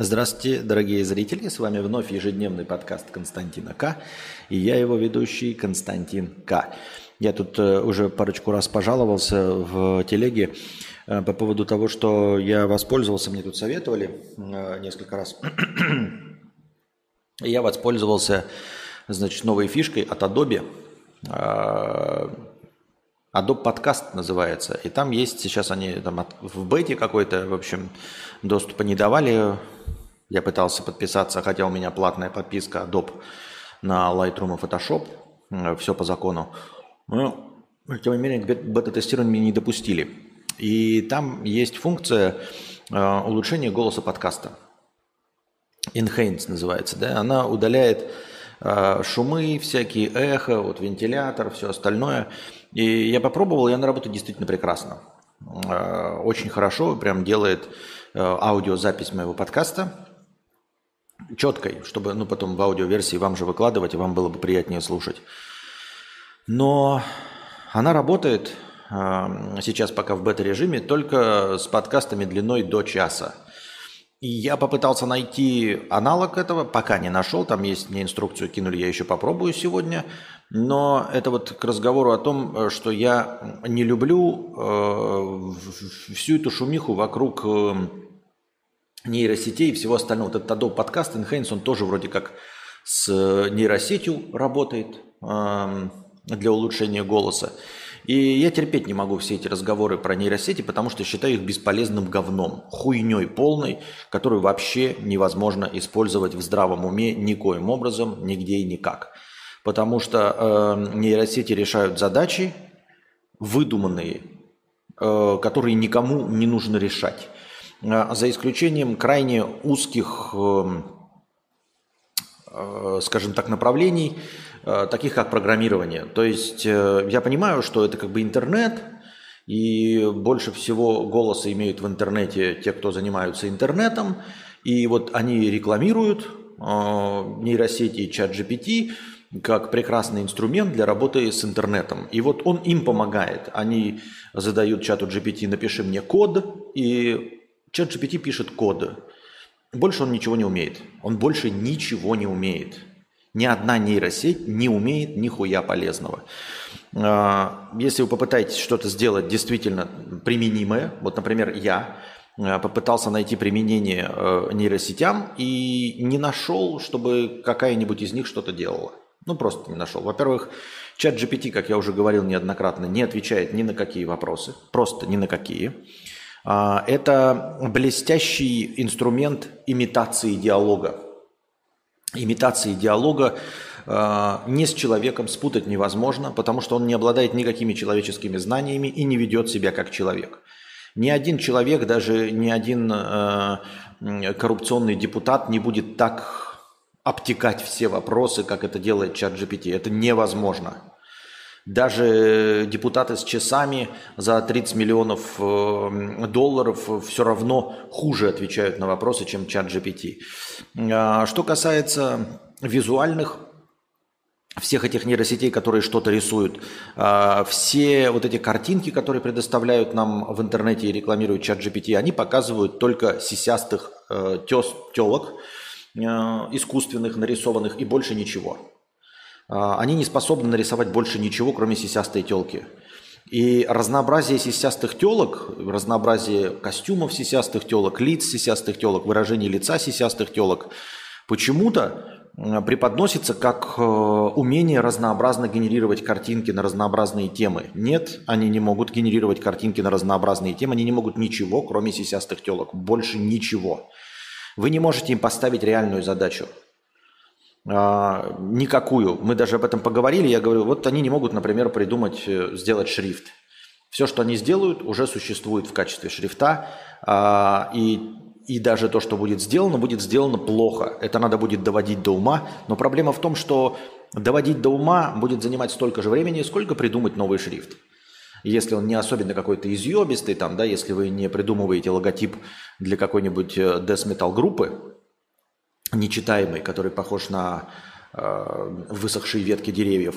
Здравствуйте, дорогие зрители! С вами вновь ежедневный подкаст Константина К. И я его ведущий Константин К. Я тут э, уже парочку раз пожаловался в телеге э, по поводу того, что я воспользовался, мне тут советовали э, несколько раз. Я воспользовался, значит, новой фишкой от Adobe. Adobe Podcast называется. И там есть, сейчас они там в бете какой-то, в общем, доступа не давали я пытался подписаться, хотя у меня платная подписка Adobe на Lightroom и Photoshop. Все по закону. Но, тем не менее, бета-тестирование не допустили. И там есть функция э, улучшения голоса подкаста. Enhance называется. Да? Она удаляет э, шумы, всякие эхо, вот вентилятор, все остальное. И я попробовал, и она работает действительно прекрасно. Э, очень хорошо, прям делает э, аудиозапись моего подкаста четкой, чтобы ну, потом в аудиоверсии вам же выкладывать, и вам было бы приятнее слушать. Но она работает э, сейчас пока в бета-режиме только с подкастами длиной до часа. И я попытался найти аналог этого, пока не нашел. Там есть мне инструкцию кинули, я еще попробую сегодня. Но это вот к разговору о том, что я не люблю э, всю эту шумиху вокруг э, нейросетей и всего остального. Вот этот Adobe Podcast Enhance, он тоже вроде как с э, нейросетью работает э, для улучшения голоса. И я терпеть не могу все эти разговоры про нейросети, потому что считаю их бесполезным говном, хуйней полной, которую вообще невозможно использовать в здравом уме никоим образом, нигде и никак. Потому что э, нейросети решают задачи выдуманные, э, которые никому не нужно решать. Э, за исключением крайне узких, эм, э, скажем так, направлений, таких как программирование. То есть я понимаю, что это как бы интернет, и больше всего голоса имеют в интернете те, кто занимаются интернетом, и вот они рекламируют нейросети и чат GPT как прекрасный инструмент для работы с интернетом. И вот он им помогает. Они задают чату GPT, напиши мне код, и Чат GPT пишет коды. Больше он ничего не умеет. Он больше ничего не умеет. Ни одна нейросеть не умеет нихуя полезного. А, если вы попытаетесь что-то сделать действительно применимое, вот, например, я а, попытался найти применение э, нейросетям и не нашел, чтобы какая-нибудь из них что-то делала. Ну, просто не нашел. Во-первых, чат GPT, как я уже говорил неоднократно, не отвечает ни на какие вопросы. Просто ни на какие. А, это блестящий инструмент имитации диалога. Имитации диалога а, не с человеком спутать невозможно, потому что он не обладает никакими человеческими знаниями и не ведет себя как человек. Ни один человек, даже ни один а, коррупционный депутат не будет так обтекать все вопросы, как это делает чат GPT. Это невозможно. Даже депутаты с часами за 30 миллионов э, долларов все равно хуже отвечают на вопросы, чем чат GPT. А, что касается визуальных всех этих нейросетей, которые что-то рисуют, а, все вот эти картинки, которые предоставляют нам в интернете и рекламируют чат GPT, они показывают только сисястых э, телок, э, искусственных, нарисованных и больше ничего. А, они не способны нарисовать больше ничего, кроме сисястой телки. И разнообразие сисястых телок, разнообразие костюмов сисястых телок, лиц сисястых телок, выражений лица сисястых телок почему-то преподносится как э, умение разнообразно генерировать картинки на разнообразные темы. Нет, они не могут генерировать картинки на разнообразные темы, они не могут ничего, кроме сисястых телок. Больше ничего. Вы не можете им поставить реальную задачу. А, никакую. Мы даже об этом поговорили. Я говорю, вот они не могут, например, придумать, э, сделать шрифт. Все, что они сделают, уже существует в качестве шрифта. А, и, и даже то, что будет сделано, будет сделано плохо. Это надо будет доводить до ума. Но проблема в том, что доводить до ума будет занимать столько же времени, сколько придумать новый шрифт. Если он не особенно какой-то изъебистый, там, да, если вы не придумываете логотип для какой-нибудь э, death metal группы, нечитаемый, который похож на э, высохшие ветки деревьев,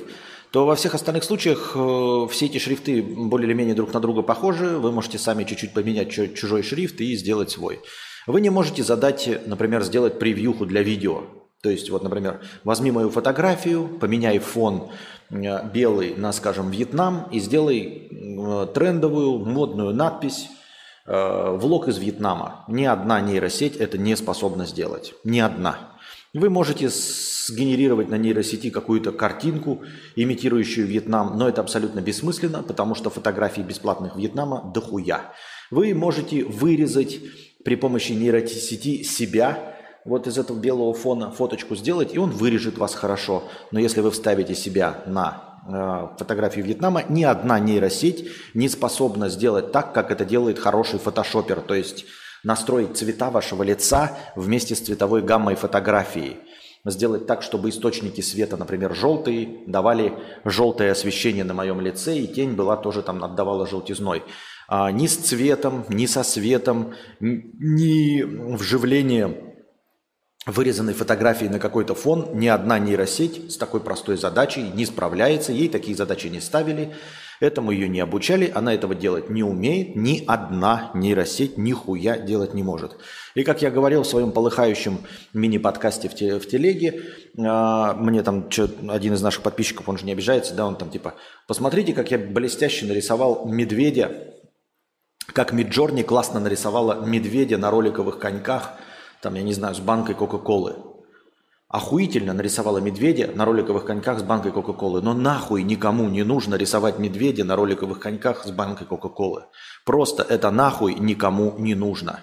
то во всех остальных случаях э, все эти шрифты более или менее друг на друга похожи. Вы можете сами чуть-чуть поменять чужой шрифт и сделать свой. Вы не можете задать, например, сделать превьюху для видео. То есть, вот, например, возьми мою фотографию, поменяй фон э, белый на, скажем, Вьетнам и сделай э, трендовую, модную надпись «Влог из Вьетнама». Ни одна нейросеть это не способна сделать. Ни одна. Вы можете сгенерировать на нейросети какую-то картинку, имитирующую Вьетнам, но это абсолютно бессмысленно, потому что фотографий бесплатных Вьетнама дохуя. Вы можете вырезать при помощи нейросети себя, вот из этого белого фона фоточку сделать, и он вырежет вас хорошо. Но если вы вставите себя на э, фотографию Вьетнама, ни одна нейросеть не способна сделать так, как это делает хороший фотошопер. То есть настроить цвета вашего лица вместе с цветовой гаммой фотографии. Сделать так, чтобы источники света, например, желтые, давали желтое освещение на моем лице, и тень была тоже там отдавала желтизной. А, ни с цветом, ни со светом, ни вживление вырезанной фотографии на какой-то фон, ни одна нейросеть с такой простой задачей не справляется, ей такие задачи не ставили, этому ее не обучали, она этого делать не умеет, ни одна нейросеть нихуя делать не может. И как я говорил в своем полыхающем мини-подкасте в, те, в телеге, э, мне там чё, один из наших подписчиков, он же не обижается, да, он там типа, посмотрите, как я блестяще нарисовал медведя, как Миджорни классно нарисовала медведя на роликовых коньках – там, я не знаю, с банкой Кока-Колы. Охуительно нарисовала медведя на роликовых коньках с банкой Кока-Колы. Но нахуй никому не нужно рисовать медведя на роликовых коньках с банкой Кока-Колы. Просто это нахуй никому не нужно.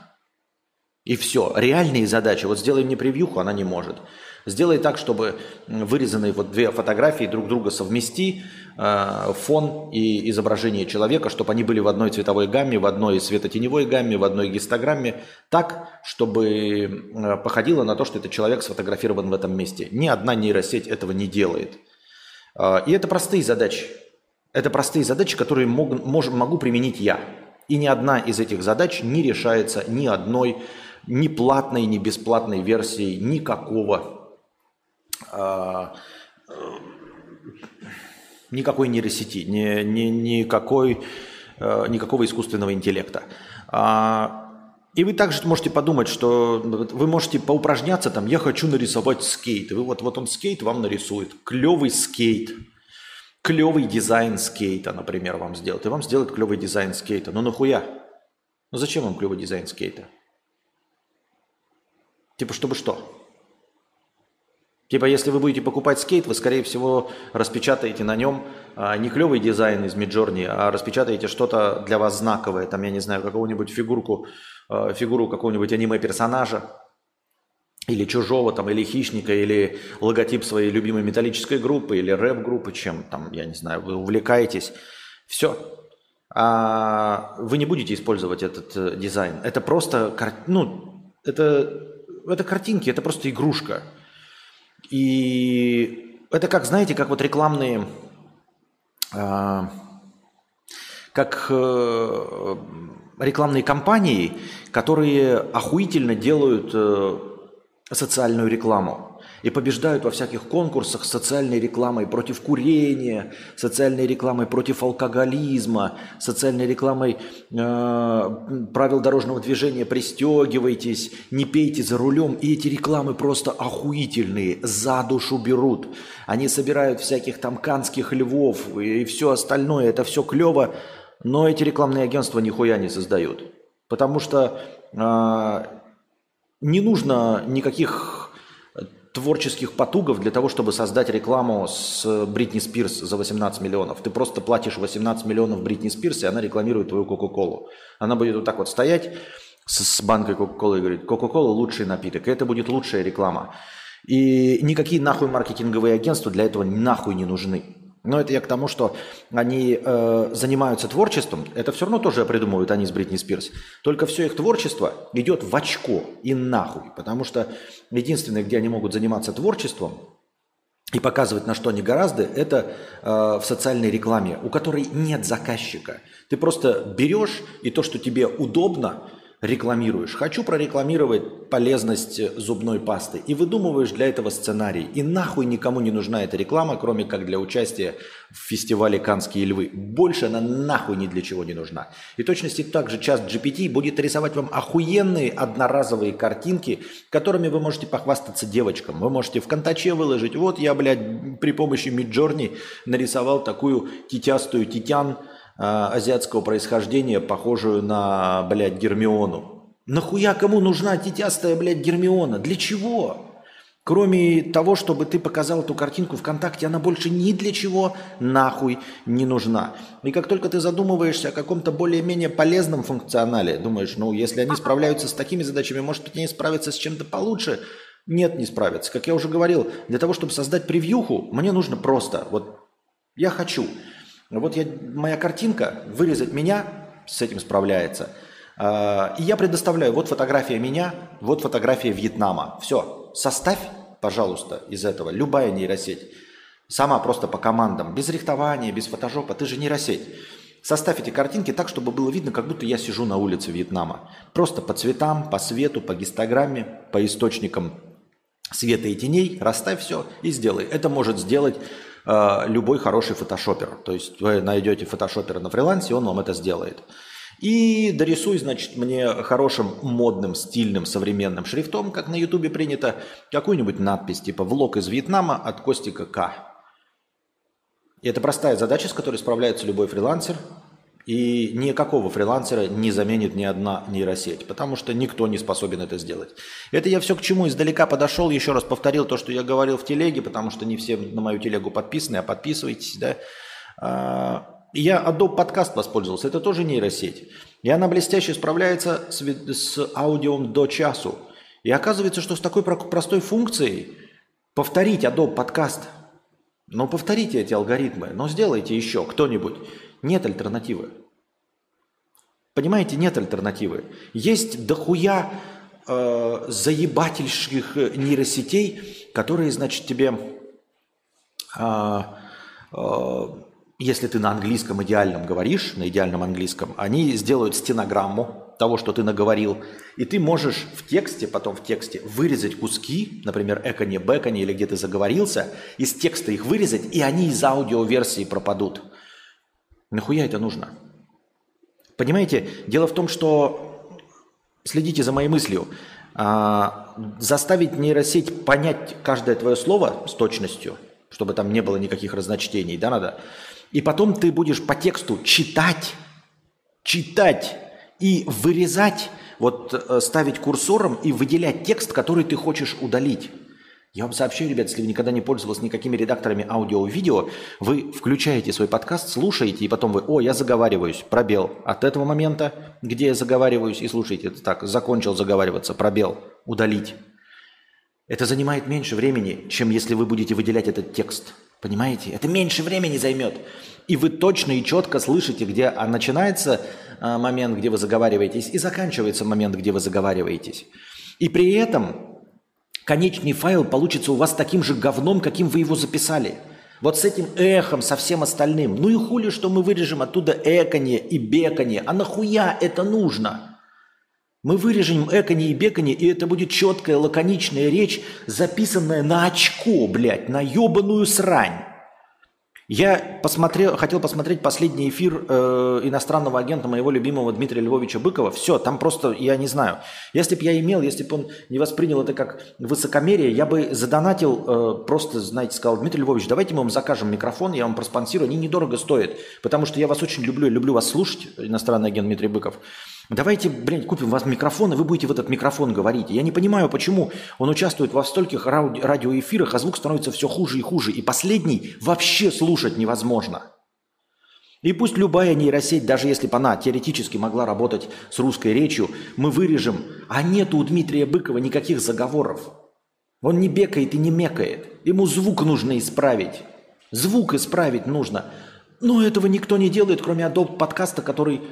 И все. Реальные задачи. Вот сделай мне превьюху, она не может. Сделай так, чтобы вырезанные вот две фотографии друг друга совмести, э, фон и изображение человека, чтобы они были в одной цветовой гамме, в одной светотеневой гамме, в одной гистограмме, так, чтобы э, походило на то, что этот человек сфотографирован в этом месте. Ни одна нейросеть этого не делает. Э, и это простые задачи. Это простые задачи, которые мог, мож, могу применить я. И ни одна из этих задач не решается ни одной, ни платной, ни бесплатной версией никакого никакой нейросети, ни, ни, никакой, э, никакого искусственного интеллекта. А, и вы также можете подумать, что вы можете поупражняться там, я хочу нарисовать скейт. И вы вот, вот он скейт вам нарисует. Клевый скейт. Клевый дизайн скейта, например, вам сделает. И вам сделает клевый дизайн скейта. Ну нахуя? Ну зачем вам клевый дизайн скейта? Типа, чтобы что? Типа, если вы будете покупать скейт, вы, скорее всего, распечатаете на нем а, не клевый дизайн из Midjourney, а распечатаете что-то для вас знаковое. Там, я не знаю, какого-нибудь фигурку, а, фигуру какого-нибудь аниме-персонажа, или чужого, там, или хищника, или логотип своей любимой металлической группы, или рэп-группы, чем там, я не знаю, вы увлекаетесь. Все. А вы не будете использовать этот э, дизайн. Это просто, ну, это, это картинки, это просто игрушка. И это как, знаете, как вот рекламные, э, как э, рекламные кампании, которые охуительно делают э, социальную рекламу и побеждают во всяких конкурсах с социальной рекламой против курения, социальной рекламой против алкоголизма, социальной рекламой э, правил дорожного движения «пристегивайтесь», «не пейте за рулем». И эти рекламы просто охуительные, за душу берут. Они собирают всяких там канских львов и все остальное, это все клево, но эти рекламные агентства нихуя не создают. Потому что э, не нужно никаких творческих потугов для того, чтобы создать рекламу с Бритни Спирс за 18 миллионов. Ты просто платишь 18 миллионов Бритни Спирс, и она рекламирует твою Кока-Колу. Она будет вот так вот стоять с, банкой Кока-Колы и говорит, Кока-Кола лучший напиток, и это будет лучшая реклама. И никакие нахуй маркетинговые агентства для этого нахуй не нужны. Но это я к тому, что они э, занимаются творчеством. Это все равно тоже придумывают они с Бритни Спирс. Только все их творчество идет в очко и нахуй. Потому что единственное, где они могут заниматься творчеством и показывать, на что они гораздо, это э, в социальной рекламе, у которой нет заказчика. Ты просто берешь и то, что тебе удобно, рекламируешь. Хочу прорекламировать полезность зубной пасты. И выдумываешь для этого сценарий. И нахуй никому не нужна эта реклама, кроме как для участия в фестивале «Канские львы». Больше она нахуй ни для чего не нужна. И точности так же час GPT будет рисовать вам охуенные одноразовые картинки, которыми вы можете похвастаться девочкам. Вы можете в контаче выложить. Вот я, блядь, при помощи Миджорни нарисовал такую тетястую титян, а, азиатского происхождения, похожую на, блядь, Гермиону. Нахуя кому нужна тетястая, блядь, Гермиона? Для чего? Кроме того, чтобы ты показал эту картинку ВКонтакте, она больше ни для чего нахуй не нужна. И как только ты задумываешься о каком-то более-менее полезном функционале, думаешь, ну, если они справляются с такими задачами, может быть, они справятся с чем-то получше? Нет, не справятся. Как я уже говорил, для того, чтобы создать превьюху, мне нужно просто, вот я хочу – вот я, моя картинка, вырезать меня, с этим справляется. А, и я предоставляю, вот фотография меня, вот фотография Вьетнама. Все, составь, пожалуйста, из этого любая нейросеть. Сама просто по командам, без рихтования, без фотошопа, ты же нейросеть. Составь эти картинки так, чтобы было видно, как будто я сижу на улице Вьетнама. Просто по цветам, по свету, по гистограмме, по источникам света и теней, расставь все и сделай. Это может сделать любой хороший фотошопер. То есть вы найдете фотошопера на фрилансе, он вам это сделает. И дорисуй, значит, мне хорошим, модным, стильным, современным шрифтом, как на ютубе принято, какую-нибудь надпись типа «Влог из Вьетнама от Костика К». И это простая задача, с которой справляется любой фрилансер. И никакого фрилансера не заменит ни одна нейросеть, потому что никто не способен это сделать. Это я все к чему издалека подошел, еще раз повторил то, что я говорил в телеге, потому что не все на мою телегу подписаны, а подписывайтесь, да. А, я Adobe Podcast воспользовался, это тоже нейросеть. И она блестяще справляется с, с аудиом до часу. И оказывается, что с такой простой функцией повторить Adobe Podcast, ну повторите эти алгоритмы, но сделайте еще кто-нибудь. Нет альтернативы. Понимаете, нет альтернативы. Есть дохуя э, заебательских нейросетей, которые, значит, тебе, э, э, если ты на английском идеальном говоришь, на идеальном английском, они сделают стенограмму того, что ты наговорил, и ты можешь в тексте, потом в тексте вырезать куски, например, экони, бэкони или где ты заговорился, из текста их вырезать, и они из аудиоверсии пропадут. Нахуя это нужно? Понимаете, дело в том, что следите за моей мыслью. А, заставить нейросеть понять каждое твое слово с точностью, чтобы там не было никаких разночтений, да, надо. И потом ты будешь по тексту читать, читать и вырезать, вот э, ставить курсором и выделять текст, который ты хочешь удалить. Я вам сообщаю, ребят, если вы никогда не пользовались никакими редакторами аудио и видео, вы включаете свой подкаст, слушаете, и потом вы, о, я заговариваюсь, пробел. От этого момента, где я заговариваюсь, и слушайте, это так, закончил заговариваться, пробел, удалить. Это занимает меньше времени, чем если вы будете выделять этот текст. Понимаете? Это меньше времени займет. И вы точно и четко слышите, где а, начинается а, момент, где вы заговариваетесь, и заканчивается момент, где вы заговариваетесь. И при этом конечный файл получится у вас таким же говном, каким вы его записали. Вот с этим эхом, со всем остальным. Ну и хули, что мы вырежем оттуда эканье и беканье. А нахуя это нужно? Мы вырежем эканье и беканье, и это будет четкая, лаконичная речь, записанная на очко, блядь, на ебаную срань. Я посмотрел, хотел посмотреть последний эфир э, иностранного агента моего любимого Дмитрия Львовича Быкова. Все, там просто, я не знаю. Если бы я имел, если бы он не воспринял это как высокомерие, я бы задонатил, э, просто, знаете, сказал, Дмитрий Львович, давайте мы вам закажем микрофон, я вам проспонсирую, они недорого стоят, потому что я вас очень люблю, люблю вас слушать, иностранный агент Дмитрий Быков. Давайте, блядь, купим вас микрофон, и вы будете в этот микрофон говорить. Я не понимаю, почему он участвует во стольких радиоэфирах, а звук становится все хуже и хуже. И последний вообще слушать невозможно. И пусть любая нейросеть, даже если бы она теоретически могла работать с русской речью, мы вырежем, а нету у Дмитрия Быкова никаких заговоров. Он не бекает и не мекает. Ему звук нужно исправить. Звук исправить нужно. Но этого никто не делает, кроме Adobe подкаста, который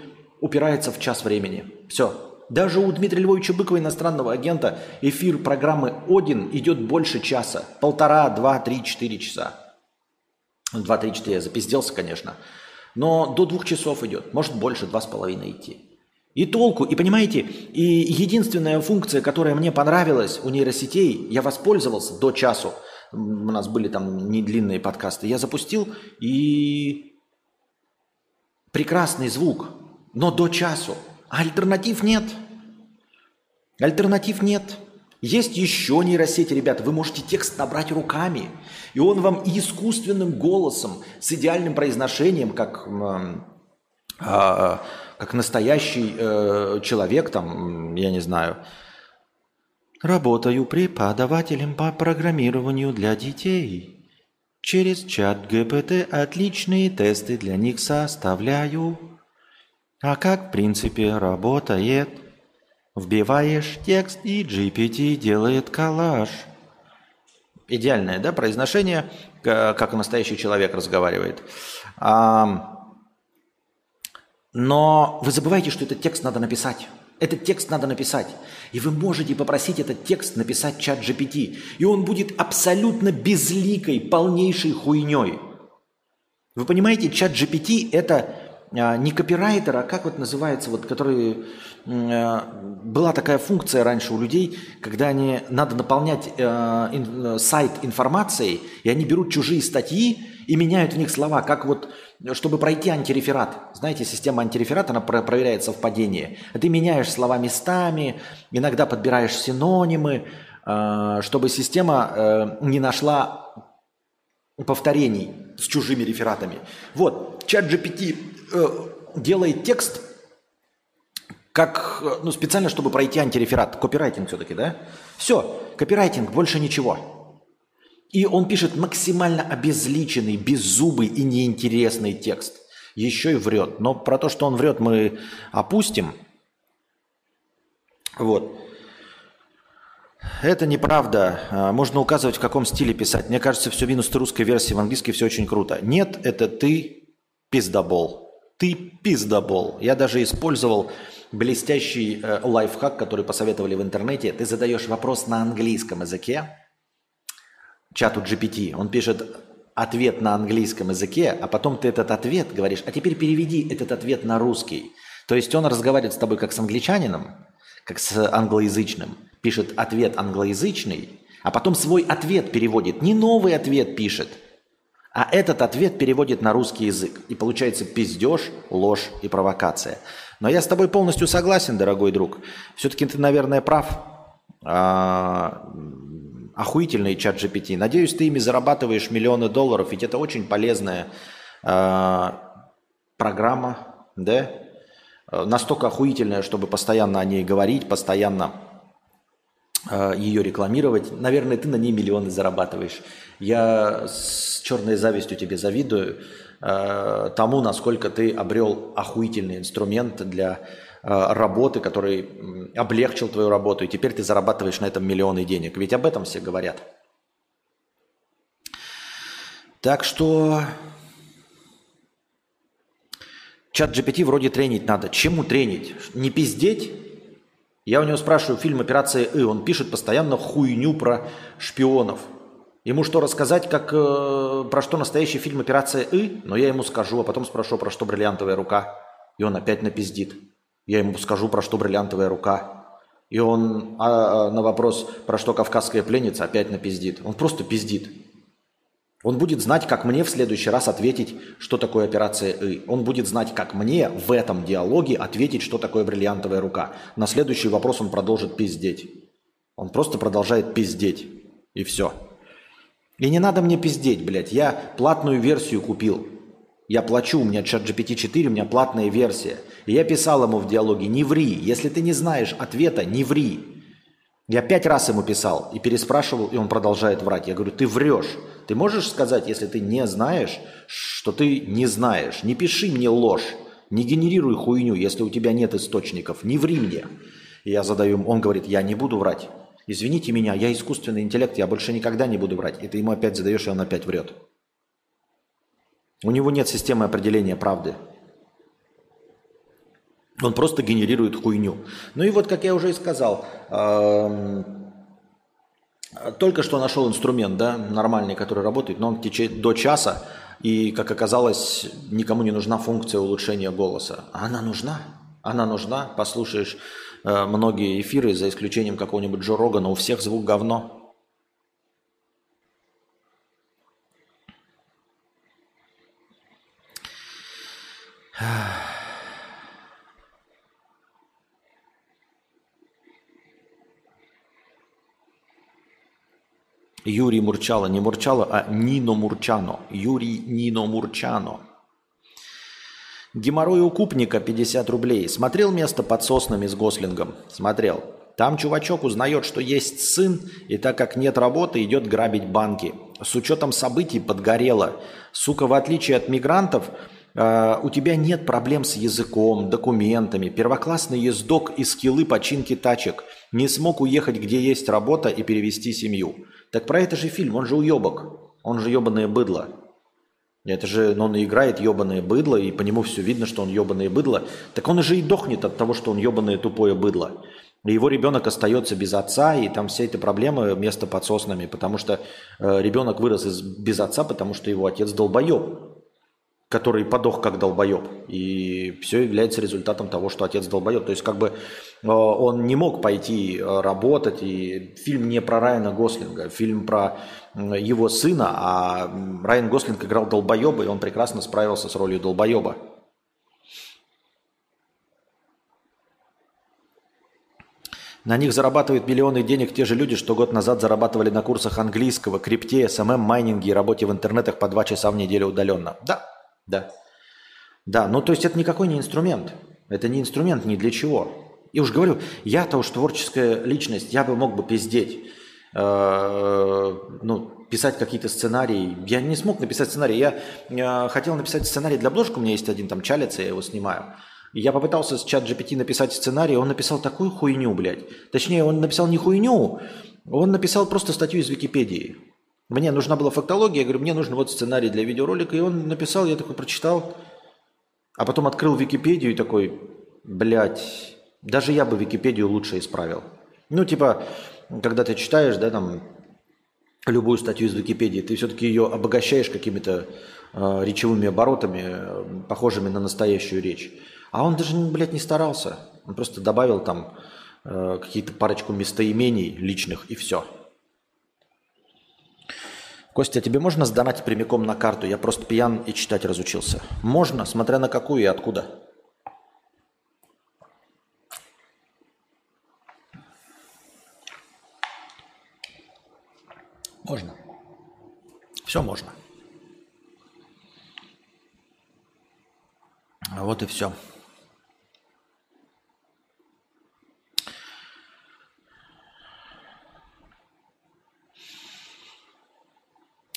упирается в час времени. Все. Даже у Дмитрия Львовича Быкова, иностранного агента, эфир программы «Один» идет больше часа. Полтора, два, три, четыре часа. Два, три, четыре. Я запизделся, конечно. Но до двух часов идет. Может больше, два с половиной идти. И толку, и понимаете, и единственная функция, которая мне понравилась у нейросетей, я воспользовался до часу, у нас были там не длинные подкасты, я запустил и прекрасный звук, но до часу. А альтернатив нет. Альтернатив нет. Есть еще нейросети, ребята. Вы можете текст набрать руками, и он вам искусственным голосом, с идеальным произношением, как э, как настоящий э, человек, там, я не знаю, работаю преподавателем по программированию для детей. Через чат ГПТ отличные тесты для них составляю. А как в принципе работает? Вбиваешь текст, и GPT делает коллаж. Идеальное, да, произношение, как настоящий человек разговаривает. Но вы забываете, что этот текст надо написать. Этот текст надо написать. И вы можете попросить этот текст написать чат GPT. И он будет абсолютно безликой, полнейшей хуйней. Вы понимаете, чат GPT это не копирайтер, а как вот называется, вот, который а, была такая функция раньше у людей, когда они надо наполнять э, сайт информацией, и они берут чужие статьи и меняют в них слова, как вот, чтобы пройти антиреферат. Знаете, система антиреферата, она про- проверяет совпадение. Ты меняешь слова местами, иногда подбираешь синонимы, э, чтобы система э, не нашла повторений с чужими рефератами. Вот, чат GPT э, делает текст как, ну, специально, чтобы пройти антиреферат. Копирайтинг все-таки, да? Все, копирайтинг, больше ничего. И он пишет максимально обезличенный, беззубый и неинтересный текст. Еще и врет. Но про то, что он врет, мы опустим. Вот. Это неправда. А, можно указывать, в каком стиле писать. Мне кажется, все минус русской версии в английской все очень круто. Нет, это ты пиздобол. Ты пиздобол. Я даже использовал блестящий э, лайфхак, который посоветовали в интернете. Ты задаешь вопрос на английском языке, чату GPT, он пишет ответ на английском языке, а потом ты этот ответ говоришь, а теперь переведи этот ответ на русский. То есть он разговаривает с тобой как с англичанином, как с англоязычным, пишет ответ англоязычный, а потом свой ответ переводит. Не новый ответ пишет, а этот ответ переводит на русский язык. И получается пиздеж, ложь и провокация. Но я с тобой полностью согласен, дорогой друг. Все-таки ты, наверное, прав. А, охуительный чат GPT. Надеюсь, ты ими зарабатываешь миллионы долларов, ведь это очень полезная э, программа, да? Настолько охуительная, чтобы постоянно о ней говорить, постоянно э, ее рекламировать. Наверное, ты на ней миллионы зарабатываешь. Я с черной завистью тебе завидую э, тому, насколько ты обрел охуительный инструмент для Э, работы, который облегчил твою работу, и теперь ты зарабатываешь на этом миллионы денег. Ведь об этом все говорят. Так что чат GPT вроде тренить надо. Чему тренить? Не пиздеть? Я у него спрашиваю фильм «Операция И». Он пишет постоянно хуйню про шпионов. Ему что рассказать, как, э, про что настоящий фильм «Операция И»? Но я ему скажу, а потом спрошу, про что «Бриллиантовая рука». И он опять напиздит. Я ему скажу, про что бриллиантовая рука. И он а, а, на вопрос, про что кавказская пленница, опять напиздит. Он просто пиздит. Он будет знать, как мне в следующий раз ответить, что такое операция И. Он будет знать, как мне в этом диалоге ответить, что такое бриллиантовая рука. На следующий вопрос он продолжит пиздеть. Он просто продолжает пиздеть. И все. И не надо мне пиздеть, блядь. Я платную версию купил. Я плачу, у меня чат GPT 4, у меня платная версия. И я писал ему в диалоге, не ври. Если ты не знаешь ответа, не ври. Я пять раз ему писал и переспрашивал, и он продолжает врать. Я говорю, ты врешь. Ты можешь сказать, если ты не знаешь, что ты не знаешь? Не пиши мне ложь, не генерируй хуйню, если у тебя нет источников. Не ври мне. И я задаю, он говорит, я не буду врать. Извините меня, я искусственный интеллект, я больше никогда не буду врать. И ты ему опять задаешь, и он опять врет. У него нет системы определения правды. Он просто генерирует хуйню. Ну и вот, как я уже и сказал, только что нашел инструмент, да, нормальный, который работает, но он течет до часа, и, как оказалось, никому не нужна функция улучшения голоса. А она нужна. Она нужна. Послушаешь многие эфиры, за исключением какого-нибудь Джо Рогана, у всех звук говно. Юрий Мурчало, не Мурчало, а Нино Мурчано. Юрий Нино Мурчано. Геморрой у Купника 50 рублей. Смотрел место под соснами с Гослингом? Смотрел. Там чувачок узнает, что есть сын, и так как нет работы, идет грабить банки. С учетом событий подгорело. Сука, в отличие от мигрантов, э, у тебя нет проблем с языком, документами, первоклассный ездок и скиллы починки тачек. Не смог уехать, где есть работа и перевести семью. Так про это же фильм, он же уебок. Он же ебаное быдло. Это же, ну, он играет ебаное быдло, и по нему все видно, что он ебаное быдло. Так он же и дохнет от того, что он ебаное тупое быдло. И его ребенок остается без отца, и там все эти проблемы место под соснами, потому что э, ребенок вырос из, без отца, потому что его отец долбоеб который подох как долбоеб. И все является результатом того, что отец долбоеб. То есть как бы э, он не мог пойти э, работать. И фильм не про Райана Гослинга, фильм про его сына, а Райан Гослинг играл долбоеба, и он прекрасно справился с ролью долбоеба. На них зарабатывают миллионы денег те же люди, что год назад зарабатывали на курсах английского, крипте, СММ, майнинге и работе в интернетах по два часа в неделю удаленно. Да, да. Да, ну то есть это никакой не инструмент. Это не инструмент ни для чего. И уж говорю, я-то уж творческая личность, я бы мог бы пиздеть, э, ну, писать какие-то сценарии. Я не смог написать сценарий. Я э, хотел написать сценарий для бложек, у меня есть один там чалец, я его снимаю. Я попытался с чат GPT написать сценарий, он написал такую хуйню, блядь. Точнее, он написал не хуйню, он написал просто статью из Википедии. Мне нужна была фактология, я говорю, мне нужен вот сценарий для видеоролика, и он написал, я такой прочитал, а потом открыл Википедию и такой, блядь, даже я бы Википедию лучше исправил. Ну, типа, когда ты читаешь, да, там, любую статью из Википедии, ты все-таки ее обогащаешь какими-то э, речевыми оборотами, э, похожими на настоящую речь. А он даже, блядь, не старался. Он просто добавил там э, какие-то парочку местоимений личных и все. Костя, а тебе можно сдонатить прямиком на карту? Я просто пьян и читать разучился. Можно, смотря на какую и откуда. Можно. Все можно. Вот и все.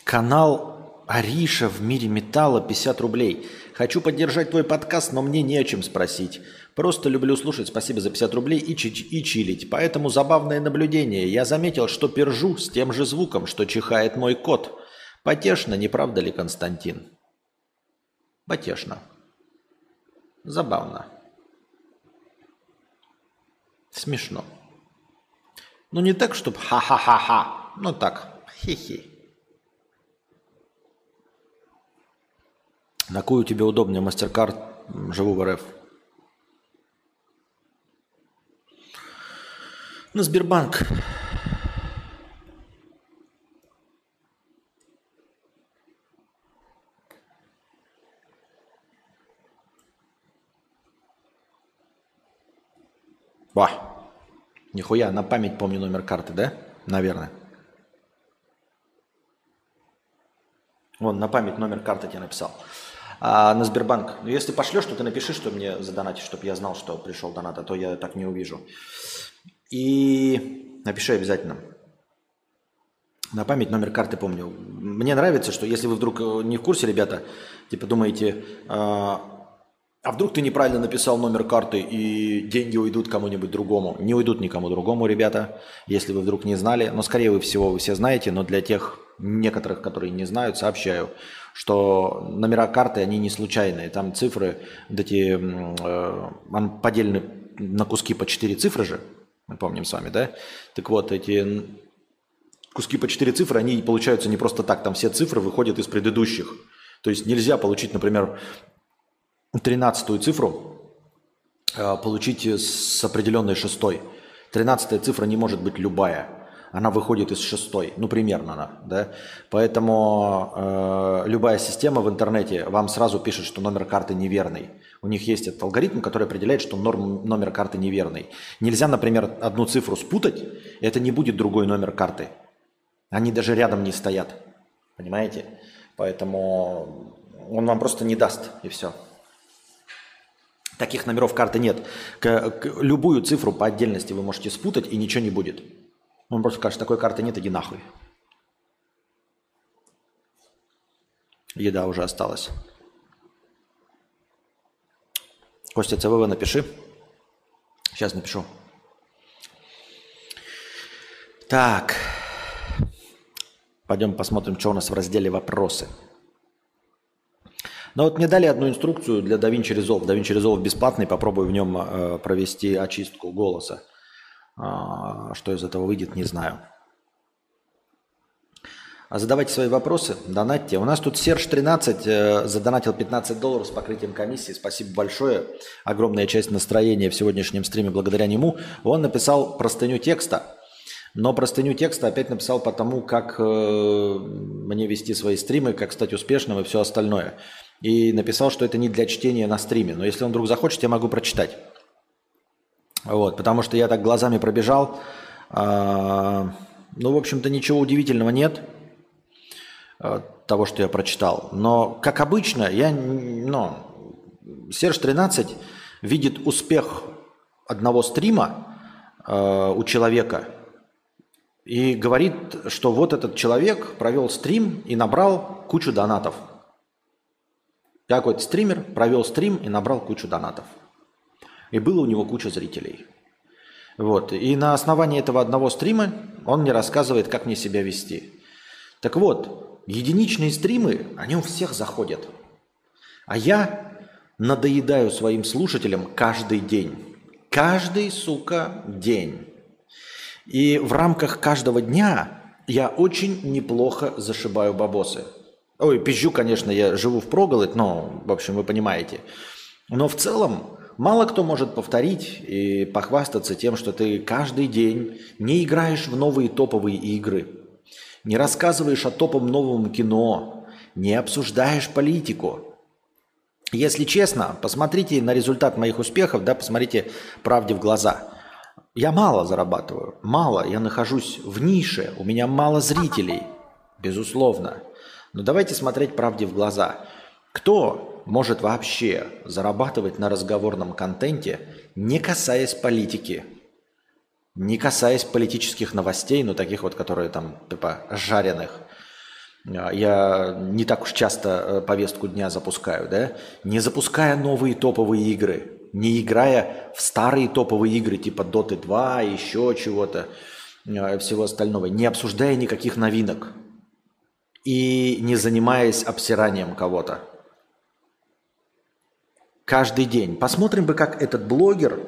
Канал Ариша в мире металла 50 рублей. Хочу поддержать твой подкаст, но мне не о чем спросить. Просто люблю слушать, спасибо за 50 рублей и, чи и чилить. Поэтому забавное наблюдение. Я заметил, что пержу с тем же звуком, что чихает мой кот. Потешно, не правда ли, Константин? Потешно. Забавно. Смешно. Ну не так, чтобы ха-ха-ха-ха. Ну так, хи-хи. На какую тебе удобнее MasterCard живу в РФ? На Сбербанк. Ва. Нихуя, на память помню номер карты, да? Наверное. Вон, на память номер карты тебе написал а, на Сбербанк. Ну, если пошлешь, то ты напиши, что мне задонатить, чтобы я знал, что пришел донат, а то я так не увижу. И напиши обязательно. На память номер карты помню. Мне нравится, что если вы вдруг э, не в курсе, ребята, типа думаете, а, а вдруг ты неправильно написал номер карты и деньги уйдут кому-нибудь другому? Не уйдут никому другому, ребята, если вы вдруг не знали. Но скорее вы всего вы все знаете, но для тех некоторых, которые не знают, сообщаю что номера карты, они не случайные. Там цифры, вот эти, э, поделены на куски по 4 цифры же, мы помним с вами, да? Так вот, эти куски по 4 цифры, они получаются не просто так, там все цифры выходят из предыдущих. То есть нельзя получить, например, 13 цифру э, получить с определенной шестой. Тринадцатая цифра не может быть любая. Она выходит из шестой, ну примерно она, да. Поэтому э, любая система в интернете вам сразу пишет, что номер карты неверный. У них есть этот алгоритм, который определяет, что норм, номер карты неверный. Нельзя, например, одну цифру спутать, и это не будет другой номер карты. Они даже рядом не стоят. Понимаете? Поэтому он вам просто не даст, и все. Таких номеров карты нет. К, к, любую цифру по отдельности вы можете спутать, и ничего не будет. Он просто скажет, такой карты нет, иди нахуй. Еда уже осталась. Костя ЦВВ напиши. Сейчас напишу. Так. Пойдем посмотрим, что у нас в разделе «Вопросы». Ну вот мне дали одну инструкцию для DaVinci Resolve. DaVinci Resolve бесплатный, попробую в нем э, провести очистку голоса. А, что из этого выйдет, не знаю. А задавайте свои вопросы, донатьте. У нас тут Серж 13 э, задонатил 15 долларов с покрытием комиссии. Спасибо большое. Огромная часть настроения в сегодняшнем стриме благодаря нему. Он написал простыню текста но простыню текста опять написал по тому, как э, мне вести свои стримы, как стать успешным и все остальное. И написал, что это не для чтения на стриме. Но если он вдруг захочет, я могу прочитать. Вот, потому что я так глазами пробежал. Э, ну, в общем-то, ничего удивительного нет э, того, что я прочитал. Но, как обычно, я, ну, Серж 13 видит успех одного стрима э, у человека – и говорит, что вот этот человек провел стрим и набрал кучу донатов. Какой-то стример провел стрим и набрал кучу донатов. И было у него куча зрителей. Вот. И на основании этого одного стрима он мне рассказывает, как мне себя вести. Так вот, единичные стримы, они у всех заходят. А я надоедаю своим слушателям каждый день. Каждый, сука, день. И в рамках каждого дня я очень неплохо зашибаю бабосы. Ой, пизжу, конечно, я живу в проголодь, но, в общем, вы понимаете. Но в целом мало кто может повторить и похвастаться тем, что ты каждый день не играешь в новые топовые игры, не рассказываешь о топовом новом кино, не обсуждаешь политику. Если честно, посмотрите на результат моих успехов, да, посмотрите правде в глаза – я мало зарабатываю, мало, я нахожусь в нише, у меня мало зрителей, безусловно. Но давайте смотреть правде в глаза. Кто может вообще зарабатывать на разговорном контенте, не касаясь политики, не касаясь политических новостей, ну таких вот, которые там типа жареных. Я не так уж часто э, повестку дня запускаю, да? Не запуская новые топовые игры, не играя в старые топовые игры типа Dota 2, еще чего-то, э, всего остального, не обсуждая никаких новинок и не занимаясь обсиранием кого-то. Каждый день. Посмотрим бы, как этот блогер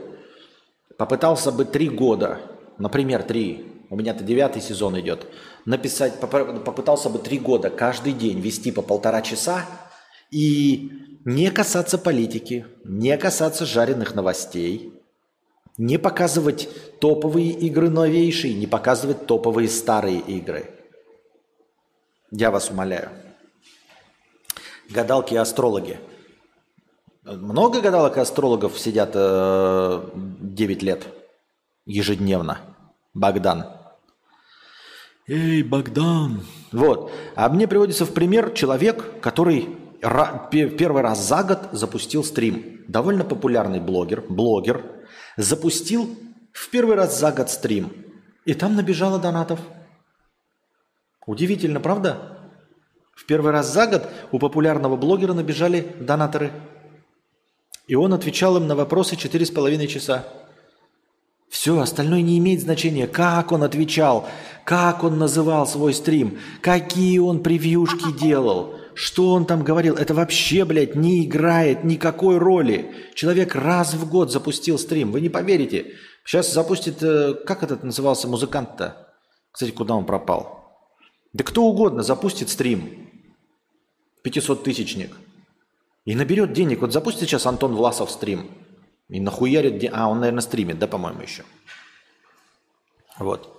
попытался бы три года, например, три, у меня-то девятый сезон идет, написать, попытался бы три года каждый день вести по полтора часа и не касаться политики, не касаться жареных новостей, не показывать топовые игры новейшие, не показывать топовые старые игры. Я вас умоляю. Гадалки и астрологи. Много гадалок и астрологов сидят э, 9 лет ежедневно. Богдан. Эй, Богдан. Вот. А мне приводится в пример человек, который первый раз за год запустил стрим. Довольно популярный блогер, блогер, запустил в первый раз за год стрим. И там набежало донатов. Удивительно, правда? В первый раз за год у популярного блогера набежали донаторы. И он отвечал им на вопросы 4,5 часа. Все, остальное не имеет значения. Как он отвечал, как он называл свой стрим, какие он превьюшки делал – что он там говорил? Это вообще, блядь, не играет никакой роли. Человек раз в год запустил стрим. Вы не поверите. Сейчас запустит... Э, как этот назывался музыкант-то? Кстати, куда он пропал? Да кто угодно запустит стрим. 500-тысячник. И наберет денег. Вот запустит сейчас Антон Власов стрим. И нахуярит... де- А, он, наверное, стримит, да, по-моему, еще. Вот.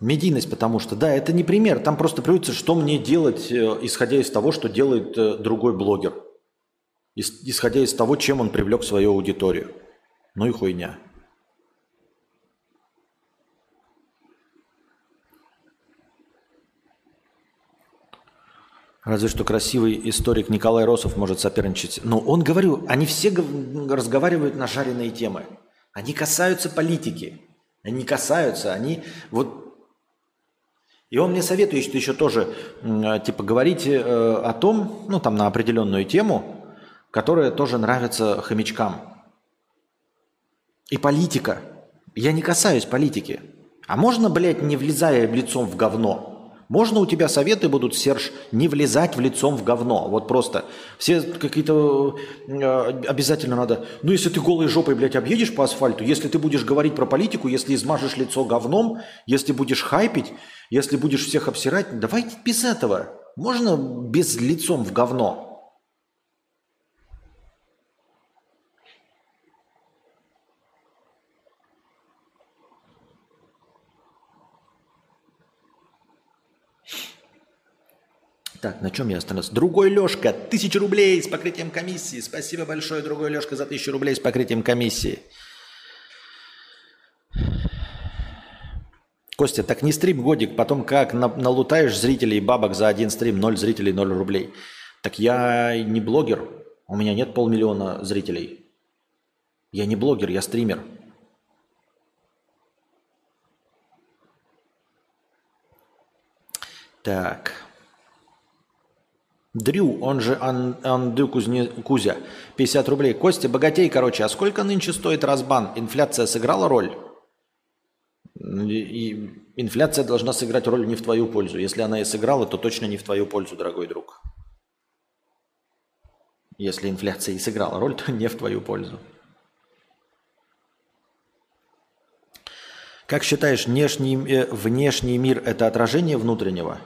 Медийность, потому что, да, это не пример. Там просто приводится, что мне делать, э, исходя из того, что делает э, другой блогер. Ис- Исходя из того, чем он привлек свою аудиторию. Ну и хуйня. Разве что красивый историк Николай Росов может соперничать. Но он, говорю, они все гов- разговаривают на жареные темы. Они касаются политики. Они касаются, они вот... И он мне советует, что еще тоже, э, типа, говорите э, о том, ну, там, на определенную тему, которая тоже нравится хомячкам. И политика. Я не касаюсь политики. А можно, блядь, не влезая лицом в говно? Можно у тебя советы будут, Серж, не влезать в лицом в говно. Вот просто все какие-то э, обязательно надо. Ну, если ты голой жопой, блядь, объедешь по асфальту, если ты будешь говорить про политику, если измажешь лицо говном, если будешь хайпить, если будешь всех обсирать, давайте без этого. Можно без лицом в говно. Так, на чем я остановился? Другой Лешка, тысяча рублей с покрытием комиссии. Спасибо большое, другой Лешка, за тысячу рублей с покрытием комиссии. Костя, так не стрим годик, потом как на- налутаешь зрителей бабок за один стрим, ноль зрителей, ноль рублей. Так я не блогер, у меня нет полмиллиона зрителей. Я не блогер, я стример. Так. Дрю, он же Ан- Анды Кузне- Кузя, 50 рублей. Костя, богатей, короче, а сколько нынче стоит разбан? Инфляция сыграла роль? И- и инфляция должна сыграть роль не в твою пользу. Если она и сыграла, то точно не в твою пользу, дорогой друг. Если инфляция и сыграла роль, то не в твою пользу. Как считаешь, внешний, э, внешний мир – это отражение внутреннего?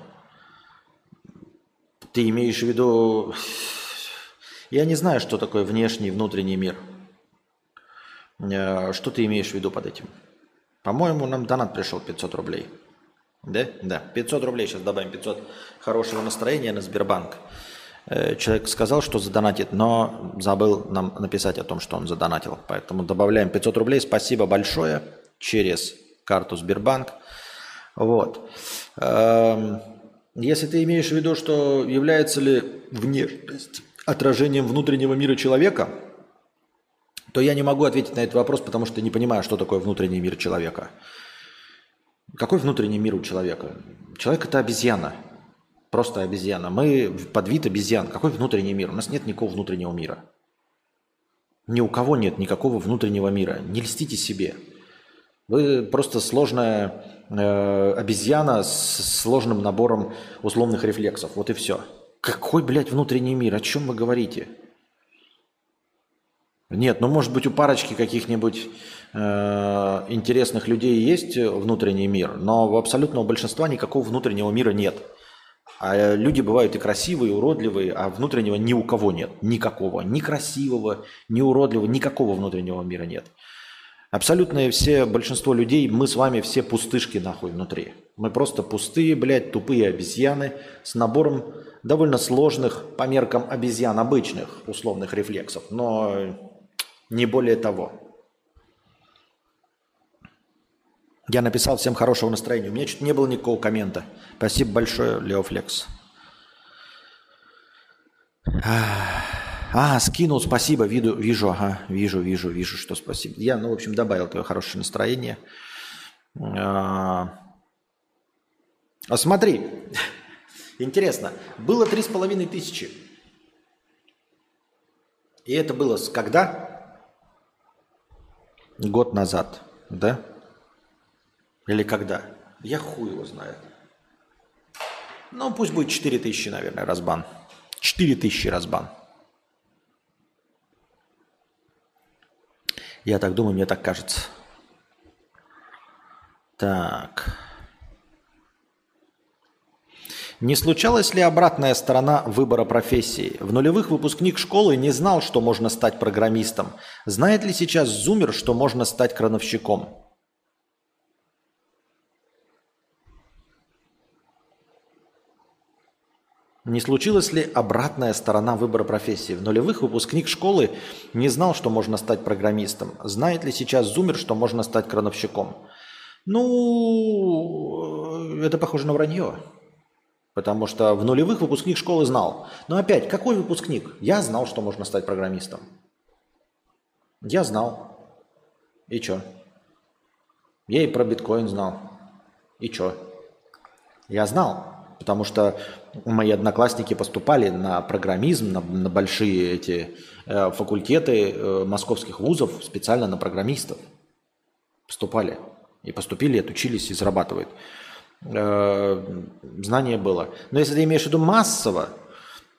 Ты имеешь в виду... Я не знаю, что такое внешний и внутренний мир. Э, Что ты имеешь в виду под этим? По-моему, нам донат пришел 500 рублей. Да? Да. 500 рублей сейчас добавим. 500 хорошего настроения на Сбербанк. Э, Человек сказал, что задонатит, но забыл нам написать о том, что он задонатил. Поэтому добавляем 500 рублей. Спасибо большое через карту Сбербанк. Вот. Эм, Если ты имеешь в виду, что является ли внешность отражением внутреннего мира человека, то я не могу ответить на этот вопрос, потому что не понимаю, что такое внутренний мир человека. Какой внутренний мир у человека? Человек – это обезьяна. Просто обезьяна. Мы подвид обезьян. Какой внутренний мир? У нас нет никакого внутреннего мира. Ни у кого нет никакого внутреннего мира. Не льстите себе. Вы просто сложная э, обезьяна с сложным набором условных рефлексов. Вот и все. Какой, блядь, внутренний мир? О чем вы говорите? Нет, ну может быть у парочки каких-нибудь э, интересных людей есть внутренний мир, но у абсолютного большинства никакого внутреннего мира нет. А люди бывают и красивые, и уродливые, а внутреннего ни у кого нет. Никакого. Ни красивого, ни уродливого, никакого внутреннего мира нет. Абсолютное все, большинство людей, мы с вами все пустышки нахуй внутри. Мы просто пустые, блядь, тупые обезьяны с набором довольно сложных по меркам обезьян обычных условных рефлексов, но не более того. Я написал всем хорошего настроения. У меня что-то не было никакого коммента. Спасибо большое, Леофлекс. А, скинул, спасибо, виду, вижу, ага, вижу, вижу, вижу, что спасибо. Я, ну, в общем, добавил твое хорошее настроение. А, а смотри, интересно, было три с половиной тысячи. И это было с когда? Год назад, да? Или когда? Я хуй его знаю. Ну, пусть будет 4 тысячи, наверное, разбан. 4 тысячи разбан. Я так думаю, мне так кажется. Так. Не случалась ли обратная сторона выбора профессии? В нулевых выпускник школы не знал, что можно стать программистом. Знает ли сейчас зумер, что можно стать крановщиком? Не случилась ли обратная сторона выбора профессии? В нулевых выпускник школы не знал, что можно стать программистом. Знает ли сейчас зумер, что можно стать крановщиком? Ну, это похоже на вранье. Потому что в нулевых выпускник школы знал. Но опять, какой выпускник? Я знал, что можно стать программистом. Я знал. И чё? Я и про биткоин знал. И чё? Я знал. Потому что мои одноклассники поступали на программизм, на, на большие эти э, факультеты э, московских вузов специально на программистов. Поступали. И поступили, отучились и зарабатывают. Э, знание было. Но если ты имеешь в виду массово,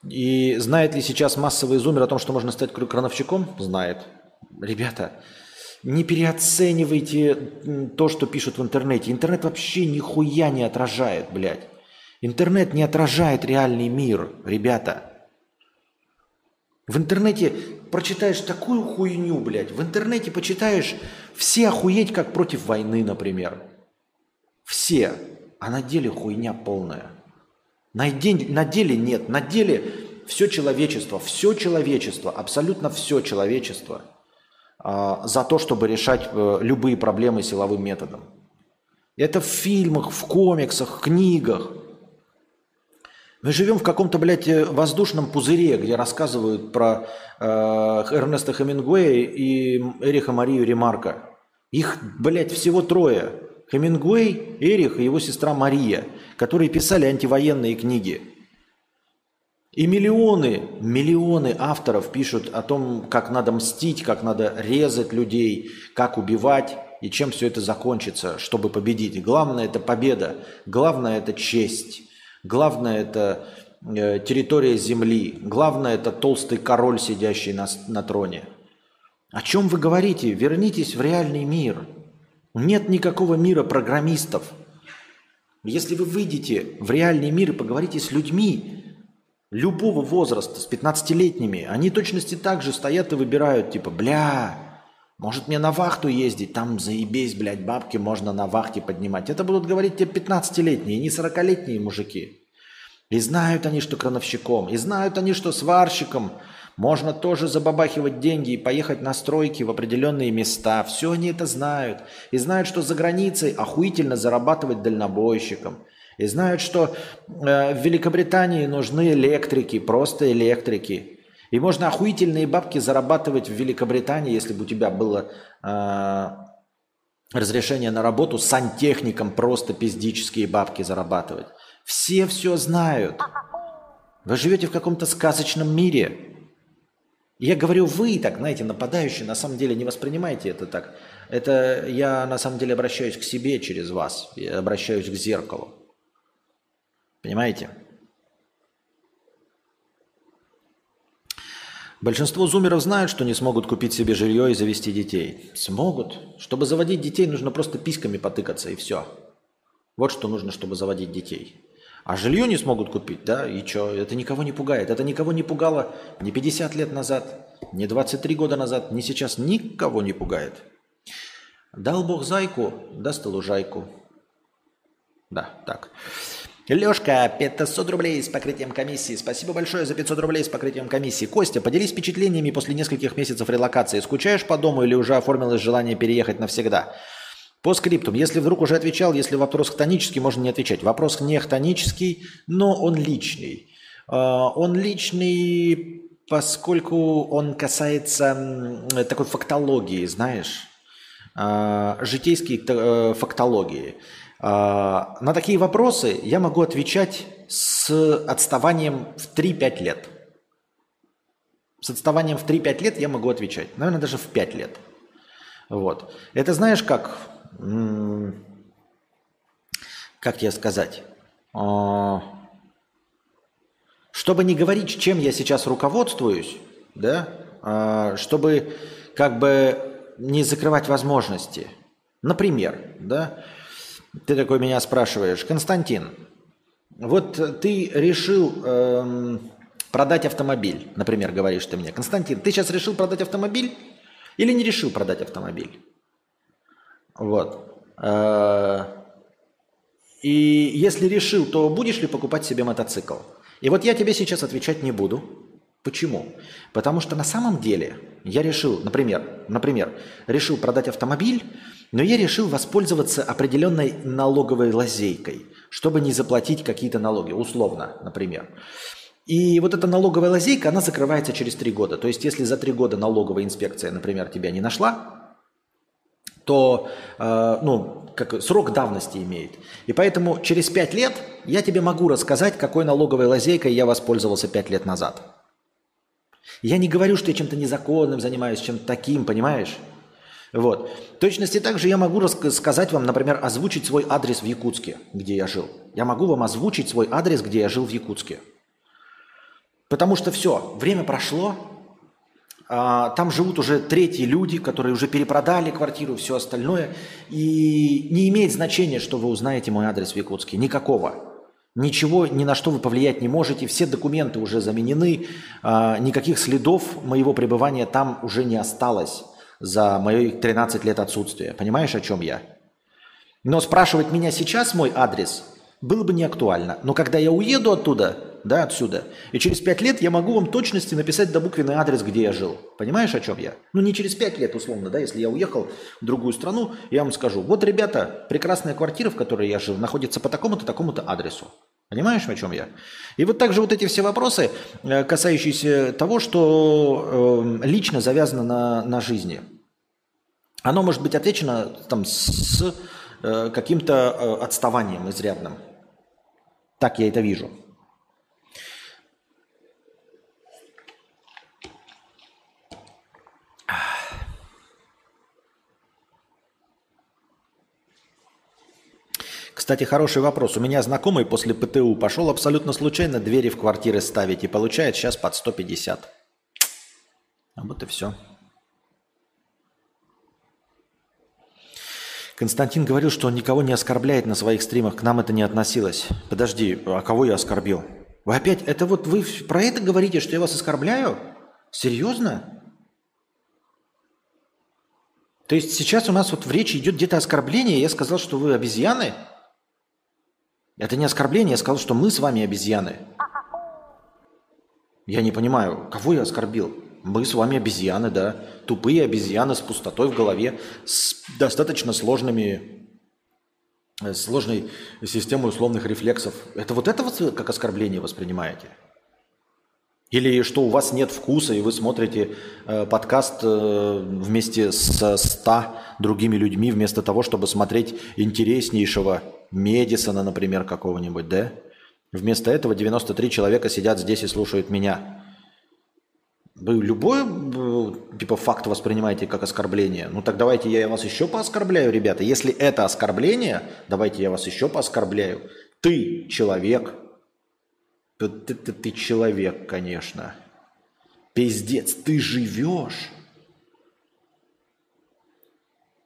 и знает ли сейчас массовый зумер о том, что можно стать крановщиком? Знает. Ребята, не переоценивайте то, что пишут в интернете. Интернет вообще нихуя не отражает, блядь. Интернет не отражает реальный мир, ребята. В интернете прочитаешь такую хуйню, блядь. В интернете почитаешь все охуеть, как против войны, например. Все. А на деле хуйня полная. На, день, на деле нет. На деле все человечество, все человечество, абсолютно все человечество э, за то, чтобы решать э, любые проблемы силовым методом. Это в фильмах, в комиксах, книгах – мы живем в каком-то, блядь, э, воздушном пузыре, где рассказывают про э, Эрнеста Хемингуэя и Эриха Марию Ремарка. Их, блядь, всего трое. Хемингуэй, Эрих и его сестра Мария, которые писали антивоенные книги. И миллионы, миллионы авторов пишут о том, как надо мстить, как надо резать людей, как убивать и чем все это закончится, чтобы победить. Главное – это победа, главное – это честь. Главное это э, территория земли. Главное это толстый король, сидящий на, на троне. О чем вы говорите? Вернитесь в реальный мир. Нет никакого мира программистов. Если вы выйдете в реальный мир и поговорите с людьми любого возраста, с 15-летними, они точности так же стоят и выбирают, типа, бля, может мне на вахту ездить, там заебись, блядь, бабки можно на вахте поднимать. Это будут говорить те 15-летние, не 40-летние мужики. И знают они, что крановщиком, и знают они, что сварщиком можно тоже забабахивать деньги и поехать на стройки в определенные места. Все они это знают. И знают, что за границей охуительно зарабатывать дальнобойщиком. И знают, что э, в Великобритании нужны электрики, просто электрики. И можно охуительные бабки зарабатывать в Великобритании, если бы у тебя было э, разрешение на работу сантехником, просто пиздические бабки зарабатывать. Все все знают. Вы живете в каком-то сказочном мире. Я говорю вы, так, знаете, нападающие, на самом деле не воспринимайте это так. Это я на самом деле обращаюсь к себе через вас. Я обращаюсь к зеркалу. Понимаете? Большинство зумеров знают, что не смогут купить себе жилье и завести детей. Смогут. Чтобы заводить детей, нужно просто письками потыкаться и все. Вот что нужно, чтобы заводить детей. А жилье не смогут купить, да, и что? Это никого не пугает. Это никого не пугало ни 50 лет назад, ни 23 года назад, ни сейчас никого не пугает. Дал Бог зайку, даст и лужайку. Да, так. Лешка, 500 рублей с покрытием комиссии. Спасибо большое за 500 рублей с покрытием комиссии. Костя, поделись впечатлениями после нескольких месяцев релокации. Скучаешь по дому или уже оформилось желание переехать навсегда? По скриптум, если вдруг уже отвечал, если вопрос хтонический, можно не отвечать. Вопрос не хтонический, но он личный. А, он личный, поскольку он касается такой фактологии, знаешь, а, житейской э, фактологии. А, на такие вопросы я могу отвечать с отставанием в 3-5 лет. С отставанием в 3-5 лет я могу отвечать. Наверное, даже в 5 лет. Вот. Это знаешь как? Как тебе сказать? А, чтобы не говорить, чем я сейчас руководствуюсь, да, а, чтобы как бы не закрывать возможности. Например, да, ты такой меня спрашиваешь, Константин, Вот ты решил эм, продать автомобиль, например, говоришь ты мне. Константин, ты сейчас решил продать автомобиль или не решил продать автомобиль? Вот. Э, и если решил, то будешь ли покупать себе мотоцикл? И вот я тебе сейчас отвечать не буду. Почему? Потому что на самом деле я решил, например, например, решил продать автомобиль, но я решил воспользоваться определенной налоговой лазейкой, чтобы не заплатить какие-то налоги, условно, например. И вот эта налоговая лазейка, она закрывается через три года. То есть, если за три года налоговая инспекция, например, тебя не нашла, то э, ну, как, срок давности имеет. И поэтому через пять лет я тебе могу рассказать, какой налоговой лазейкой я воспользовался пять лет назад. Я не говорю, что я чем-то незаконным занимаюсь, чем-то таким, понимаешь? Вот. В точности также я могу сказать вам, например, озвучить свой адрес в Якутске, где я жил. Я могу вам озвучить свой адрес, где я жил в Якутске. Потому что все, время прошло, а, там живут уже третьи люди, которые уже перепродали квартиру, все остальное. И не имеет значения, что вы узнаете мой адрес в Якутске. Никакого. Ничего, ни на что вы повлиять не можете. Все документы уже заменены. А, никаких следов моего пребывания там уже не осталось за мои 13 лет отсутствия. Понимаешь, о чем я? Но спрашивать меня сейчас мой адрес было бы не актуально. Но когда я уеду оттуда, да, отсюда, и через пять лет я могу вам точности написать до буквенный адрес, где я жил. Понимаешь, о чем я? Ну, не через пять лет, условно, да, если я уехал в другую страну, я вам скажу, вот, ребята, прекрасная квартира, в которой я жил, находится по такому-то, такому-то адресу. Понимаешь, о чем я? И вот также вот эти все вопросы, э, касающиеся того, что э, лично завязано на, на жизни – оно может быть отвечено там, с э, каким-то отставанием изрядным. Так я это вижу. Кстати, хороший вопрос. У меня знакомый после ПТУ пошел абсолютно случайно двери в квартиры ставить и получает сейчас под 150. А вот и все. Константин говорил, что он никого не оскорбляет на своих стримах. К нам это не относилось. Подожди, а кого я оскорбил? Вы опять, это вот вы про это говорите, что я вас оскорбляю? Серьезно? То есть сейчас у нас вот в речи идет где-то оскорбление, я сказал, что вы обезьяны? Это не оскорбление, я сказал, что мы с вами обезьяны. Я не понимаю, кого я оскорбил? Мы с вами обезьяны, да. Тупые обезьяны с пустотой в голове, с достаточно сложными, э, сложной системой условных рефлексов. Это вот это вот как оскорбление воспринимаете? Или что у вас нет вкуса, и вы смотрите э, подкаст э, вместе с ста другими людьми, вместо того, чтобы смотреть интереснейшего Медисона, например, какого-нибудь, да? Вместо этого 93 человека сидят здесь и слушают меня. Вы любой типа факт воспринимаете как оскорбление. Ну так давайте я вас еще пооскорбляю, ребята. Если это оскорбление, давайте я вас еще пооскорбляю. Ты человек. Ты, ты, ты, ты человек, конечно. Пиздец, ты живешь.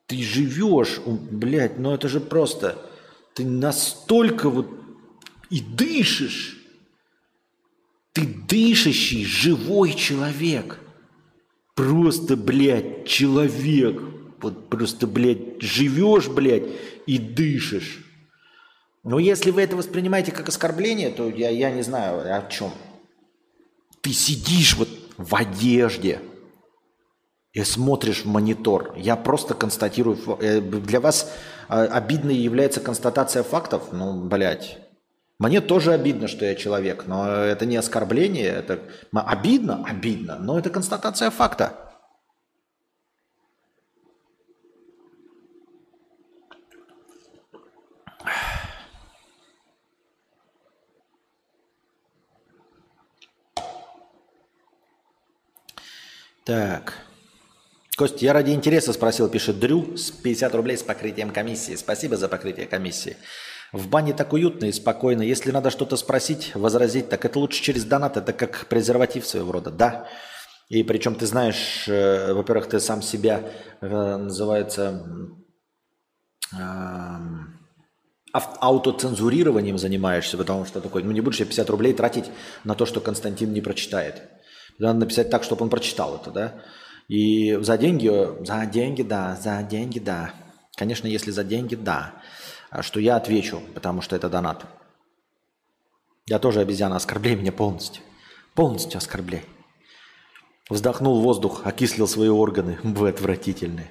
Ты живешь, блядь, ну это же просто... Ты настолько вот и дышишь ты дышащий, живой человек. Просто, блядь, человек. Вот просто, блядь, живешь, блядь, и дышишь. Но если вы это воспринимаете как оскорбление, то я, я не знаю о чем. Ты сидишь вот в одежде и смотришь в монитор. Я просто констатирую. Э, для вас а, обидной является констатация фактов? Ну, блядь. Мне тоже обидно, что я человек, но это не оскорбление, это обидно, обидно, но это констатация факта. Так. Кость, я ради интереса спросил, пишет Дрю, с 50 рублей с покрытием комиссии. Спасибо за покрытие комиссии. В бане так уютно и спокойно. Если надо что-то спросить, возразить, так это лучше через донат, это как презерватив своего рода. Да. И причем ты знаешь, э, во-первых, ты сам себя, э, называется, э, аутоцензурированием занимаешься, потому что такой, ну не будешь я 50 рублей тратить на то, что Константин не прочитает. Надо написать так, чтобы он прочитал это, да? И за деньги, за деньги, да, за деньги, да. Конечно, если за деньги, да. А что я отвечу, потому что это донат. Я тоже обезьяна, оскорбляй меня полностью. Полностью оскорбляй. Вздохнул воздух, окислил свои органы. Вы отвратительные.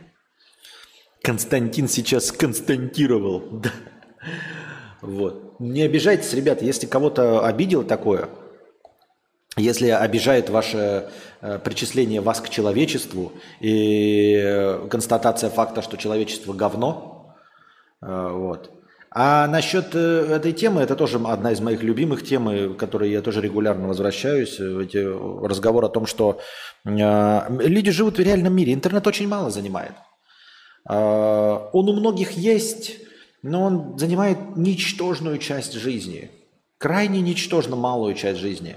Константин сейчас константировал. Да. Вот. Не обижайтесь, ребята, если кого-то обидел такое, если обижает ваше э, причисление вас к человечеству и э, констатация факта, что человечество говно, вот. А насчет э, этой темы, это тоже одна из моих любимых тем, э, к которой я тоже регулярно возвращаюсь, э, эти, разговор о том, что э, люди живут в реальном мире, интернет очень мало занимает. Э, он у многих есть, но он занимает ничтожную часть жизни, крайне ничтожно малую часть жизни.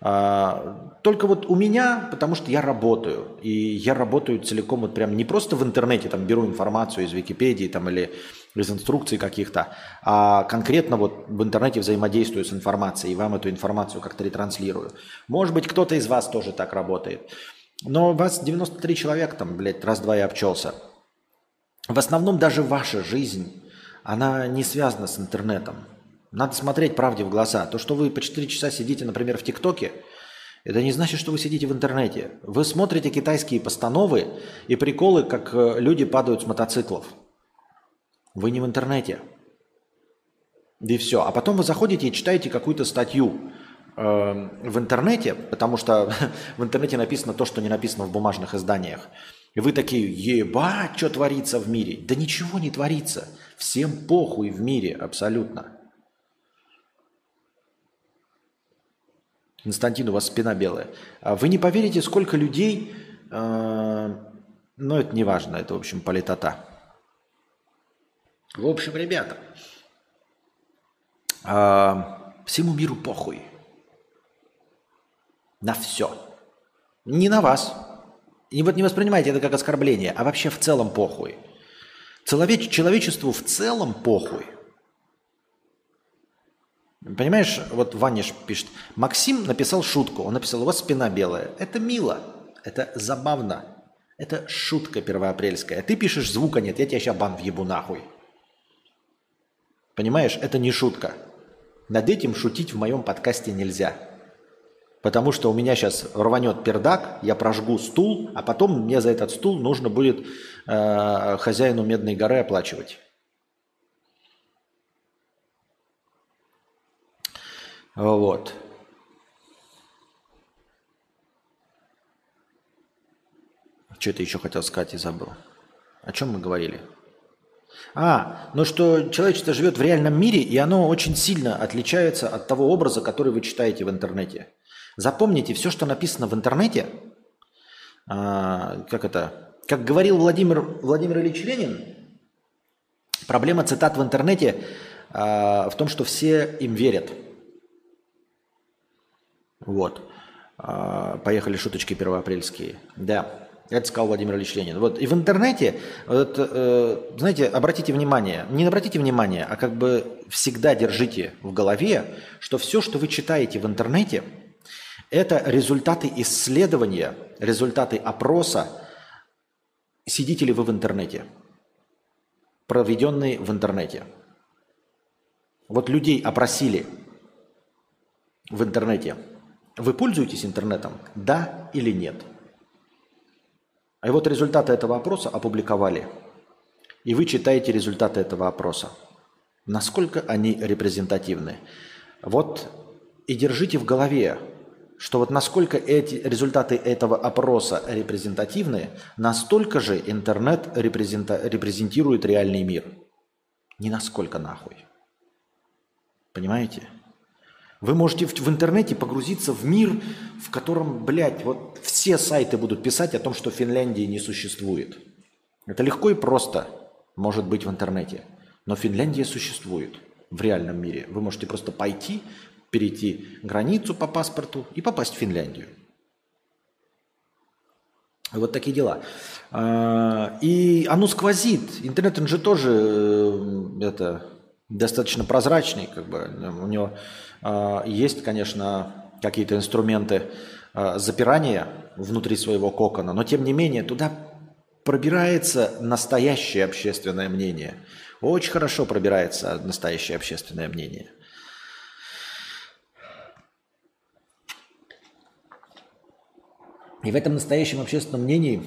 Только вот у меня, потому что я работаю, и я работаю целиком вот прям не просто в интернете, там беру информацию из Википедии там или из инструкций каких-то, а конкретно вот в интернете взаимодействую с информацией и вам эту информацию как-то ретранслирую. Может быть, кто-то из вас тоже так работает. Но вас 93 человека там, блядь, раз-два я обчелся. В основном даже ваша жизнь, она не связана с интернетом. Надо смотреть правде в глаза. То, что вы по 4 часа сидите, например, в ТикТоке, это не значит, что вы сидите в интернете. Вы смотрите китайские постановы и приколы, как э, люди падают с мотоциклов. Вы не в интернете. И все. А потом вы заходите и читаете какую-то статью э, в интернете, потому что в интернете написано то, что не написано в бумажных изданиях. И вы такие, ебать, что творится в мире? Да ничего не творится. Всем похуй в мире абсолютно. Константин, у вас спина белая. А вы не поверите, сколько людей... Э, ну, это не важно, это, в общем, политота. В общем, ребята, э, всему миру похуй. На все. Не на вас. И вот не воспринимайте это как оскорбление, а вообще в целом похуй. Человеч- человечеству в целом похуй – Понимаешь, вот Ваниш пишет, Максим написал шутку, он написал, у вас спина белая. Это мило, это забавно, это шутка первоапрельская. Ты пишешь, звука нет, я тебя сейчас бан въебу нахуй. Понимаешь, это не шутка. Над этим шутить в моем подкасте нельзя. Потому что у меня сейчас рванет пердак, я прожгу стул, а потом мне за этот стул нужно будет э, хозяину Медной горы оплачивать. Вот. Что ты еще хотел сказать и забыл? О чем мы говорили? А, ну что человечество живет в реальном мире, и оно очень сильно отличается от того образа, который вы читаете в интернете. Запомните, все, что написано в интернете, а, как это, как говорил Владимир, Владимир Ильич Ленин, проблема цитат в интернете а, в том, что все им верят – вот. А, поехали шуточки первоапрельские. Да, это сказал Владимир Ильич Ленин. Вот. И в интернете, вот, э, знаете, обратите внимание, не обратите внимание, а как бы всегда держите в голове, что все, что вы читаете в интернете, это результаты исследования, результаты опроса, сидите ли вы в интернете, проведенные в интернете. Вот людей опросили в интернете – вы пользуетесь интернетом? Да или нет? И вот результаты этого опроса опубликовали. И вы читаете результаты этого опроса. Насколько они репрезентативны. Вот и держите в голове, что вот насколько эти результаты этого опроса репрезентативны, настолько же интернет репрезента, репрезентирует реальный мир. Не насколько нахуй. Понимаете? Вы можете в, в интернете погрузиться в мир, в котором, блядь, вот все сайты будут писать о том, что Финляндии не существует. Это легко и просто может быть в интернете. Но Финляндия существует в реальном мире. Вы можете просто пойти, перейти границу по паспорту и попасть в Финляндию. Вот такие дела. А, и оно сквозит. Интернет, он же тоже э, это, достаточно прозрачный, как бы у него есть, конечно, какие-то инструменты э, запирания внутри своего кокона, но тем не менее туда пробирается настоящее общественное мнение. Очень хорошо пробирается настоящее общественное мнение. И в этом настоящем общественном мнении,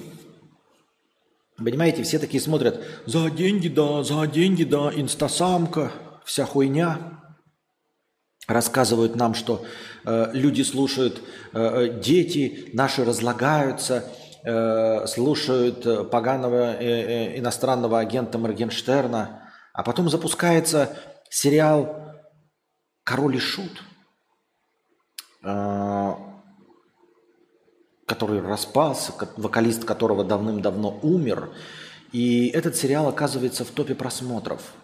понимаете, все такие смотрят, за деньги, да, за деньги, да, инстасамка, вся хуйня. Рассказывают нам, что э, люди слушают, э, э дети наши разлагаются, э, слушают э, поганого э, э, иностранного агента Моргенштерна, а потом запускается сериал «Король и Шут», э, который распался, вокалист которого давным-давно умер. И этот сериал оказывается в топе просмотров.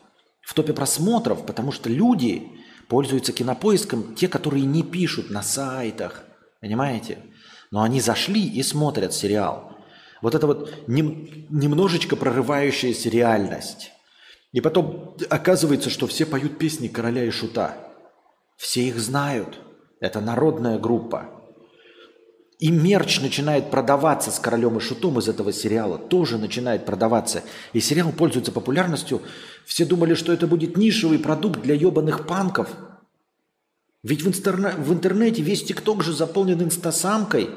В топе просмотров, потому что люди пользуются кинопоиском, те, которые не пишут на сайтах, понимаете? Но они зашли и смотрят сериал. Вот это вот нем, немножечко прорывающаяся реальность. И потом оказывается, что все поют песни короля и шута. Все их знают. Это народная группа. И мерч начинает продаваться с королем и шутом из этого сериала. Тоже начинает продаваться. И сериал пользуется популярностью. Все думали, что это будет нишевый продукт для ебаных панков. Ведь в, интерна- в интернете весь ТикТок же заполнен инстасамкой,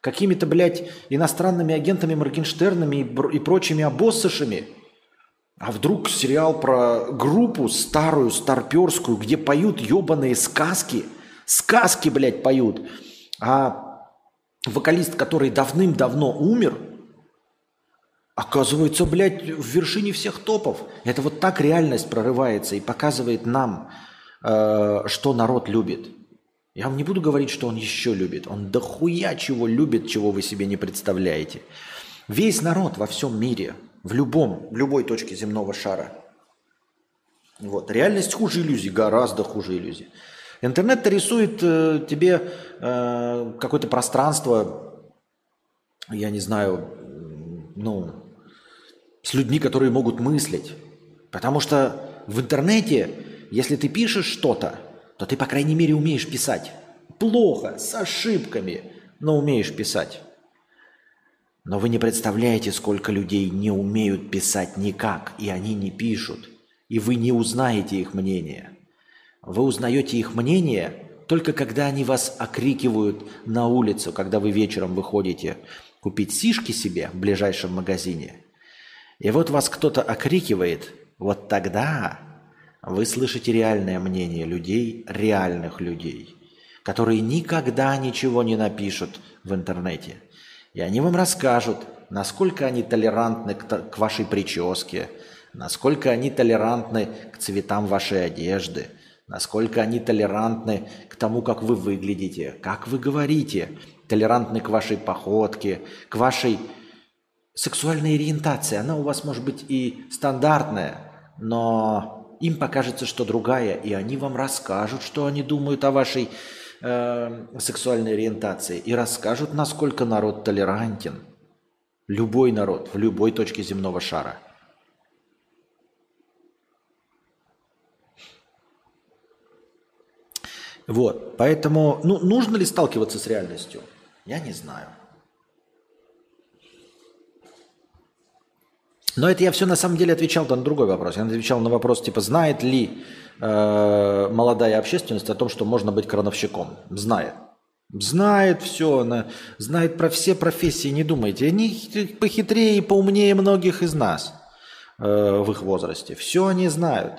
какими-то, блядь, иностранными агентами Моргенштернами и, и прочими обоссышами. А вдруг сериал про группу старую, старперскую, где поют ебаные сказки. Сказки, блядь, поют. А вокалист, который давным-давно умер, оказывается, блядь, в вершине всех топов. Это вот так реальность прорывается и показывает нам, э, что народ любит. Я вам не буду говорить, что он еще любит. Он дохуя чего любит, чего вы себе не представляете. Весь народ во всем мире, в любом, в любой точке земного шара. Вот. Реальность хуже иллюзий, гораздо хуже иллюзий. Интернет рисует э, тебе э, какое-то пространство, я не знаю, ну, с людьми, которые могут мыслить. Потому что в интернете, если ты пишешь что-то, то ты, по крайней мере, умеешь писать. Плохо, с ошибками, но умеешь писать. Но вы не представляете, сколько людей не умеют писать никак, и они не пишут. И вы не узнаете их мнение. Вы узнаете их мнение только когда они вас окрикивают на улицу, когда вы вечером выходите купить сишки себе в ближайшем магазине. И вот вас кто-то окрикивает, вот тогда вы слышите реальное мнение людей, реальных людей, которые никогда ничего не напишут в интернете. И они вам расскажут, насколько они толерантны к, вашей прическе, насколько они толерантны к цветам вашей одежды – насколько они толерантны к тому, как вы выглядите, как вы говорите, толерантны к вашей походке, к вашей сексуальной ориентации. Она у вас может быть и стандартная, но им покажется, что другая, и они вам расскажут, что они думают о вашей э, сексуальной ориентации, и расскажут, насколько народ толерантен. Любой народ в любой точке земного шара – Вот, поэтому, ну, нужно ли сталкиваться с реальностью? Я не знаю. Но это я все на самом деле отвечал на другой вопрос. Я отвечал на вопрос, типа, знает ли э, молодая общественность о том, что можно быть крановщиком? Знает. Знает все, она знает про все профессии, не думайте. Они похитрее и поумнее многих из нас э, в их возрасте. Все они знают.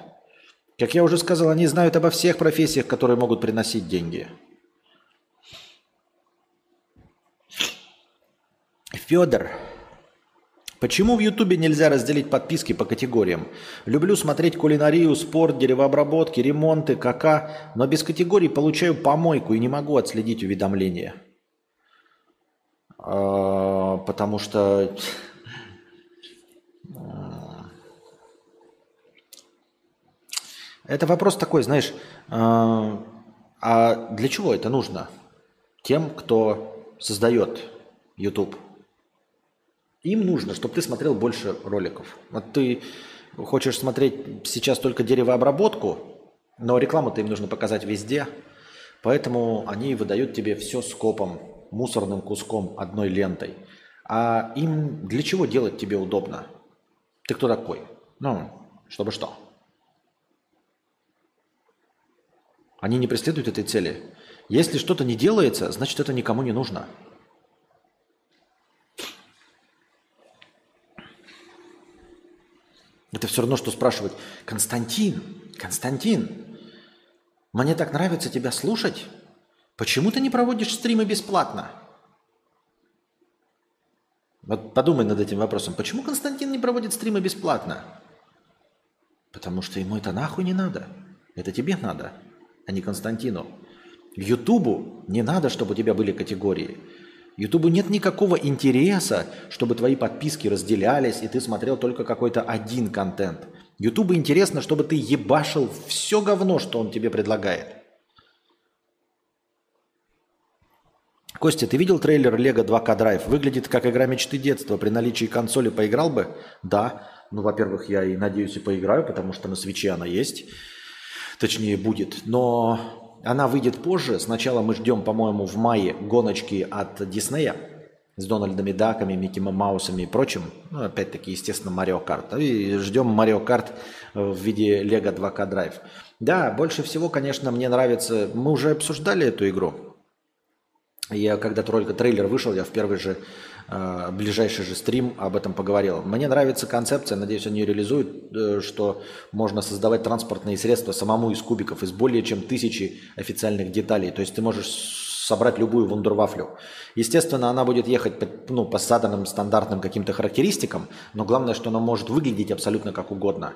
Как я уже сказал, они знают обо всех профессиях, которые могут приносить деньги. Федор. Почему в Ютубе нельзя разделить подписки по категориям? Люблю смотреть кулинарию, спорт, деревообработки, ремонты, кака, но без категорий получаю помойку и не могу отследить уведомления. А, потому что Это вопрос такой, знаешь, а, а для чего это нужно? Тем, кто создает YouTube. Им нужно, чтобы ты смотрел больше роликов. Вот ты хочешь смотреть сейчас только деревообработку, но рекламу-то им нужно показать везде, поэтому они выдают тебе все скопом, мусорным куском, одной лентой. А им для чего делать тебе удобно? Ты кто такой? Ну, чтобы что? Они не преследуют этой цели. Если что-то не делается, значит это никому не нужно. Это все равно, что спрашивать, Константин, Константин, мне так нравится тебя слушать, почему ты не проводишь стримы бесплатно? Вот подумай над этим вопросом. Почему Константин не проводит стримы бесплатно? Потому что ему это нахуй не надо. Это тебе надо, а не Константину. Ютубу не надо, чтобы у тебя были категории. Ютубу нет никакого интереса, чтобы твои подписки разделялись, и ты смотрел только какой-то один контент. Ютубу интересно, чтобы ты ебашил все говно, что он тебе предлагает. Костя, ты видел трейлер Lego 2K Drive? Выглядит как игра мечты детства. При наличии консоли поиграл бы? Да. Ну, во-первых, я и надеюсь и поиграю, потому что на свече она есть. Точнее, будет. Но она выйдет позже. Сначала мы ждем, по-моему, в мае гоночки от Диснея с Дональдами Даками, Микки Маусами и прочим. Ну, опять-таки, естественно, Марио Карт. И ждем Марио Карт в виде Lego 2K Drive. Да, больше всего, конечно, мне нравится... Мы уже обсуждали эту игру. Я когда только трейлер вышел, я в первый же э, ближайший же стрим об этом поговорил. Мне нравится концепция, надеюсь, они ее реализуют, э, что можно создавать транспортные средства самому из кубиков, из более чем тысячи официальных деталей. То есть ты можешь собрать любую вундервафлю. Естественно, она будет ехать по, ну, по заданным стандартным каким-то характеристикам, но главное, что она может выглядеть абсолютно как угодно.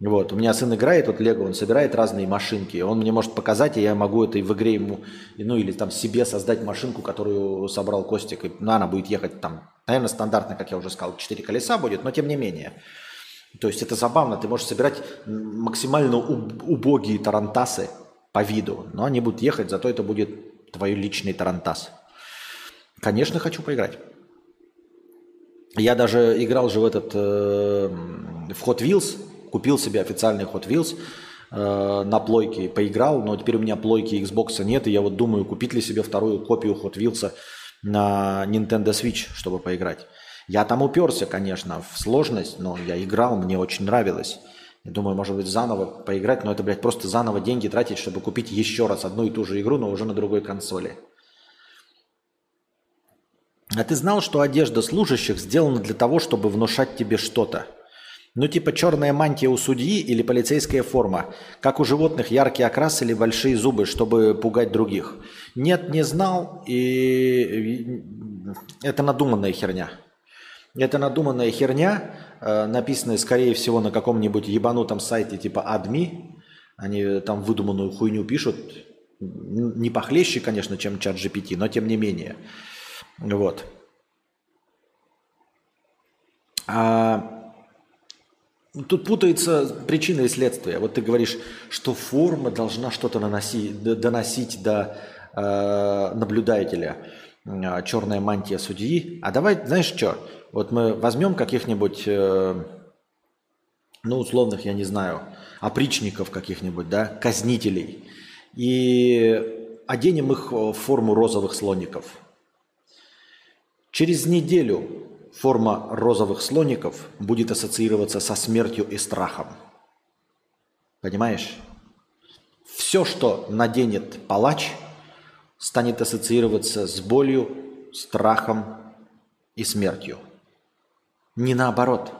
Вот, у меня сын играет, вот Лего, он собирает разные машинки, он мне может показать, и я могу это в игре ему, ну или там себе создать машинку, которую собрал Костик, и ну, она будет ехать там, наверное, стандартно, как я уже сказал, 4 колеса будет, но тем не менее. То есть это забавно, ты можешь собирать максимально убогие тарантасы по виду, но они будут ехать, зато это будет твой личный тарантас. Конечно, хочу поиграть. Я даже играл же в этот, э, в Hot Wheels, Купил себе официальный Hot Wheels э, на плойке, поиграл, но теперь у меня плойки Xbox нет, и я вот думаю, купить ли себе вторую копию Hot Wheels на Nintendo Switch, чтобы поиграть. Я там уперся, конечно, в сложность, но я играл, мне очень нравилось. Я думаю, может быть, заново поиграть, но это, блядь, просто заново деньги тратить, чтобы купить еще раз одну и ту же игру, но уже на другой консоли. А ты знал, что одежда служащих сделана для того, чтобы внушать тебе что-то? Ну типа черная мантия у судьи или полицейская форма. Как у животных яркий окрас или большие зубы, чтобы пугать других. Нет, не знал, и это надуманная херня. Это надуманная херня, э, написанная, скорее всего, на каком-нибудь ебанутом сайте типа Адми. Они там выдуманную хуйню пишут. Не похлеще, конечно, чем чат GPT, но тем не менее. Вот. А Тут путается причина и следствие. Вот ты говоришь, что форма должна что-то доносить до э, наблюдателя. Э, черная мантия судьи. А давай, знаешь что, вот мы возьмем каких-нибудь, э, ну, условных, я не знаю, опричников каких-нибудь, да, казнителей, и оденем их в форму розовых слоников. Через неделю форма розовых слоников будет ассоциироваться со смертью и страхом. Понимаешь? Все, что наденет палач, станет ассоциироваться с болью, страхом и смертью. Не наоборот.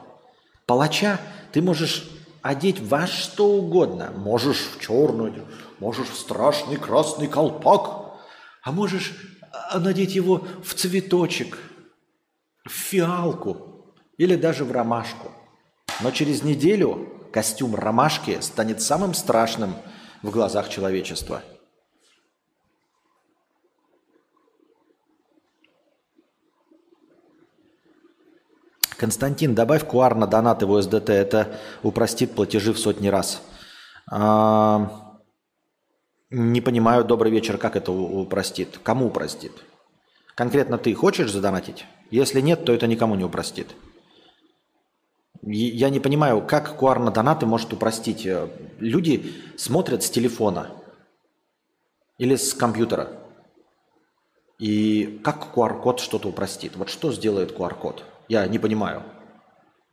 Палача ты можешь одеть во что угодно. Можешь в черную, можешь в страшный красный колпак, а можешь а, надеть его в цветочек – в фиалку или даже в ромашку. Но через неделю костюм ромашки станет самым страшным в глазах человечества. Константин, добавь QR на донаты в USDT. Это упростит платежи в сотни раз. А, не понимаю, добрый вечер, как это упростит? Кому упростит? Конкретно ты хочешь задонатить? Если нет, то это никому не упростит. Я не понимаю, как QR на донаты может упростить. Э, люди смотрят с телефона или с компьютера. И как QR-код что-то упростит? Вот что сделает QR-код? Я не понимаю.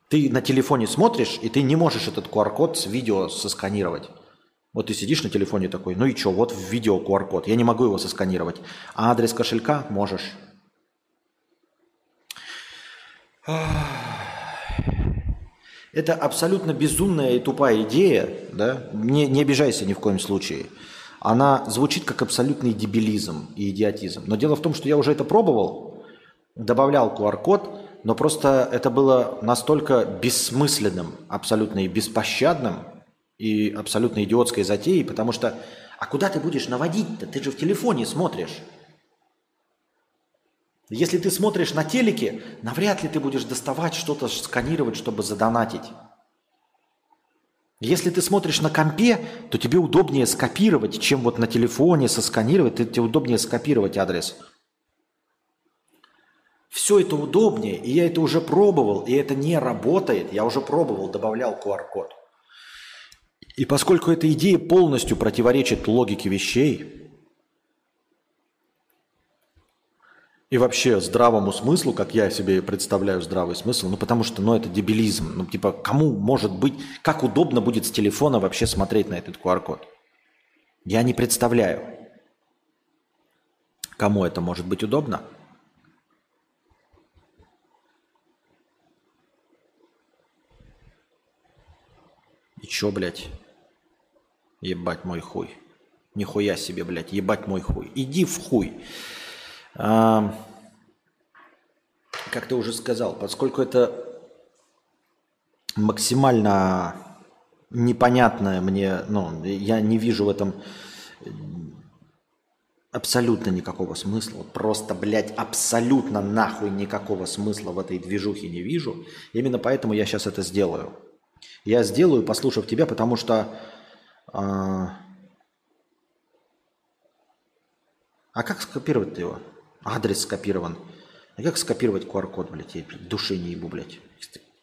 Ты на телефоне смотришь, и ты не можешь этот QR-код с видео сосканировать. Вот ты сидишь на телефоне такой, ну и что, вот в видео QR-код. Я не могу его сосканировать. А адрес кошелька можешь. Это абсолютно безумная и тупая идея, да? Не, не обижайся ни в коем случае. Она звучит как абсолютный дебилизм и идиотизм. Но дело в том, что я уже это пробовал, добавлял QR-код, но просто это было настолько бессмысленным, абсолютно и беспощадным, и абсолютно идиотской затеей, потому что а куда ты будешь наводить-то? Ты же в телефоне смотришь. Если ты смотришь на телеке, навряд ли ты будешь доставать что-то, сканировать, чтобы задонатить. Если ты смотришь на компе, то тебе удобнее скопировать, чем вот на телефоне сосканировать, тебе удобнее скопировать адрес. Все это удобнее, и я это уже пробовал, и это не работает. Я уже пробовал, добавлял QR-код. И поскольку эта идея полностью противоречит логике вещей, И вообще здравому смыслу, как я себе представляю здравый смысл, ну потому что, ну это дебилизм. Ну типа, кому может быть, как удобно будет с телефона вообще смотреть на этот QR-код? Я не представляю, кому это может быть удобно. И чё, блядь? Ебать мой хуй. Нихуя себе, блядь, ебать мой хуй. Иди в хуй. А, как ты уже сказал, поскольку это максимально непонятное мне, ну, я не вижу в этом абсолютно никакого смысла. Просто, блядь, абсолютно нахуй никакого смысла в этой движухе не вижу. Именно поэтому я сейчас это сделаю. Я сделаю, послушав тебя, потому что... А, а как скопировать его? Адрес скопирован. А как скопировать QR-код, блядь? Я души не ебу, блядь.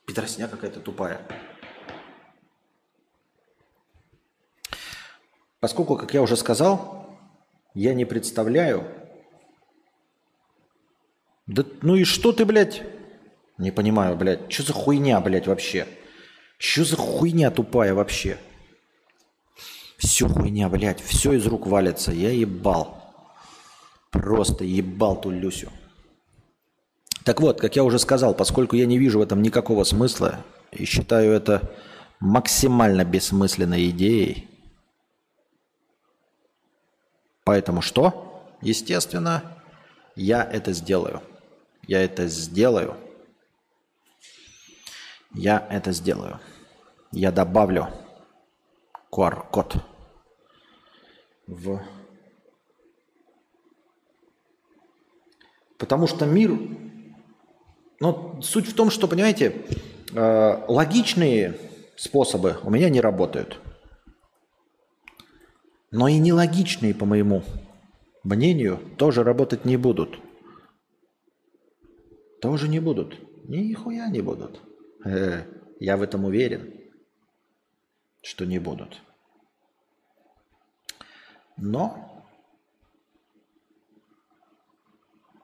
Петросня какая-то тупая. Поскольку, как я уже сказал, я не представляю... Да ну и что ты, блядь? Не понимаю, блядь. Что за хуйня, блядь, вообще? Что за хуйня тупая вообще? Все хуйня, блядь. Все из рук валится. Я ебал. Просто ебал ту Люсю. Так вот, как я уже сказал, поскольку я не вижу в этом никакого смысла и считаю это максимально бессмысленной идеей, поэтому что? Естественно, я это сделаю. Я это сделаю. Я это сделаю. Я добавлю QR-код в Потому что мир... Ну, суть в том, что, понимаете, э, логичные способы у меня не работают. Но и нелогичные, по моему мнению, тоже работать не будут. Тоже не будут. Нихуя не будут. Э, я в этом уверен, что не будут. Но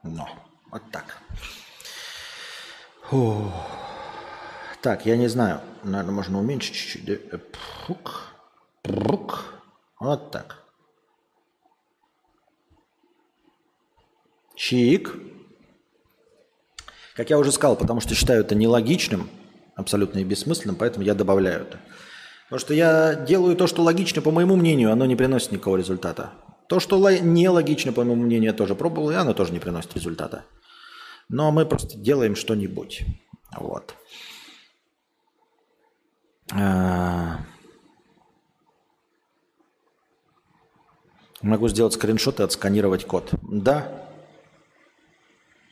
Но. Вот так. Фу. Так, я не знаю. Наверное, можно уменьшить чуть-чуть. Прук. Прук. Вот так. Чик. Как я уже сказал, потому что считаю это нелогичным, абсолютно и бессмысленным, поэтому я добавляю это. Потому что я делаю то, что логично, по моему мнению, оно не приносит никакого результата. То, что нелогично, по моему мнению, я тоже пробовал, и оно тоже не приносит результата. Но мы просто делаем что-нибудь. Вот. А. Могу сделать скриншот и отсканировать код. Да.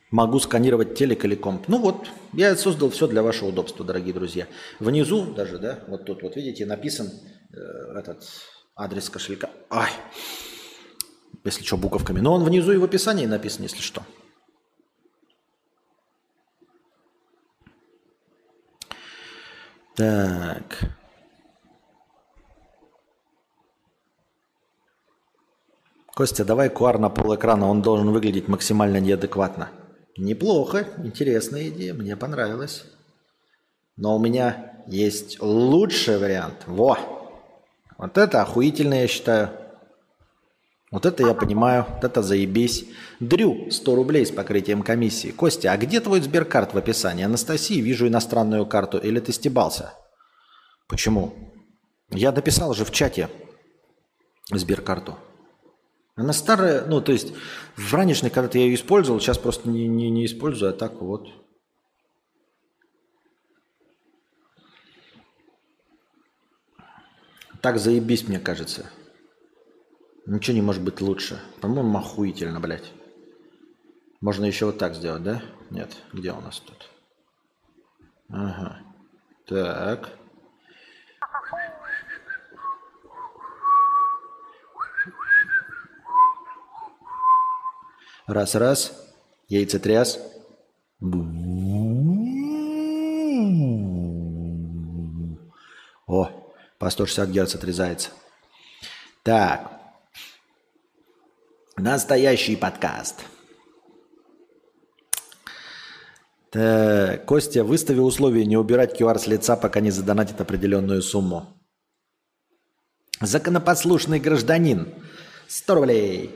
Могу сканировать телек или комп. Ну вот, я создал все для вашего удобства, дорогие друзья. Внизу даже, да, вот тут вот видите, написан э, этот адрес кошелька. Ай, если что, буковками. Но он внизу и в описании написан, если что. Так. Костя, давай QR на пол экрана, он должен выглядеть максимально неадекватно. Неплохо, интересная идея, мне понравилось. Но у меня есть лучший вариант. Во! Вот это охуительно, я считаю. Вот это я понимаю, вот это заебись. Дрю, 100 рублей с покрытием комиссии. Костя, а где твой сберкарт в описании? Анастасии, вижу иностранную карту. Или ты стебался? Почему? Я написал же в чате сберкарту. Она старая, ну, то есть в ранешный когда-то я ее использовал, сейчас просто не, не, не использую, а так вот. Так заебись, мне кажется. Ничего не может быть лучше. По-моему, охуительно, блядь. Можно еще вот так сделать, да? Нет, где у нас тут? Ага. Так. Раз-раз. Яйцетряс. О, по 160 Гц отрезается. Так. Настоящий подкаст. Так, Костя, выстави условие не убирать QR с лица, пока не задонатит определенную сумму. Законопослушный гражданин. 100 рублей.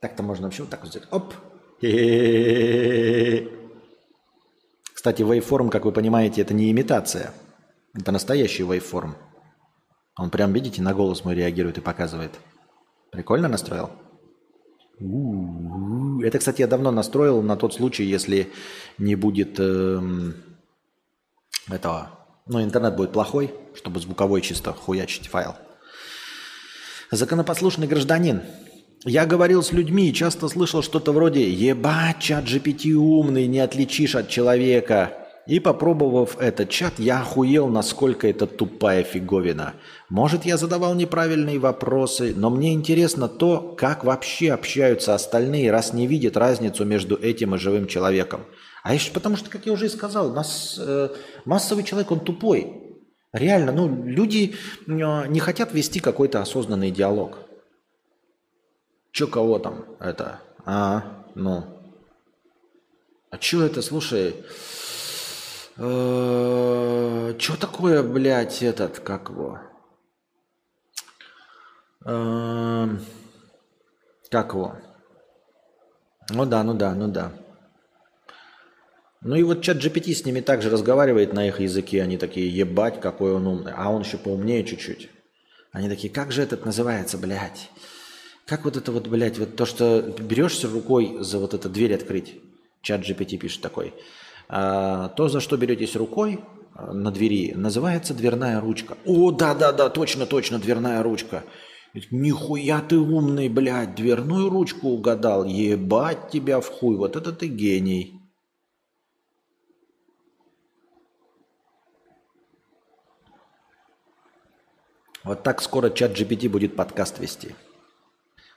Так-то можно вообще вот так вот сделать. Оп. Кстати, waveform, как вы понимаете, это не имитация. Это настоящий waveform. Он прям, видите, на голос мой реагирует и показывает. Прикольно настроил? Это, кстати, я давно настроил на тот случай, если не будет эм, этого. Ну, интернет будет плохой, чтобы звуковой чисто хуячить файл. Законопослушный гражданин. Я говорил с людьми и часто слышал что-то вроде «Ебать, чат GPT умный, не отличишь от человека». И попробовав этот чат, я охуел, насколько это тупая фиговина. Может, я задавал неправильные вопросы, но мне интересно то, как вообще общаются остальные, раз не видят разницу между этим и живым человеком. А еще потому что, как я уже и сказал, нас, э, массовый человек, он тупой. Реально, ну, люди э, не хотят вести какой-то осознанный диалог. Че кого там это? А, ну. А че это, слушай? Э, че такое, блядь, этот, как его? Э, как его? Ну да, ну да, ну да. Ну и вот чат GPT с ними также разговаривает на их языке. Они такие, ебать, какой он умный. А он еще поумнее чуть-чуть. Они такие, как же этот называется, блядь? Как вот это вот, блядь, вот то, что берешься рукой за вот эту дверь открыть, чат GPT пишет такой, то, за что беретесь рукой а, на двери, называется дверная ручка. О, да-да-да, точно-точно, дверная ручка. Нихуя ты умный, блядь, дверную ручку угадал. Ебать тебя в хуй, вот это ты гений. Вот так скоро чат GPT будет подкаст вести.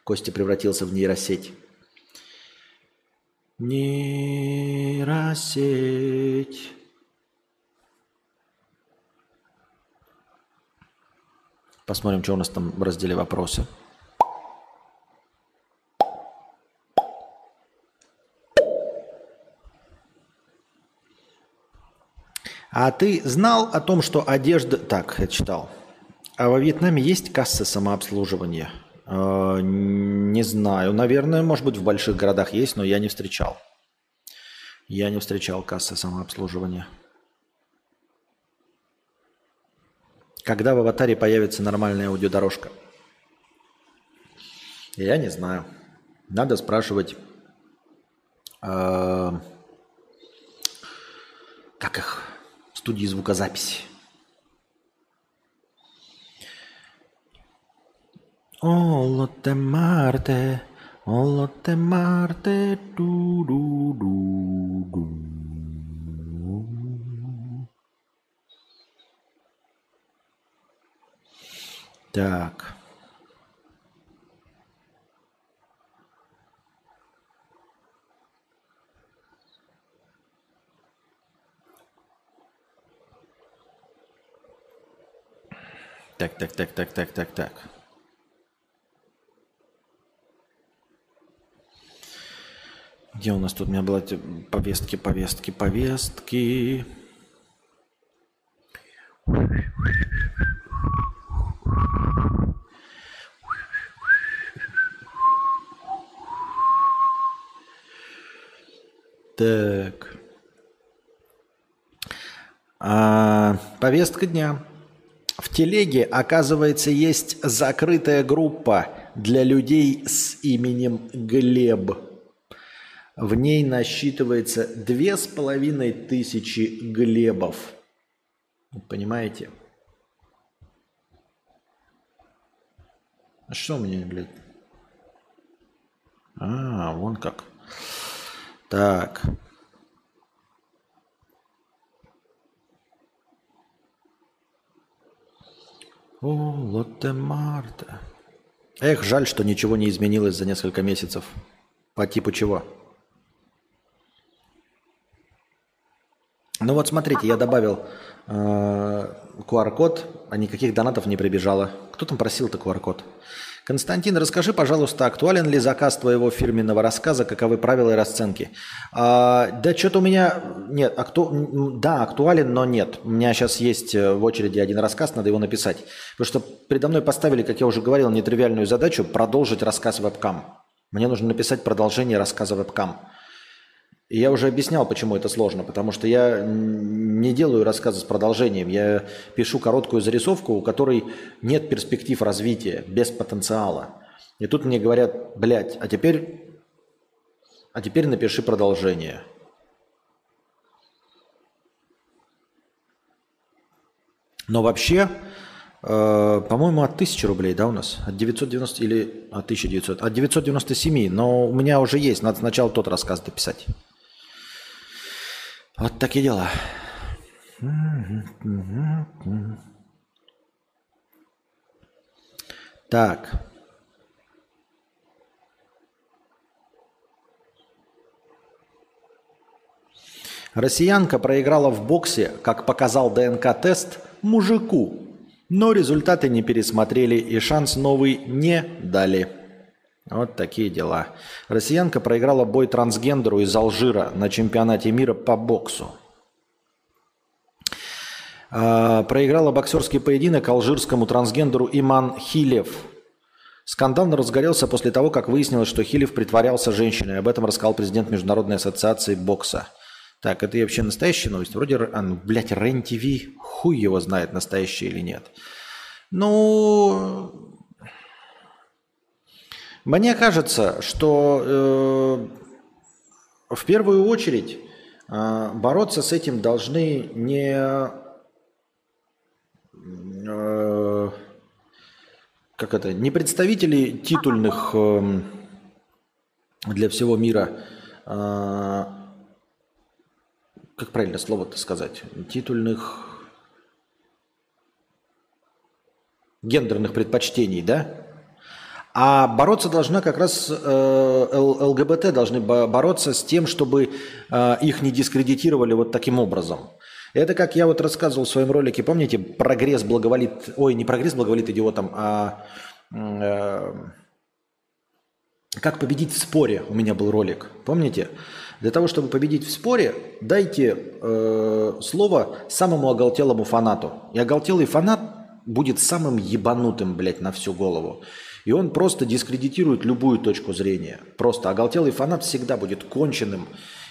Костя превратился в нейросеть. Нейросеть. Посмотрим, что у нас там в разделе вопросы. А ты знал о том, что одежда... Так, я читал. А во Вьетнаме есть кассы самообслуживания? А, не знаю. Наверное, может быть, в больших городах есть, но я не встречал. Я не встречал кассы самообслуживания. Когда в аватаре появится нормальная аудиодорожка? Я не знаю. Надо спрашивать, э, как их, студии звукозаписи. Olette Marte, olette Marte, du, du, du, du. Так. Так, так, так, так, так, так, так. Где у нас тут? У меня была повестки, повестки, повестки. Так. А, повестка дня. В телеге, оказывается, есть закрытая группа для людей с именем Глеб. В ней насчитывается две с половиной тысячи Глебов. Понимаете? А что меня, блядь? А, вон как. Так. О, Лотте Марта. Эх, жаль, что ничего не изменилось за несколько месяцев. По типу чего? Ну вот смотрите, я добавил э, QR-код, а никаких донатов не прибежало. Кто там просил-то QR-код? Константин, расскажи, пожалуйста, актуален ли заказ твоего фирменного рассказа, каковы правила и расценки? А, да что-то у меня... Нет, акту... да, актуален, но нет. У меня сейчас есть э, в очереди один рассказ, надо его написать. Потому что передо мной поставили, как я уже говорил, нетривиальную задачу продолжить рассказ вебкам. Мне нужно написать продолжение рассказа вебкам. Я уже объяснял, почему это сложно, потому что я не делаю рассказы с продолжением, я пишу короткую зарисовку, у которой нет перспектив развития, без потенциала. И тут мне говорят, блядь, а теперь, а теперь напиши продолжение. Но вообще, э, по-моему, от 1000 рублей, да, у нас? От 990 или от 1900? От 997, но у меня уже есть, надо сначала тот рассказ дописать. Вот такие дела. Так. Россиянка проиграла в боксе, как показал ДНК-тест, мужику. Но результаты не пересмотрели и шанс новый не дали. Вот такие дела. Россиянка проиграла бой трансгендеру из Алжира на чемпионате мира по боксу. А, проиграла боксерский поединок алжирскому трансгендеру Иман Хилев. Скандал разгорелся после того, как выяснилось, что Хилев притворялся женщиной. Об этом рассказал президент Международной ассоциации бокса. Так, это вообще настоящая новость? Вроде, а, ну, блядь, РЕН-ТВ, хуй его знает, настоящая или нет. Ну, мне кажется, что э, в первую очередь э, бороться с этим должны не э, как это, не представители титульных э, для всего мира, э, как правильно слово-то сказать, титульных гендерных предпочтений, да? А бороться должна как раз э, ЛГБТ должны бороться с тем, чтобы э, их не дискредитировали вот таким образом. Это как я вот рассказывал в своем ролике, помните, прогресс благоволит, ой, не прогресс благоволит идиотам, а э, как победить в споре у меня был ролик, помните? Для того, чтобы победить в споре, дайте э, слово самому оголтелому фанату. И оголтелый фанат будет самым ебанутым, блядь, на всю голову. И он просто дискредитирует любую точку зрения. Просто оголтелый фанат всегда будет конченным.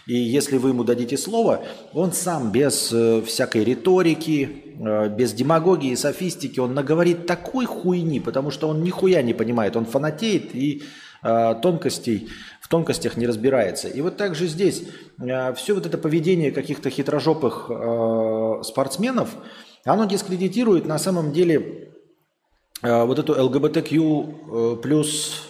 И если вы ему дадите слово, он сам без э, всякой риторики, э, без демагогии и софистики, он наговорит такой хуйни, потому что он нихуя не понимает. Он фанатеет и э, тонкостей, в тонкостях не разбирается. И вот также здесь э, все вот это поведение каких-то хитрожопых э, спортсменов, оно дискредитирует на самом деле вот эту ЛГБТК э, плюс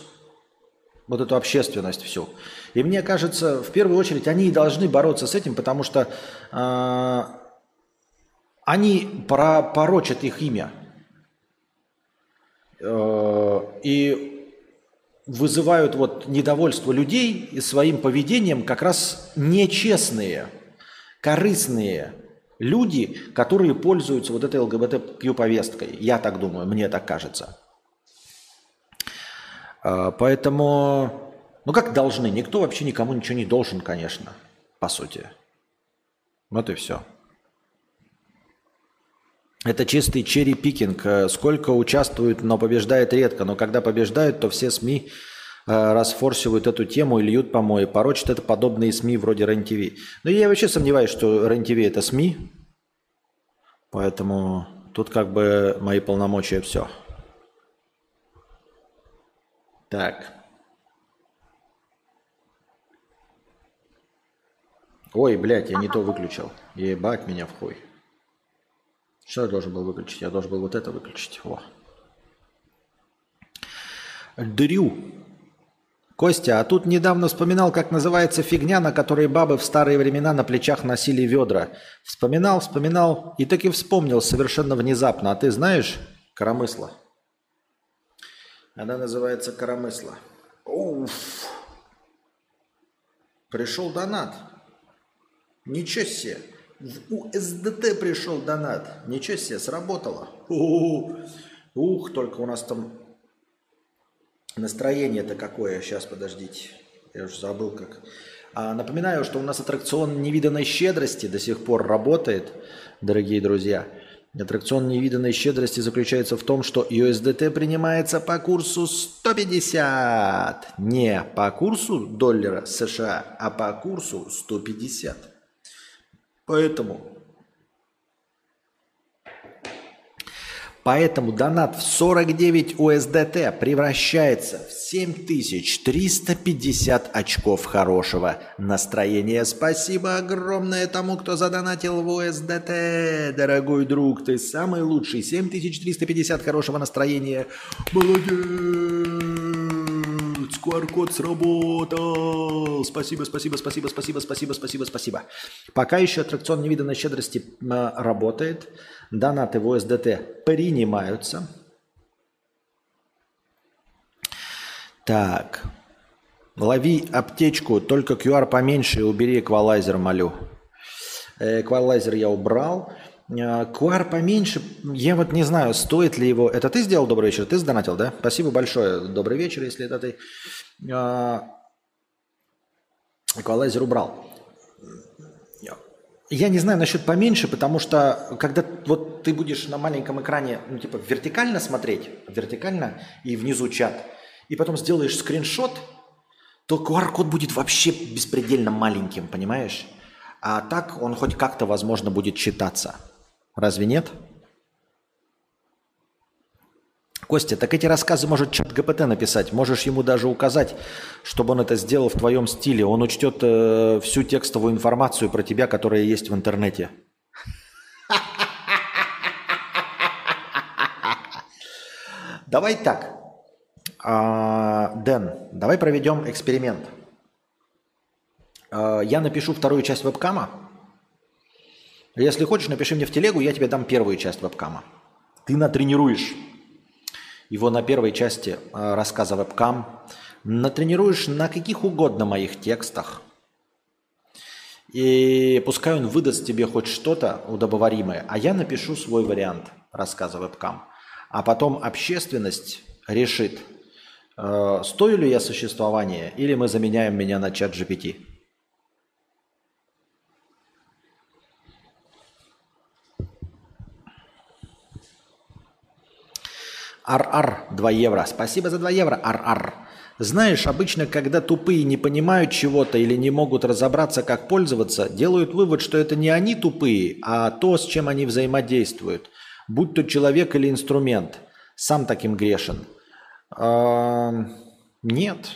вот эту общественность всю. И мне кажется, в первую очередь они и должны бороться с этим, потому что э, они порочат их имя. Э, и вызывают вот недовольство людей своим поведением как раз нечестные, корыстные, Люди, которые пользуются вот этой ЛГБТQ-повесткой. Я так думаю, мне так кажется. А, поэтому, ну как должны? Никто вообще никому ничего не должен, конечно, по сути. Вот и все. Это чистый черри-пикинг. Сколько участвуют, но побеждает редко. Но когда побеждают, то все СМИ расфорсивают эту тему и льют помои. Порочат это подобные СМИ вроде РЕН-ТВ. Но я вообще сомневаюсь, что РЕН-ТВ это СМИ. Поэтому тут как бы мои полномочия все. Так. Ой, блядь, я не то выключил. Ебать меня в хуй. Что я должен был выключить? Я должен был вот это выключить. Во. Дрю. Костя, а тут недавно вспоминал, как называется фигня, на которой бабы в старые времена на плечах носили ведра. Вспоминал, вспоминал и таки вспомнил совершенно внезапно. А ты знаешь коромысло? Она называется коромысло. Уф. Пришел донат. Ничего себе. В УСДТ пришел донат. Ничего себе, сработало. Ух, ух, только у нас там настроение-то какое. Сейчас, подождите. Я уже забыл как. А, напоминаю, что у нас аттракцион невиданной щедрости до сих пор работает, дорогие друзья. Аттракцион невиданной щедрости заключается в том, что USDT принимается по курсу 150. Не по курсу доллара США, а по курсу 150. Поэтому, поэтому донат в 49 USDT превращается в 7350 очков хорошего настроения. Спасибо огромное тому, кто задонатил в USDT. Дорогой друг, ты самый лучший. 7350 хорошего настроения. Молодец! QR-код сработал. Спасибо, спасибо, спасибо, спасибо, спасибо, спасибо, спасибо. Пока еще аттракцион невиданной щедрости работает. Донаты в ОСДТ принимаются. Так. Лови аптечку, только QR поменьше и убери эквалайзер, молю. Э, эквалайзер я убрал. Куар поменьше, я вот не знаю, стоит ли его... Это ты сделал добрый вечер? Ты сдонатил, да? Спасибо большое. Добрый вечер, если это ты. Эквалайзер убрал. Я не знаю насчет поменьше, потому что когда вот ты будешь на маленьком экране, ну типа вертикально смотреть, вертикально и внизу чат, и потом сделаешь скриншот, то QR-код будет вообще беспредельно маленьким, понимаешь? А так он хоть как-то, возможно, будет читаться. Разве нет? Костя, так эти рассказы может чат ГПТ написать. Можешь ему даже указать, чтобы он это сделал в твоем стиле. Он учтет э, всю текстовую информацию про тебя, которая есть в интернете. Давай так. А, Дэн, давай проведем эксперимент. А, я напишу вторую часть вебкама, если хочешь, напиши мне в телегу, я тебе дам первую часть вебкама. Ты натренируешь его на первой части э, рассказа вебкам, натренируешь на каких угодно моих текстах, и пускай он выдаст тебе хоть что-то удобоваримое, а я напишу свой вариант рассказа вебкам. А потом общественность решит, э, стою ли я существования, или мы заменяем меня на чат GPT. Ар-ар, 2 евро. Спасибо за 2 евро, ар-ар. Знаешь, обычно, когда тупые не понимают чего-то или не могут разобраться, как пользоваться, делают вывод, что это не они тупые, а то, с чем они взаимодействуют. Будь то человек или инструмент. Сам таким грешен. Нет.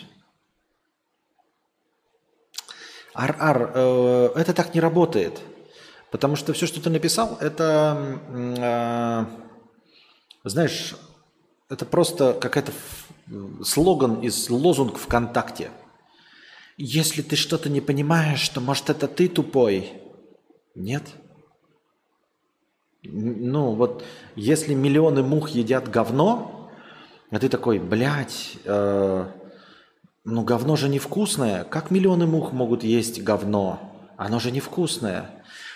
Ар-ар, э, это так не работает. Потому что все, что ты написал, это, э, знаешь, это просто какая-то слоган из лозунг ВКонтакте. Если ты что-то не понимаешь, то может это ты тупой. Нет? Ну вот, если миллионы мух едят говно, а ты такой, блядь, э, ну говно же невкусное. Как миллионы мух могут есть говно? Оно же невкусное.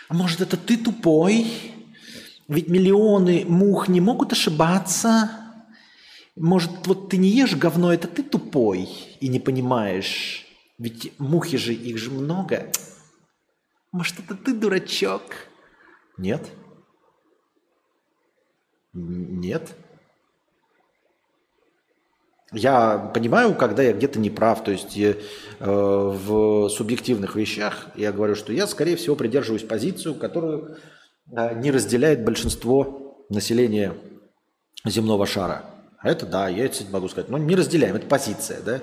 А может, это ты тупой? Ведь миллионы мух не могут ошибаться. Может, вот ты не ешь говно, это ты тупой и не понимаешь. Ведь мухи же, их же много. Может, это ты дурачок? Нет. Нет. Я понимаю, когда я где-то не прав, то есть э, в субъективных вещах я говорю, что я, скорее всего, придерживаюсь позицию, которую э, не разделяет большинство населения земного шара. Это да, я это могу сказать. Но не разделяем, это позиция, да.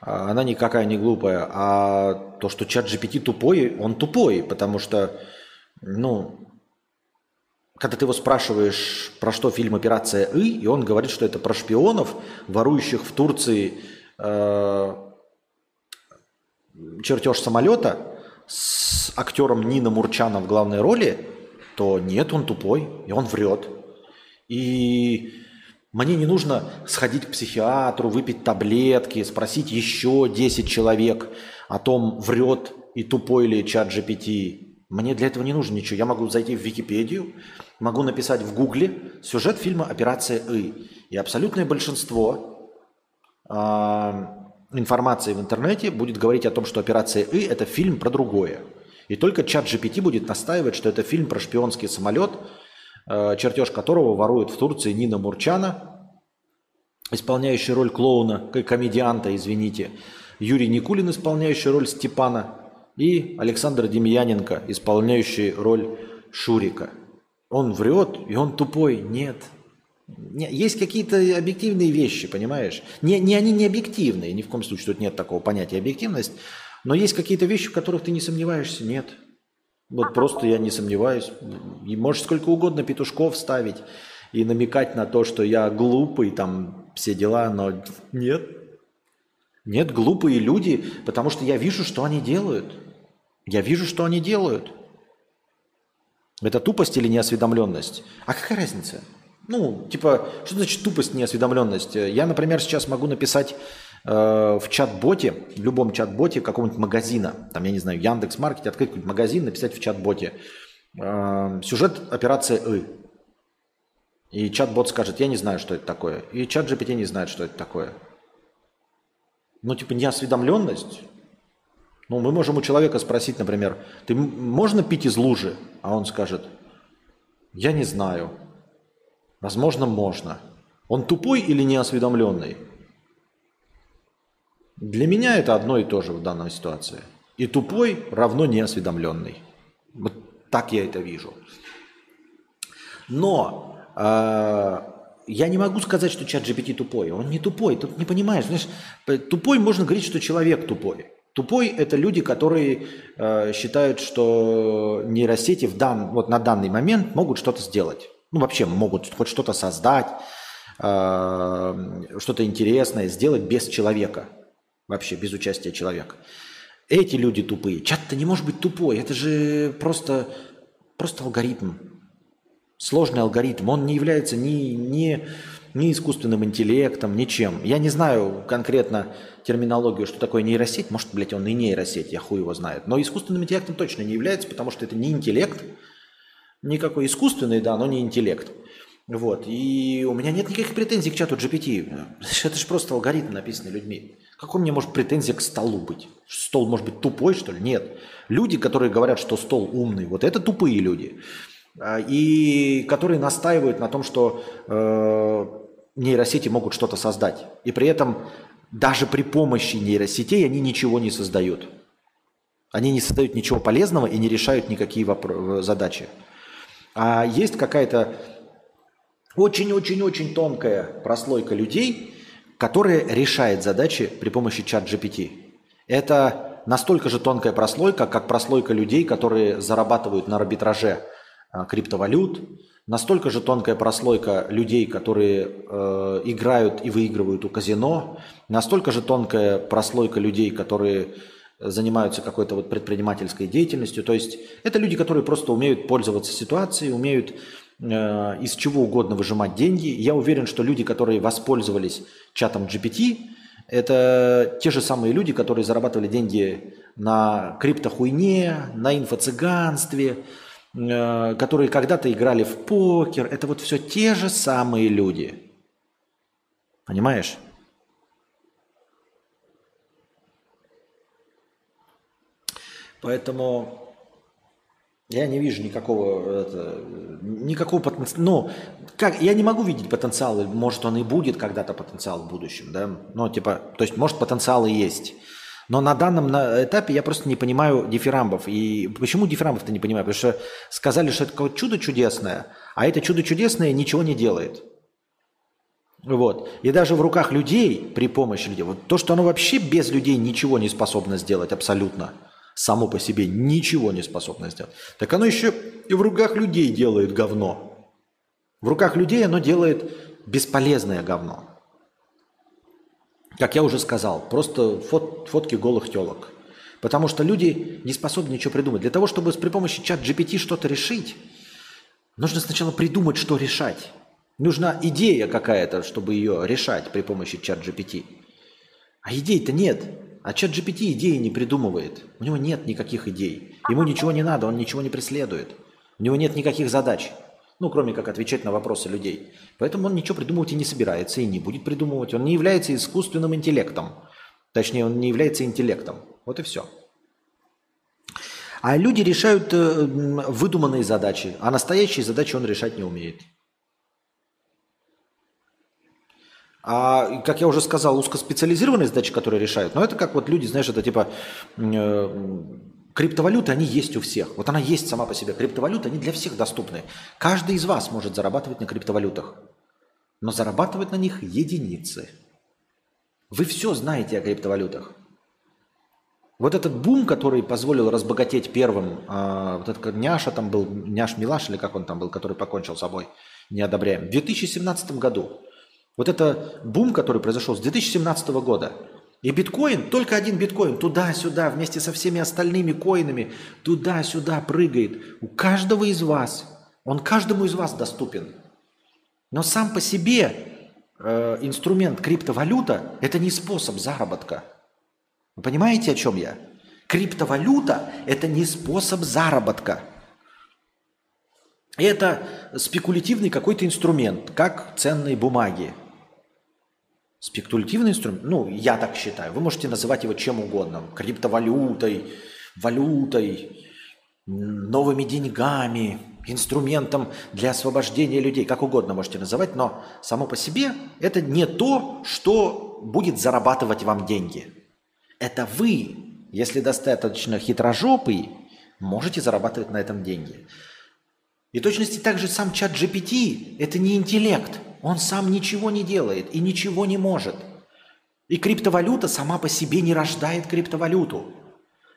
А, она никакая не глупая. А то, что чат GPT тупой, он тупой, потому что, ну, когда ты его спрашиваешь, про что фильм «Операция И», и он говорит, что это про шпионов, ворующих в Турции э, чертеж самолета с актером Нина Мурчана в главной роли, то нет, он тупой, и он врет. И мне не нужно сходить к психиатру, выпить таблетки, спросить еще 10 человек о том, врет и тупой ли чат GPT. Мне для этого не нужно ничего. Я могу зайти в Википедию, могу написать в Гугле сюжет фильма «Операция И». И абсолютное большинство э, информации в интернете будет говорить о том, что «Операция И» – это фильм про другое. И только чат GPT будет настаивать, что это фильм про шпионский самолет, чертеж которого ворует в Турции Нина Мурчана, исполняющий роль клоуна, комедианта, извините, Юрий Никулин, исполняющий роль Степана, и Александр Демьяненко, исполняющий роль Шурика – он врет, и он тупой. Нет. Есть какие-то объективные вещи, понимаешь? Не, не они не объективные, ни в коем случае тут нет такого понятия объективность, но есть какие-то вещи, в которых ты не сомневаешься, нет. Вот просто я не сомневаюсь. И можешь сколько угодно петушков ставить и намекать на то, что я глупый, там все дела, но нет. Нет, глупые люди, потому что я вижу, что они делают. Я вижу, что они делают. Это тупость или неосведомленность? А какая разница? Ну, типа, что значит тупость, неосведомленность? Я, например, сейчас могу написать в чат-боте, в любом чат-боте какого-нибудь магазина, там, я не знаю, Яндекс Маркет, открыть какой-нибудь магазин, написать в чат-боте э, сюжет операция И. И чат-бот скажет, я не знаю, что это такое. И чат GPT не знает, что это такое. Ну, типа, неосведомленность, ну, мы можем у человека спросить, например, ты можно пить из лужи? А он скажет, я не знаю. Возможно, можно. Он тупой или неосведомленный? Для меня это одно и то же в данной ситуации. И тупой равно неосведомленный. Вот так я это вижу. Но э, я не могу сказать, что чат GPT тупой. Он не тупой. Тут не понимаешь. Знаешь, тупой можно говорить, что человек тупой. Тупой – это люди, которые э, считают, что нейросети в дан, вот на данный момент могут что-то сделать. Ну, вообще могут хоть что-то создать, э, что-то интересное сделать без человека. Вообще без участия человека. Эти люди тупые. Чат-то не может быть тупой. Это же просто, просто алгоритм. Сложный алгоритм. Он не является ни, ни ни искусственным интеллектом, ничем. Я не знаю конкретно терминологию, что такое нейросеть. Может, блядь, он и нейросеть, я хуй его знает. Но искусственным интеллектом точно не является, потому что это не интеллект, никакой искусственный, да, но не интеллект. Вот. И у меня нет никаких претензий к чату GPT. Это же просто алгоритм, написанный людьми. Какой мне может претензия к столу быть? Стол может быть тупой, что ли? Нет. Люди, которые говорят, что стол умный, вот это тупые люди. А, и которые настаивают на том, что э, нейросети могут что-то создать. И при этом даже при помощи нейросетей они ничего не создают. Они не создают ничего полезного и не решают никакие вопро- задачи. А есть какая-то очень-очень-очень тонкая прослойка людей, которая решает задачи при помощи чат GPT. Это настолько же тонкая прослойка, как прослойка людей, которые зарабатывают на арбитраже а, криптовалют, Настолько же тонкая прослойка людей, которые э, играют и выигрывают у казино, настолько же тонкая прослойка людей, которые занимаются какой-то вот предпринимательской деятельностью. То есть это люди, которые просто умеют пользоваться ситуацией, умеют э, из чего угодно выжимать деньги. Я уверен, что люди, которые воспользовались чатом GPT, это те же самые люди, которые зарабатывали деньги на криптохуйне, на инфо-цыганстве, э, которые когда-то играли в покер. Это вот все те же самые люди. Понимаешь? Поэтому я не вижу никакого, это, никакого потенциала. Ну, как, я не могу видеть потенциал, может он и будет когда-то потенциал в будущем, да? Ну, типа, то есть, может, потенциал и есть. Но на данном этапе я просто не понимаю дифирамбов. И почему дифирамбов-то не понимаю? Потому что сказали, что это какое-то чудо чудесное, а это чудо чудесное ничего не делает. Вот. И даже в руках людей, при помощи людей, вот то, что оно вообще без людей ничего не способно сделать абсолютно – само по себе ничего не способно сделать, так оно еще и в руках людей делает говно. В руках людей оно делает бесполезное говно. Как я уже сказал, просто фот, фотки голых телок. Потому что люди не способны ничего придумать. Для того, чтобы при помощи чат GPT что-то решить, нужно сначала придумать, что решать. Нужна идея какая-то, чтобы ее решать при помощи чат GPT. А идей-то нет. А чат GPT идеи не придумывает. У него нет никаких идей. Ему ничего не надо, он ничего не преследует. У него нет никаких задач. Ну, кроме как отвечать на вопросы людей. Поэтому он ничего придумывать и не собирается, и не будет придумывать. Он не является искусственным интеллектом. Точнее, он не является интеллектом. Вот и все. А люди решают э, выдуманные задачи, а настоящие задачи он решать не умеет. А, как я уже сказал, узкоспециализированные задачи, которые решают, но это как вот люди, знаешь, это типа э, криптовалюты, они есть у всех. Вот она есть сама по себе. Криптовалюты, они для всех доступны. Каждый из вас может зарабатывать на криптовалютах, но зарабатывать на них единицы. Вы все знаете о криптовалютах. Вот этот бум, который позволил разбогатеть первым, э, вот этот няша там был, няш Милаш или как он там был, который покончил с собой, не одобряем, в 2017 году вот это бум, который произошел с 2017 года. И биткоин, только один биткоин, туда-сюда, вместе со всеми остальными коинами, туда-сюда прыгает. У каждого из вас, он каждому из вас доступен. Но сам по себе э, инструмент криптовалюта – это не способ заработка. Вы понимаете, о чем я? Криптовалюта – это не способ заработка. Это спекулятивный какой-то инструмент, как ценные бумаги – Спекулятивный инструмент, ну, я так считаю. Вы можете называть его чем угодно. Криптовалютой, валютой, новыми деньгами, инструментом для освобождения людей. Как угодно можете называть, но само по себе это не то, что будет зарабатывать вам деньги. Это вы, если достаточно хитрожопый, можете зарабатывать на этом деньги. И точности также сам чат GPT – это не интеллект – он сам ничего не делает и ничего не может. И криптовалюта сама по себе не рождает криптовалюту.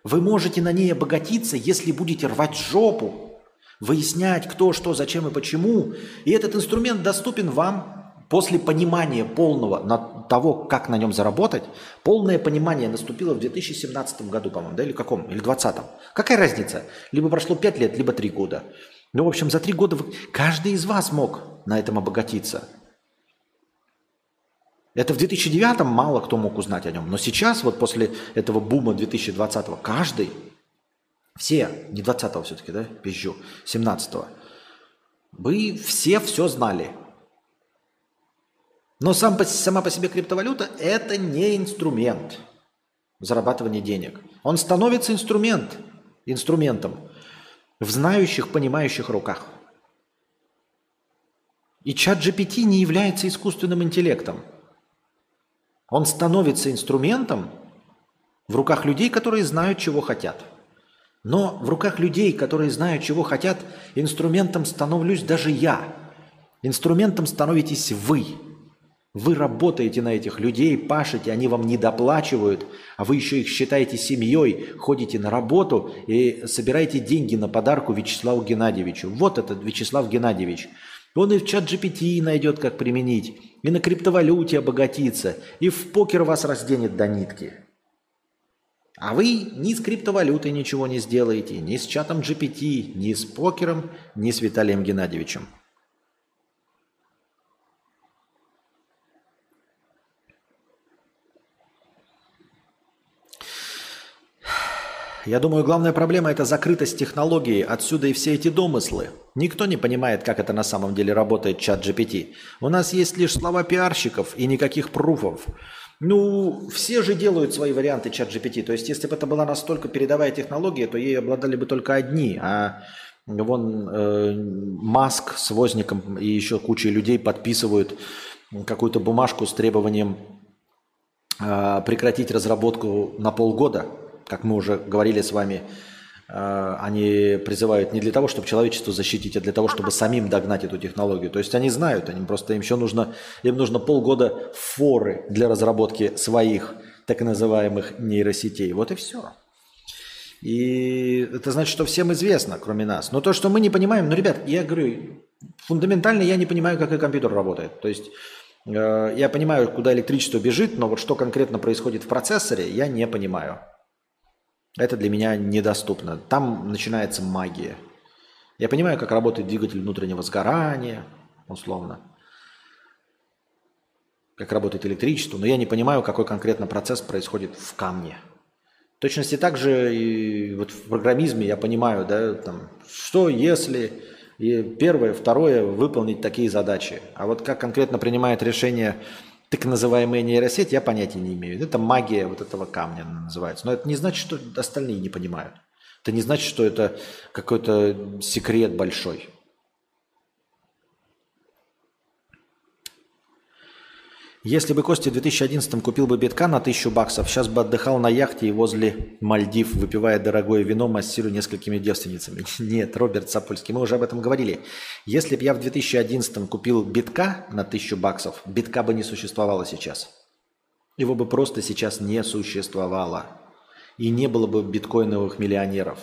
Вы можете на ней обогатиться, если будете рвать жопу, выяснять, кто, что, зачем и почему. И этот инструмент доступен вам после понимания полного того, как на нем заработать. Полное понимание наступило в 2017 году, по-моему, да, или каком? Или 2020. Какая разница? Либо прошло 5 лет, либо 3 года. Ну, в общем, за 3 года вы... каждый из вас мог на этом обогатиться – это в 2009 мало кто мог узнать о нем. Но сейчас, вот после этого бума 2020-го, каждый, все, не 20-го все-таки, да, пизжу, 17-го, вы все все знали. Но сам сама по себе криптовалюта – это не инструмент зарабатывания денег. Он становится инструмент, инструментом в знающих, понимающих руках. И чат GPT не является искусственным интеллектом – он становится инструментом в руках людей, которые знают, чего хотят. Но в руках людей, которые знают, чего хотят, инструментом становлюсь даже я. Инструментом становитесь вы. Вы работаете на этих людей, пашете, они вам не доплачивают, а вы еще их считаете семьей, ходите на работу и собираете деньги на подарку Вячеславу Геннадьевичу. Вот этот Вячеслав Геннадьевич. Он и в чат GPT найдет, как применить и на криптовалюте обогатиться, и в покер вас разденет до нитки. А вы ни с криптовалютой ничего не сделаете, ни с чатом GPT, ни с покером, ни с Виталием Геннадьевичем. Я думаю, главная проблема – это закрытость технологии, отсюда и все эти домыслы. Никто не понимает, как это на самом деле работает чат GPT. У нас есть лишь слова пиарщиков и никаких пруфов. Ну, все же делают свои варианты чат GPT. То есть, если бы это была настолько передовая технология, то ей обладали бы только одни. А вон э, Маск с Возником и еще куча людей подписывают какую-то бумажку с требованием э, прекратить разработку на полгода – как мы уже говорили с вами, э, они призывают не для того, чтобы человечество защитить, а для того, чтобы самим догнать эту технологию. То есть они знают, они просто им еще нужно, им нужно полгода форы для разработки своих так называемых нейросетей. Вот и все. И это значит, что всем известно, кроме нас. Но то, что мы не понимаем, ну, ребят, я говорю, фундаментально я не понимаю, как и компьютер работает. То есть э, я понимаю, куда электричество бежит, но вот что конкретно происходит в процессоре, я не понимаю. Это для меня недоступно. Там начинается магия. Я понимаю, как работает двигатель внутреннего сгорания, условно. Как работает электричество, но я не понимаю, какой конкретно процесс происходит в камне. В точности так же и вот в программизме я понимаю, да, там, что если и первое, второе выполнить такие задачи. А вот как конкретно принимает решение так называемая нейросеть, я понятия не имею. Это магия вот этого камня называется. Но это не значит, что остальные не понимают. Это не значит, что это какой-то секрет большой. Если бы Костя в 2011 купил бы битка на тысячу баксов, сейчас бы отдыхал на яхте и возле Мальдив, выпивая дорогое вино, массируя несколькими девственницами. Нет, Роберт Сапольский, мы уже об этом говорили. Если бы я в 2011 купил битка на тысячу баксов, битка бы не существовало сейчас. Его бы просто сейчас не существовало. И не было бы биткоиновых миллионеров.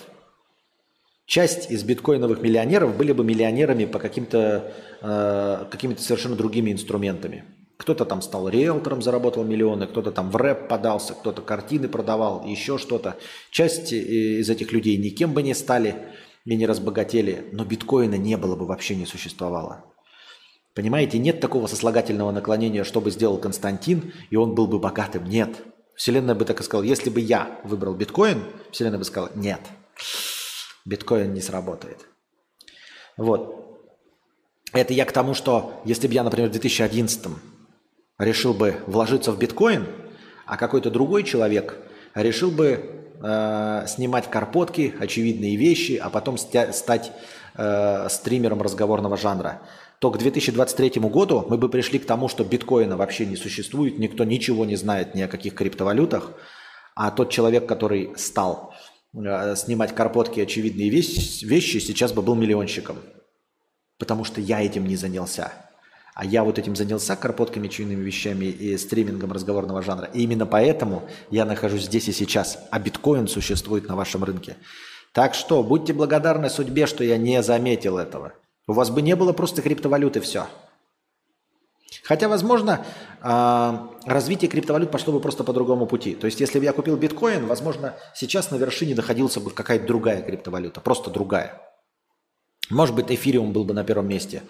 Часть из биткоиновых миллионеров были бы миллионерами по каким-то э, какими-то совершенно другими инструментами. Кто-то там стал риэлтором, заработал миллионы, кто-то там в рэп подался, кто-то картины продавал, еще что-то. Часть э, из этих людей никем бы не стали и не разбогатели, но биткоина не было бы, вообще не существовало. Понимаете, нет такого сослагательного наклонения, что бы сделал Константин, и он был бы богатым. Нет. Вселенная бы так и сказала, если бы я выбрал биткоин, Вселенная бы сказала, нет, биткоин не сработает. Вот. Это я к тому, что если бы я, например, в 2011 решил бы вложиться в биткоин, а какой-то другой человек решил бы э, снимать карпотки, очевидные вещи, а потом стать э, стримером разговорного жанра, то к 2023 году мы бы пришли к тому, что биткоина вообще не существует, никто ничего не знает ни о каких криптовалютах, а тот человек, который стал э, снимать карпотки, очевидные вещи, вещи, сейчас бы был миллионщиком, потому что я этим не занялся. А я вот этим занялся карпотками, чуйными вещами и стримингом разговорного жанра. И именно поэтому я нахожусь здесь и сейчас. А биткоин существует на вашем рынке. Так что будьте благодарны судьбе, что я не заметил этого. У вас бы не было просто криптовалюты, все. Хотя, возможно, а, развитие криптовалют пошло бы просто по другому пути. То есть, если бы я купил биткоин, возможно, сейчас на вершине находился бы какая-то другая криптовалюта, просто другая. Может быть, эфириум был бы на первом месте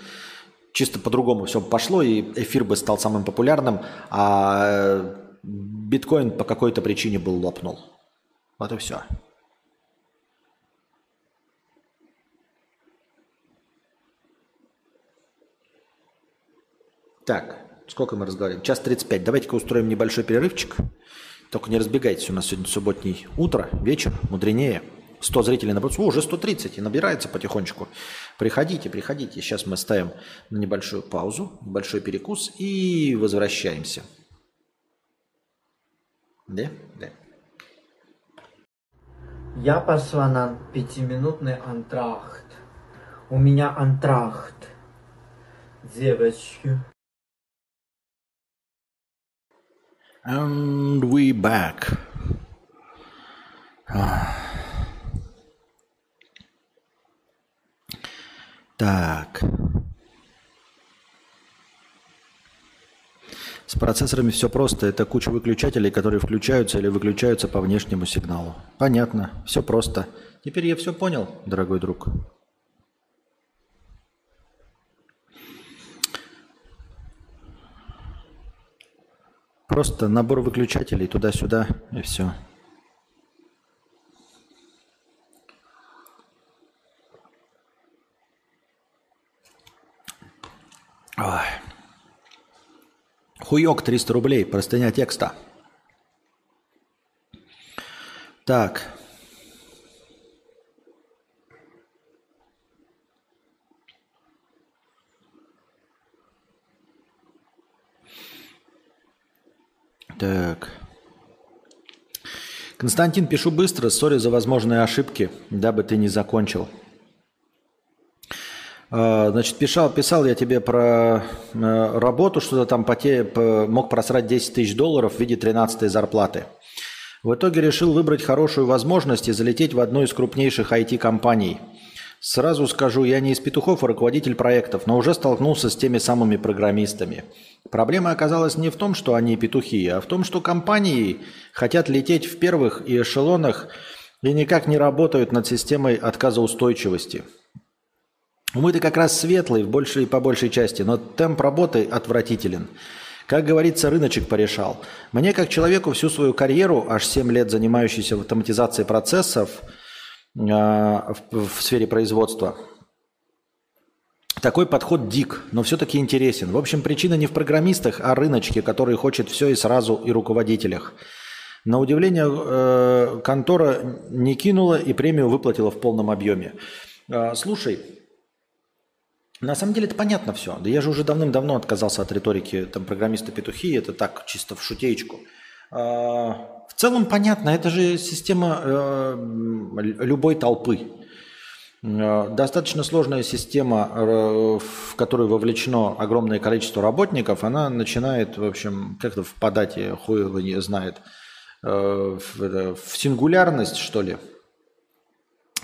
чисто по-другому все пошло, и эфир бы стал самым популярным, а биткоин по какой-то причине был лопнул. Вот и все. Так, сколько мы разговариваем? Час 35. Давайте-ка устроим небольшой перерывчик. Только не разбегайтесь, у нас сегодня субботний утро, вечер, мудренее. 100 зрителей на О, уже 130 и набирается потихонечку. Приходите, приходите. Сейчас мы ставим на небольшую паузу, большой перекус и возвращаемся. Да? Да. Я пошла на пятиминутный антрахт. У меня антрахт. Девочки. And we back. Так. С процессорами все просто. Это куча выключателей, которые включаются или выключаются по внешнему сигналу. Понятно. Все просто. Теперь я все понял, дорогой друг. Просто набор выключателей туда-сюда и все. Ой. Хуёк 300 рублей, простыня текста. Так. Так. Константин, пишу быстро, сори за возможные ошибки, дабы ты не закончил. А, значит, писал, писал я тебе про э, работу, что-то там поте, мог просрать 10 тысяч долларов в виде 13 зарплаты. В итоге решил выбрать хорошую возможность и залететь в одну из крупнейших IT-компаний. Сразу скажу, я не из петухов, а руководитель проектов, но уже столкнулся с теми самыми программистами. Проблема оказалась не в том, что они петухи, а в том, что компании хотят лететь в первых и эшелонах и никак не работают над системой отказоустойчивости – Умы-то как раз светлые в большей, по большей части, но темп работы отвратителен. Как говорится, рыночек порешал. Мне, как человеку, всю свою карьеру, аж 7 лет занимающийся автоматизацией процессов э, в, в сфере производства, такой подход дик, но все-таки интересен. В общем, причина не в программистах, а рыночке, который хочет все и сразу, и руководителях. На удивление, э, контора не кинула и премию выплатила в полном объеме. Э, слушай, на самом деле это понятно все. Да я же уже давным-давно отказался от риторики там программисты-петухи, это так, чисто в шутеечку. А, в целом понятно, это же система э, любой толпы. Э, достаточно сложная система, э, в которую вовлечено огромное количество работников, она начинает, в общем, как-то впадать, хуй его не знает, в сингулярность, что ли,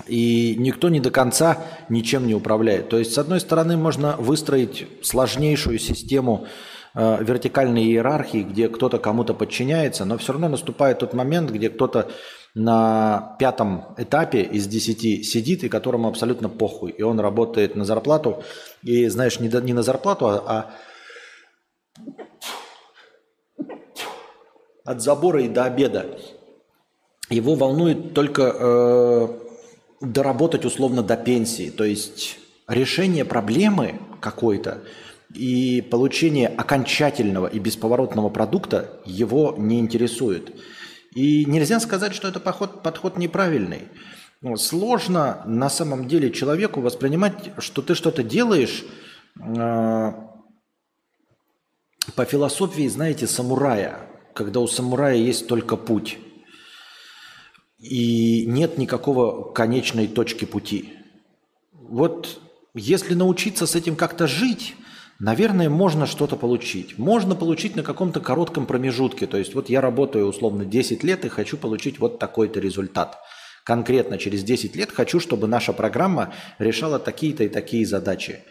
и никто не до конца ничем не управляет. То есть, с одной стороны, можно выстроить сложнейшую систему э, вертикальной иерархии, где кто-то кому-то подчиняется, но все равно наступает тот момент, где кто-то на пятом этапе из десяти сидит, и которому абсолютно похуй. И он работает на зарплату, и, знаешь, не, до, не на зарплату, а, а от забора и до обеда. Его волнует только э, доработать условно до пенсии. То есть решение проблемы какой-то и получение окончательного и бесповоротного продукта его не интересует. И нельзя сказать, что это подход, подход неправильный. Сложно на самом деле человеку воспринимать, что ты что-то делаешь э, по философии, знаете, самурая, когда у самурая есть только путь и нет никакого конечной точки пути. Вот если научиться с этим как-то жить, наверное, можно что-то получить. Можно получить на каком-то коротком промежутке. То есть вот я работаю условно 10 лет и хочу получить вот такой-то результат. Конкретно через 10 лет хочу, чтобы наша программа решала такие-то и такие задачи.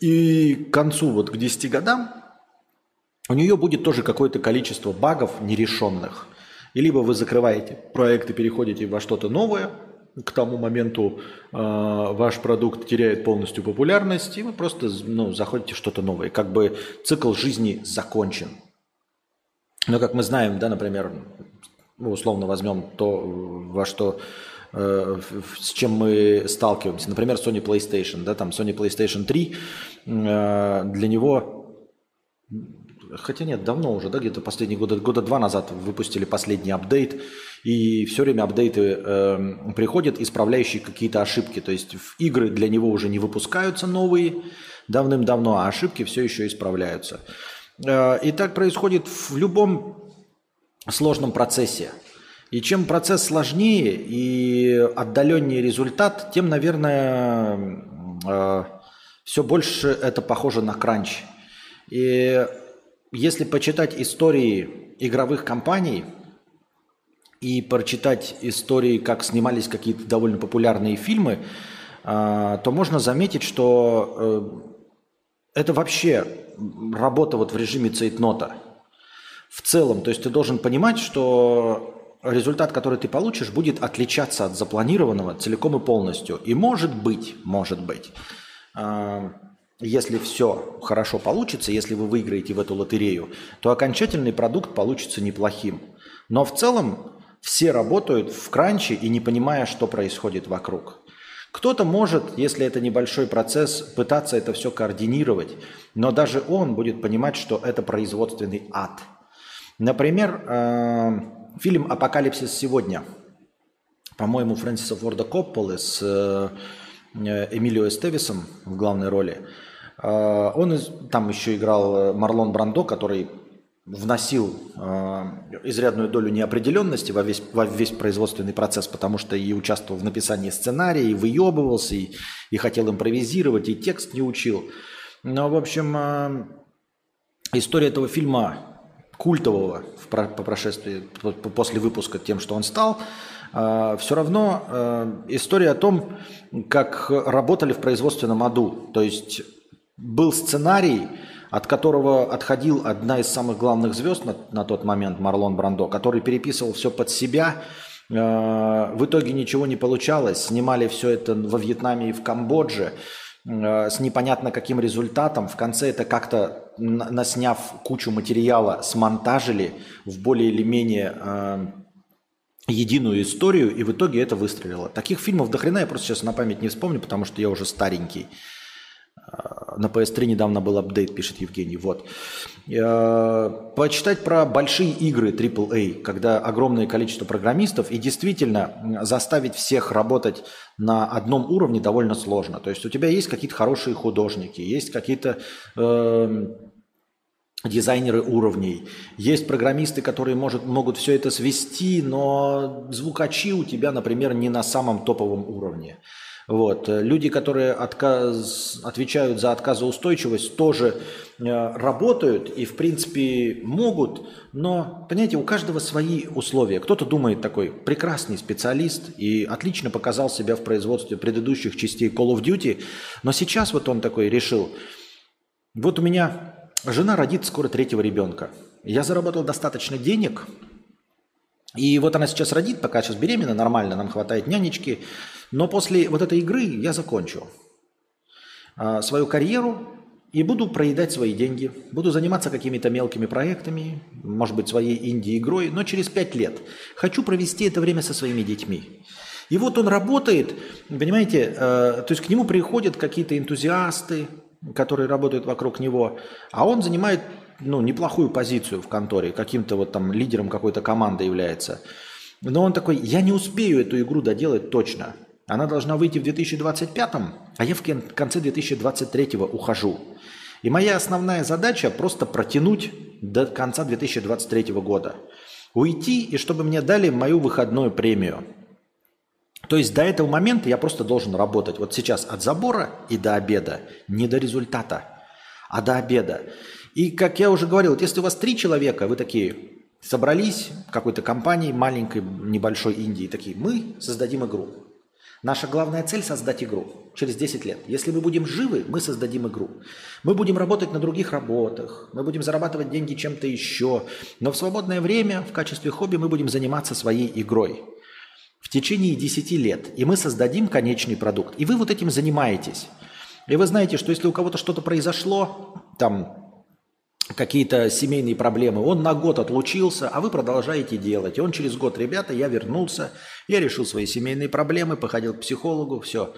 И к концу, вот к 10 годам, у нее будет тоже какое-то количество багов нерешенных. И либо вы закрываете проект и переходите во что-то новое, к тому моменту э, ваш продукт теряет полностью популярность, и вы просто ну, заходите в что-то новое. Как бы цикл жизни закончен. Но как мы знаем, да, например, ну, условно возьмем то, во что э, с чем мы сталкиваемся. Например, Sony PlayStation. Да, там Sony PlayStation 3 э, для него Хотя нет, давно уже, да, где-то последние года, года два назад выпустили последний апдейт, и все время апдейты э, приходят, исправляющие какие-то ошибки. То есть в игры для него уже не выпускаются новые давным-давно, а ошибки все еще исправляются. Э, и так происходит в любом сложном процессе. И чем процесс сложнее и отдаленнее результат, тем, наверное, э, все больше это похоже на кранч. И если почитать истории игровых компаний и прочитать истории, как снимались какие-то довольно популярные фильмы, а, то можно заметить, что э, это вообще работа вот в режиме цейтнота. В целом, то есть ты должен понимать, что результат, который ты получишь, будет отличаться от запланированного целиком и полностью. И может быть, может быть, а, если все хорошо получится, если вы выиграете в эту лотерею, то окончательный продукт получится неплохим. Но в целом все работают в кранче и не понимая, что происходит вокруг. Кто-то может, если это небольшой процесс, пытаться это все координировать, но даже он будет понимать, что это производственный ад. Например, э, фильм «Апокалипсис сегодня», по-моему, Фрэнсиса Форда Копполы с э, Эмилио Эстевисом в главной роли. Э, он там еще играл Марлон Брандо, который вносил э, изрядную долю неопределенности во весь, во весь производственный процесс, потому что и участвовал в написании сценария, и выебывался, и, и хотел импровизировать, и текст не учил. Но, в общем, э, история этого фильма культового в, по прошествии, после выпуска тем, что он стал, э, все равно э, история о том, как работали в производственном аду. То есть был сценарий, от которого отходил одна из самых главных звезд на, на тот момент, Марлон Брандо, который переписывал все под себя. Э, в итоге ничего не получалось. Снимали все это во Вьетнаме и в Камбодже э, с непонятно каким результатом. В конце это как-то, насняв кучу материала, смонтажили в более или менее э, единую историю, и в итоге это выстрелило. Таких фильмов до хрена я просто сейчас на память не вспомню, потому что я уже старенький. На PS3 недавно был апдейт, пишет Евгений. Вот. Э, почитать про большие игры AAA, когда огромное количество программистов, и действительно заставить всех работать на одном уровне довольно сложно. То есть у тебя есть какие-то хорошие художники, есть какие-то э, дизайнеры уровней, есть программисты, которые может, могут все это свести, но звукачи у тебя, например, не на самом топовом уровне. Вот. Люди, которые отказ, отвечают за отказоустойчивость, тоже э, работают и, в принципе, могут, но, понимаете, у каждого свои условия. Кто-то думает такой, прекрасный специалист и отлично показал себя в производстве предыдущих частей Call of Duty, но сейчас вот он такой решил, вот у меня жена родит скоро третьего ребенка, я заработал достаточно денег, и вот она сейчас родит, пока сейчас беременна, нормально, нам хватает нянечки, но после вот этой игры я закончу а, свою карьеру и буду проедать свои деньги, буду заниматься какими-то мелкими проектами, может быть, своей инди-игрой, но через пять лет. Хочу провести это время со своими детьми. И вот он работает, понимаете, э, то есть к нему приходят какие-то энтузиасты, которые работают вокруг него, а он занимает ну, неплохую позицию в конторе, каким-то вот там лидером какой-то команды является. Но он такой, я не успею эту игру доделать точно. Она должна выйти в 2025, а я в конце 2023 ухожу. И моя основная задача просто протянуть до конца 2023 года. Уйти, и чтобы мне дали мою выходную премию. То есть до этого момента я просто должен работать. Вот сейчас от забора и до обеда. Не до результата, а до обеда. И как я уже говорил, вот если у вас три человека, вы такие собрались в какой-то компании маленькой, небольшой Индии, такие, мы создадим игру. Наша главная цель – создать игру через 10 лет. Если мы будем живы, мы создадим игру. Мы будем работать на других работах, мы будем зарабатывать деньги чем-то еще, но в свободное время в качестве хобби мы будем заниматься своей игрой в течение 10 лет, и мы создадим конечный продукт. И вы вот этим занимаетесь. И вы знаете, что если у кого-то что-то произошло, там какие-то семейные проблемы, он на год отлучился, а вы продолжаете делать. И он через год, ребята, я вернулся, я решил свои семейные проблемы, походил к психологу, все,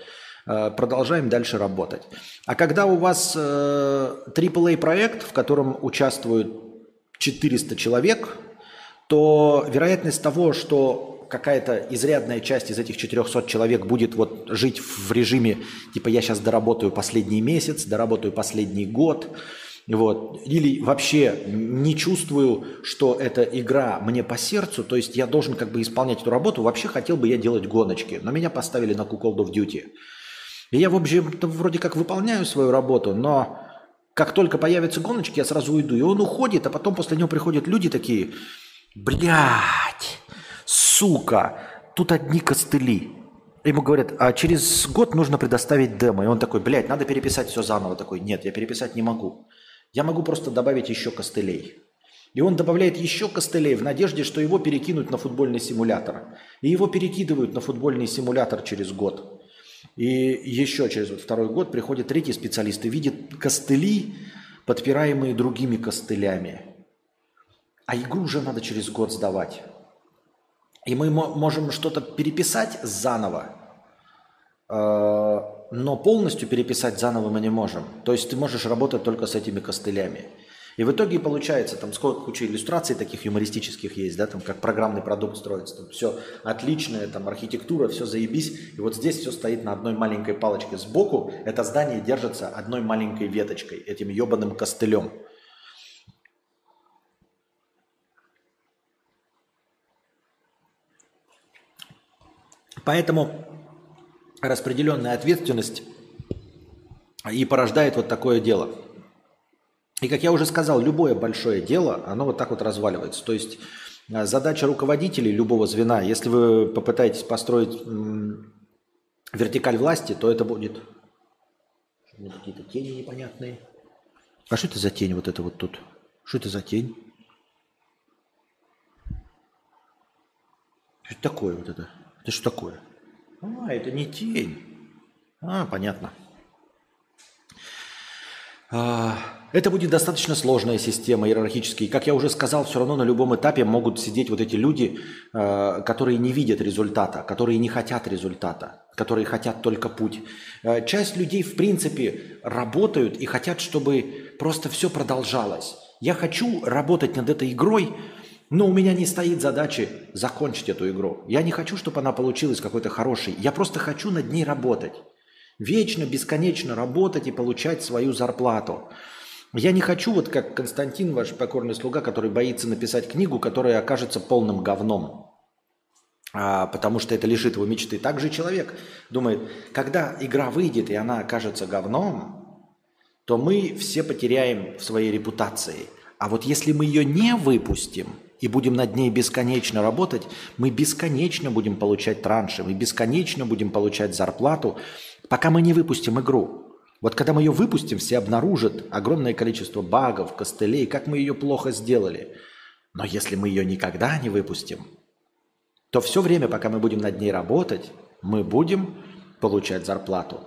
э, продолжаем дальше работать. А когда у вас AAA э, проект, в котором участвуют 400 человек, то вероятность того, что какая-то изрядная часть из этих 400 человек будет вот жить в режиме, типа я сейчас доработаю последний месяц, доработаю последний год, вот. Или вообще не чувствую, что эта игра мне по сердцу, то есть я должен как бы исполнять эту работу. Вообще хотел бы я делать гоночки, но меня поставили на Call of Duty. И я, в общем вроде как выполняю свою работу, но как только появятся гоночки, я сразу уйду. И он уходит, а потом после него приходят люди такие, блядь, сука, тут одни костыли. Ему говорят, а через год нужно предоставить демо. И он такой, блядь, надо переписать все заново. Такой, нет, я переписать не могу. Я могу просто добавить еще костылей. И он добавляет еще костылей в надежде, что его перекинут на футбольный симулятор. И его перекидывают на футбольный симулятор через год. И еще через второй год приходит третий специалист и видит костыли, подпираемые другими костылями. А игру уже надо через год сдавать. И мы можем что-то переписать заново, э, но полностью переписать заново мы не можем. То есть ты можешь работать только с этими костылями. И в итоге получается, там сколько куча иллюстраций таких юмористических есть, да, там как программный продукт строится, там все отличное, там архитектура, все заебись. И вот здесь все стоит на одной маленькой палочке сбоку. Это здание держится одной маленькой веточкой, этим ебаным костылем. Поэтому распределенная ответственность и порождает вот такое дело. И как я уже сказал, любое большое дело, оно вот так вот разваливается. То есть э, задача руководителей любого звена, если вы попытаетесь построить вертикаль власти, то это будет какие-то тени непонятные. А что это за тень вот это вот тут? Что это за тень? Что это такое вот это? Это что такое? А, это не тень. А, понятно. А, это будет достаточно сложная система иерархическая. И, как я уже сказал, все равно на любом этапе могут сидеть вот эти люди, а, которые не видят результата, которые не хотят результата, которые хотят только путь. А, часть людей, в принципе, работают и хотят, чтобы просто все продолжалось. Я хочу работать над этой игрой, но у меня не стоит задачи закончить эту игру. Я не хочу, чтобы она получилась какой-то хорошей. Я просто хочу над ней работать. Вечно, бесконечно работать и получать свою зарплату. Я не хочу, вот как Константин, ваш покорный слуга, который боится написать книгу, которая окажется полным говном. А, потому что это лишит его мечты. Также человек думает, когда игра выйдет и она окажется говном, то мы все потеряем в своей репутации. А вот если мы ее не выпустим – и будем над ней бесконечно работать, мы бесконечно будем получать транши, мы бесконечно будем получать зарплату, пока мы не выпустим игру. Вот когда мы ее выпустим, все обнаружат огромное количество багов, костылей, как мы ее плохо сделали. Но если мы ее никогда не выпустим, то все время, пока мы будем над ней работать, мы будем получать зарплату.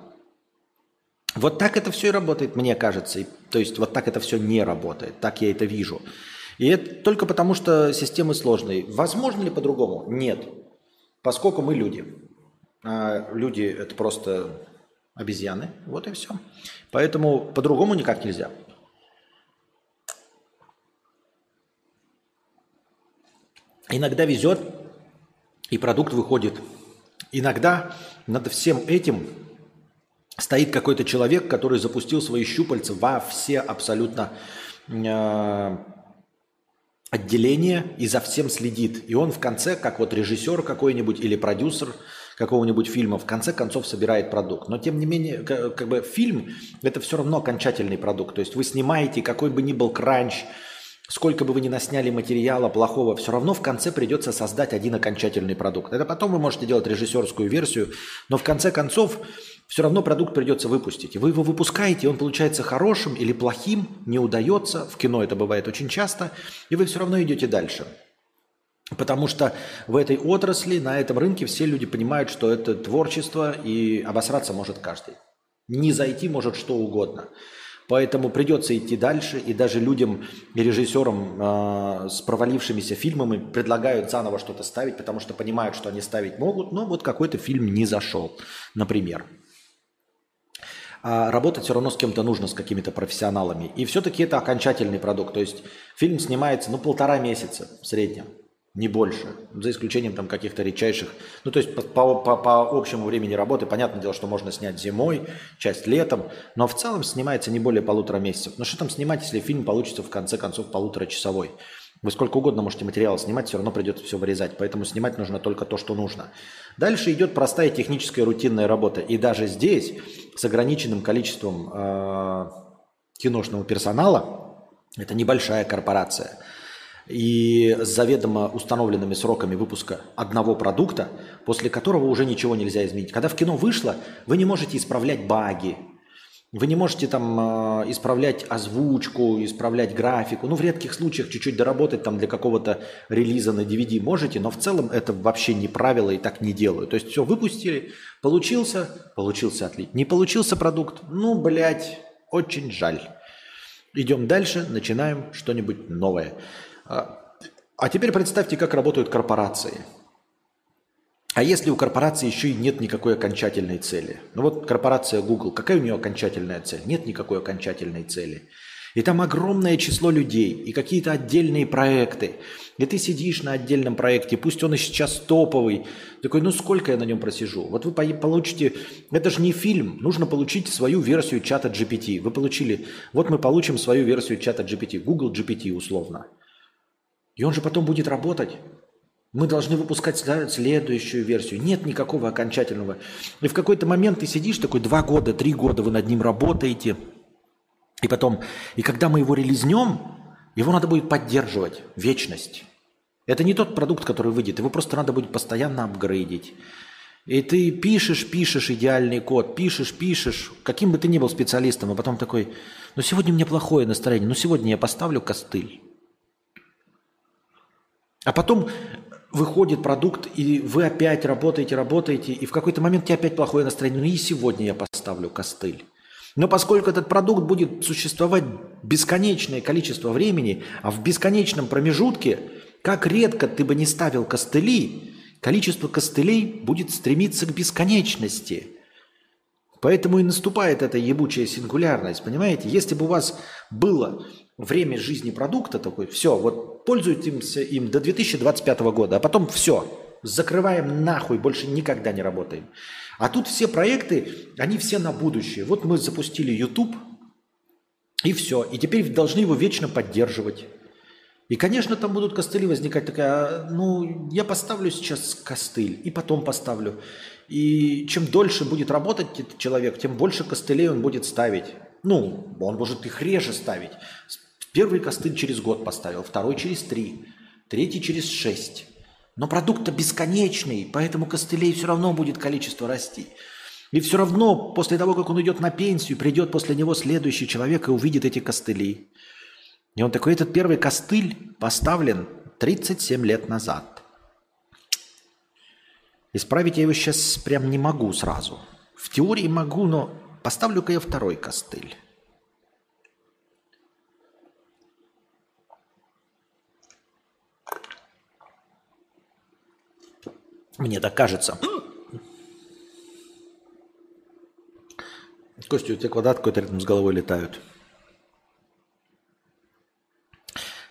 Вот так это все и работает, мне кажется. То есть вот так это все не работает. Так я это вижу. И это только потому, что системы сложные. Возможно ли по-другому? Нет. Поскольку мы люди. А люди – это просто обезьяны. Вот и все. Поэтому по-другому никак нельзя. Иногда везет, и продукт выходит. Иногда над всем этим стоит какой-то человек, который запустил свои щупальца во все абсолютно э, отделение и за всем следит. И он в конце, как вот режиссер какой-нибудь или продюсер какого-нибудь фильма, в конце концов собирает продукт. Но тем не менее, как, бы фильм – это все равно окончательный продукт. То есть вы снимаете, какой бы ни был кранч, сколько бы вы ни насняли материала плохого, все равно в конце придется создать один окончательный продукт. Это потом вы можете делать режиссерскую версию, но в конце концов все равно продукт придется выпустить. Вы его выпускаете, он получается хорошим или плохим, не удается. В кино это бывает очень часто, и вы все равно идете дальше. Потому что в этой отрасли, на этом рынке все люди понимают, что это творчество, и обосраться может каждый. Не зайти может что угодно. Поэтому придется идти дальше, и даже людям и режиссерам э, с провалившимися фильмами предлагают заново что-то ставить, потому что понимают, что они ставить могут, но вот какой-то фильм не зашел, например. А работать все равно с кем-то нужно, с какими-то профессионалами. И все-таки это окончательный продукт. То есть фильм снимается, ну, полтора месяца в среднем, не больше. За исключением там каких-то редчайших. Ну, то есть по, по, по общему времени работы, понятное дело, что можно снять зимой, часть летом, но в целом снимается не более полутора месяцев. Но что там снимать, если фильм получится в конце концов полуторачасовой? Вы сколько угодно можете материала снимать, все равно придется все вырезать. Поэтому снимать нужно только то, что нужно. Дальше идет простая техническая рутинная работа. И даже здесь с ограниченным количеством э, киношного персонала, это небольшая корпорация, и с заведомо установленными сроками выпуска одного продукта, после которого уже ничего нельзя изменить. Когда в кино вышло, вы не можете исправлять баги, вы не можете там э, исправлять озвучку, исправлять графику. Ну, в редких случаях чуть-чуть доработать там для какого-то релиза на DVD можете, но в целом это вообще не правило и так не делаю. То есть все, выпустили, получился, получился отлично. Не получился продукт, ну, блядь, очень жаль. Идем дальше, начинаем что-нибудь новое. А, а теперь представьте, как работают корпорации. А если у корпорации еще и нет никакой окончательной цели? Ну вот корпорация Google, какая у нее окончательная цель? Нет никакой окончательной цели. И там огромное число людей, и какие-то отдельные проекты. И ты сидишь на отдельном проекте, пусть он и сейчас топовый. Такой, ну сколько я на нем просижу? Вот вы получите, это же не фильм, нужно получить свою версию чата GPT. Вы получили, вот мы получим свою версию чата GPT, Google GPT условно. И он же потом будет работать. Мы должны выпускать следующую версию. Нет никакого окончательного. И в какой-то момент ты сидишь такой, два года, три года вы над ним работаете. И потом, и когда мы его релизнем, его надо будет поддерживать. Вечность. Это не тот продукт, который выйдет. Его просто надо будет постоянно апгрейдить. И ты пишешь, пишешь идеальный код, пишешь, пишешь, каким бы ты ни был специалистом, а потом такой, ну сегодня у меня плохое настроение, ну сегодня я поставлю костыль. А потом выходит продукт, и вы опять работаете, работаете, и в какой-то момент у тебя опять плохое настроение. Ну и сегодня я поставлю костыль. Но поскольку этот продукт будет существовать бесконечное количество времени, а в бесконечном промежутке, как редко ты бы не ставил костыли, количество костылей будет стремиться к бесконечности. Поэтому и наступает эта ебучая сингулярность, понимаете? Если бы у вас было время жизни продукта такой, все, вот пользуйтесь им до 2025 года, а потом все, закрываем нахуй, больше никогда не работаем. А тут все проекты, они все на будущее. Вот мы запустили YouTube, и все. И теперь должны его вечно поддерживать. И, конечно, там будут костыли возникать. Такая, «А, ну, я поставлю сейчас костыль, и потом поставлю. И чем дольше будет работать этот человек, тем больше костылей он будет ставить. Ну, он может их реже ставить. Первый костыль через год поставил, второй через три, третий через шесть. Но продукт-то бесконечный, поэтому костылей все равно будет количество расти. И все равно после того, как он идет на пенсию, придет после него следующий человек и увидит эти костыли. И он такой, этот первый костыль поставлен 37 лет назад. Исправить я его сейчас прям не могу сразу. В теории могу, но поставлю-ка я второй костыль. Мне так кажется. Костя, у тебя квадрат какой-то рядом с головой летают.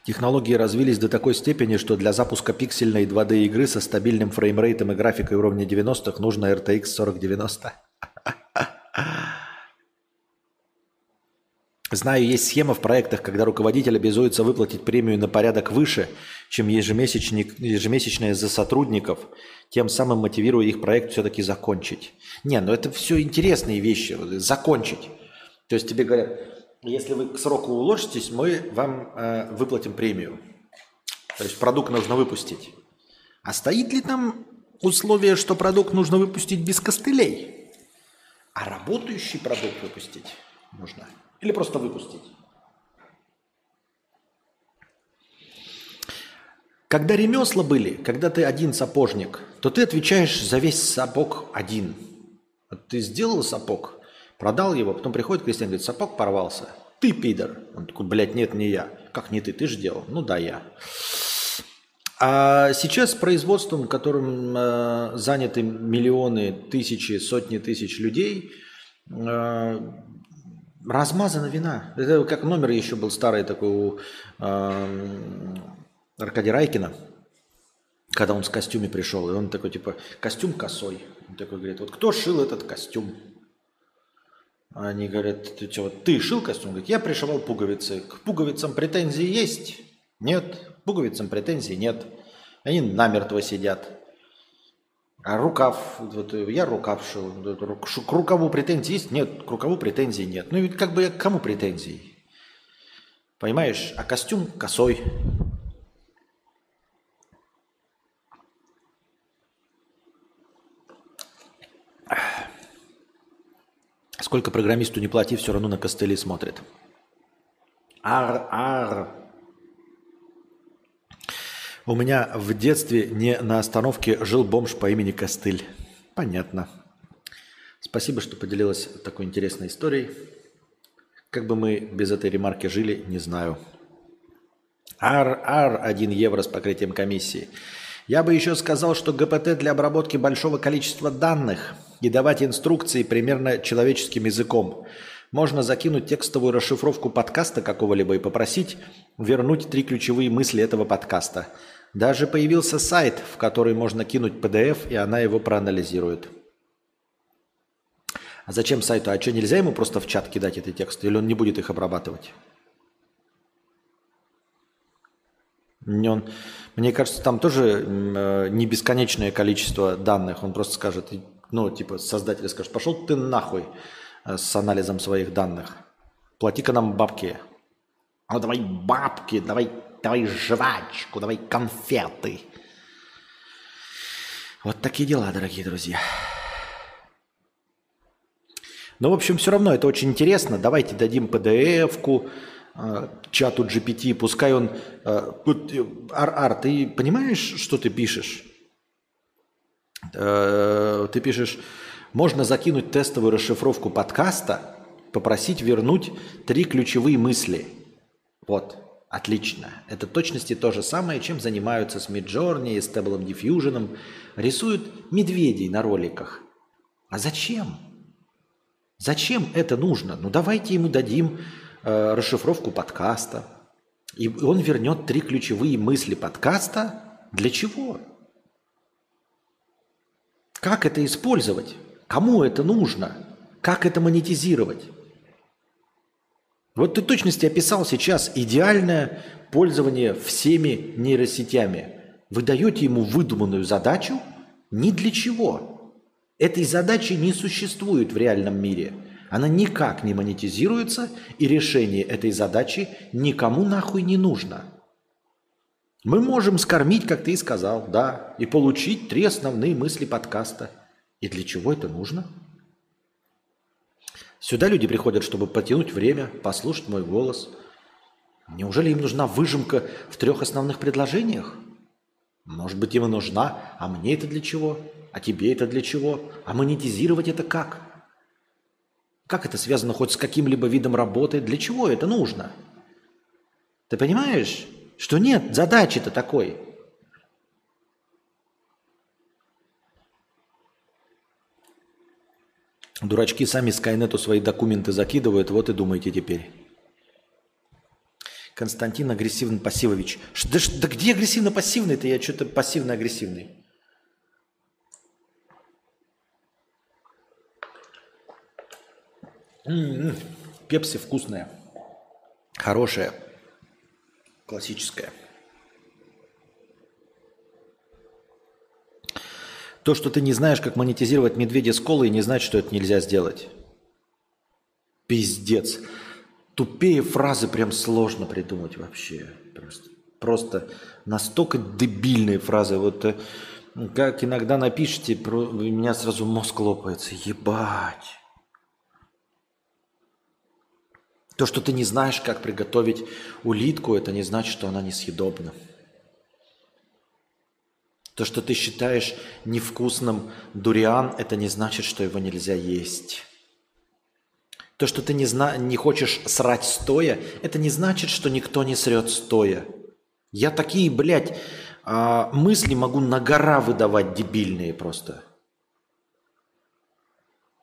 Технологии развились до такой степени, что для запуска пиксельной 2D игры со стабильным фреймрейтом и графикой уровня 90-х нужно RTX 4090. Знаю, есть схема в проектах, когда руководитель обязуется выплатить премию на порядок выше, чем ежемесячная за сотрудников, тем самым мотивируя их проект все-таки закончить. Не, ну это все интересные вещи. Закончить. То есть тебе говорят, если вы к сроку уложитесь, мы вам э, выплатим премию. То есть продукт нужно выпустить. А стоит ли там условие, что продукт нужно выпустить без костылей? А работающий продукт выпустить нужно – или просто выпустить. Когда ремесла были, когда ты один сапожник, то ты отвечаешь за весь сапог один. Ты сделал сапог, продал его, потом приходит крестьян, говорит, сапог порвался. Ты пидор. Он такой, блядь, нет, не я. Как не ты, ты же делал. Ну да, я. А сейчас производством, которым э, заняты миллионы, тысячи, сотни тысяч людей, э, Размазана вина. Это как номер еще был старый такой у э, Аркадия Райкина, когда он с костюме пришел. И он такой, типа, костюм косой. Он такой говорит, вот кто шил этот костюм? Они говорят, ты что, ты шил костюм? Говорит, я пришивал пуговицы. К пуговицам претензии есть? Нет. К пуговицам претензий нет. Они намертво сидят. А рукав, вот я рукав шил, к рукаву претензий есть? Нет, к рукаву претензий нет. Ну ведь как бы я к кому претензий? Понимаешь? А костюм косой. Сколько программисту не плати, все равно на костыли смотрит. Ар-ар. У меня в детстве не на остановке жил бомж по имени Костыль. Понятно. Спасибо, что поделилась такой интересной историей. Как бы мы без этой ремарки жили, не знаю. Ар-ар 1 евро с покрытием комиссии. Я бы еще сказал, что ГПТ для обработки большого количества данных и давать инструкции примерно человеческим языком. Можно закинуть текстовую расшифровку подкаста какого-либо и попросить вернуть три ключевые мысли этого подкаста. Даже появился сайт, в который можно кинуть PDF, и она его проанализирует. А зачем сайту? А что, нельзя ему просто в чат кидать эти тексты? Или он не будет их обрабатывать? Он, мне кажется, там тоже э, не бесконечное количество данных. Он просто скажет, ну, типа, создатель скажет, пошел ты нахуй э, с анализом своих данных. Плати-ка нам бабки. Ну, давай бабки, давай, давай жвачку, давай конфеты. Вот такие дела, дорогие друзья. Но, в общем, все равно это очень интересно. Давайте дадим PDF-ку, э, чату GPT, пускай он... Э, Ар-Ар, ты понимаешь, что ты пишешь? Э, ты пишешь, можно закинуть тестовую расшифровку подкаста, попросить вернуть три ключевые мысли. Вот, отлично. Это точности то же самое, чем занимаются с Midjourney и Stable Diffusion. Рисуют медведей на роликах. А зачем? Зачем это нужно? Ну давайте ему дадим э, расшифровку подкаста. И он вернет три ключевые мысли подкаста. Для чего? Как это использовать? Кому это нужно? Как это монетизировать? Вот ты точности описал сейчас идеальное пользование всеми нейросетями. Вы даете ему выдуманную задачу ни для чего. Этой задачи не существует в реальном мире – она никак не монетизируется, и решение этой задачи никому нахуй не нужно. Мы можем скормить, как ты и сказал, да, и получить три основные мысли подкаста. И для чего это нужно? Сюда люди приходят, чтобы потянуть время, послушать мой голос. Неужели им нужна выжимка в трех основных предложениях? Может быть, им и нужна, а мне это для чего? А тебе это для чего? А монетизировать это как? Как это связано хоть с каким-либо видом работы? Для чего это нужно? Ты понимаешь, что нет задачи-то такой. Дурачки сами Скайнету свои документы закидывают, вот и думаете теперь. Константин агрессивно-пассивович. Да, да где агрессивно-пассивный-то? Я что-то пассивно-агрессивный. М-м-м. Пепси вкусная. Хорошая. Классическая. То, что ты не знаешь, как монетизировать медведя с колой, не значит, что это нельзя сделать. Пиздец. Тупее фразы прям сложно придумать вообще. Просто, просто настолько дебильные фразы. Вот э, как иногда напишите, у меня сразу мозг лопается. Ебать. То, что ты не знаешь, как приготовить улитку, это не значит, что она несъедобна. То, что ты считаешь невкусным дуриан, это не значит, что его нельзя есть. То, что ты не, зна- не хочешь срать стоя, это не значит, что никто не срет стоя. Я такие, блядь, а, мысли могу на гора выдавать дебильные просто.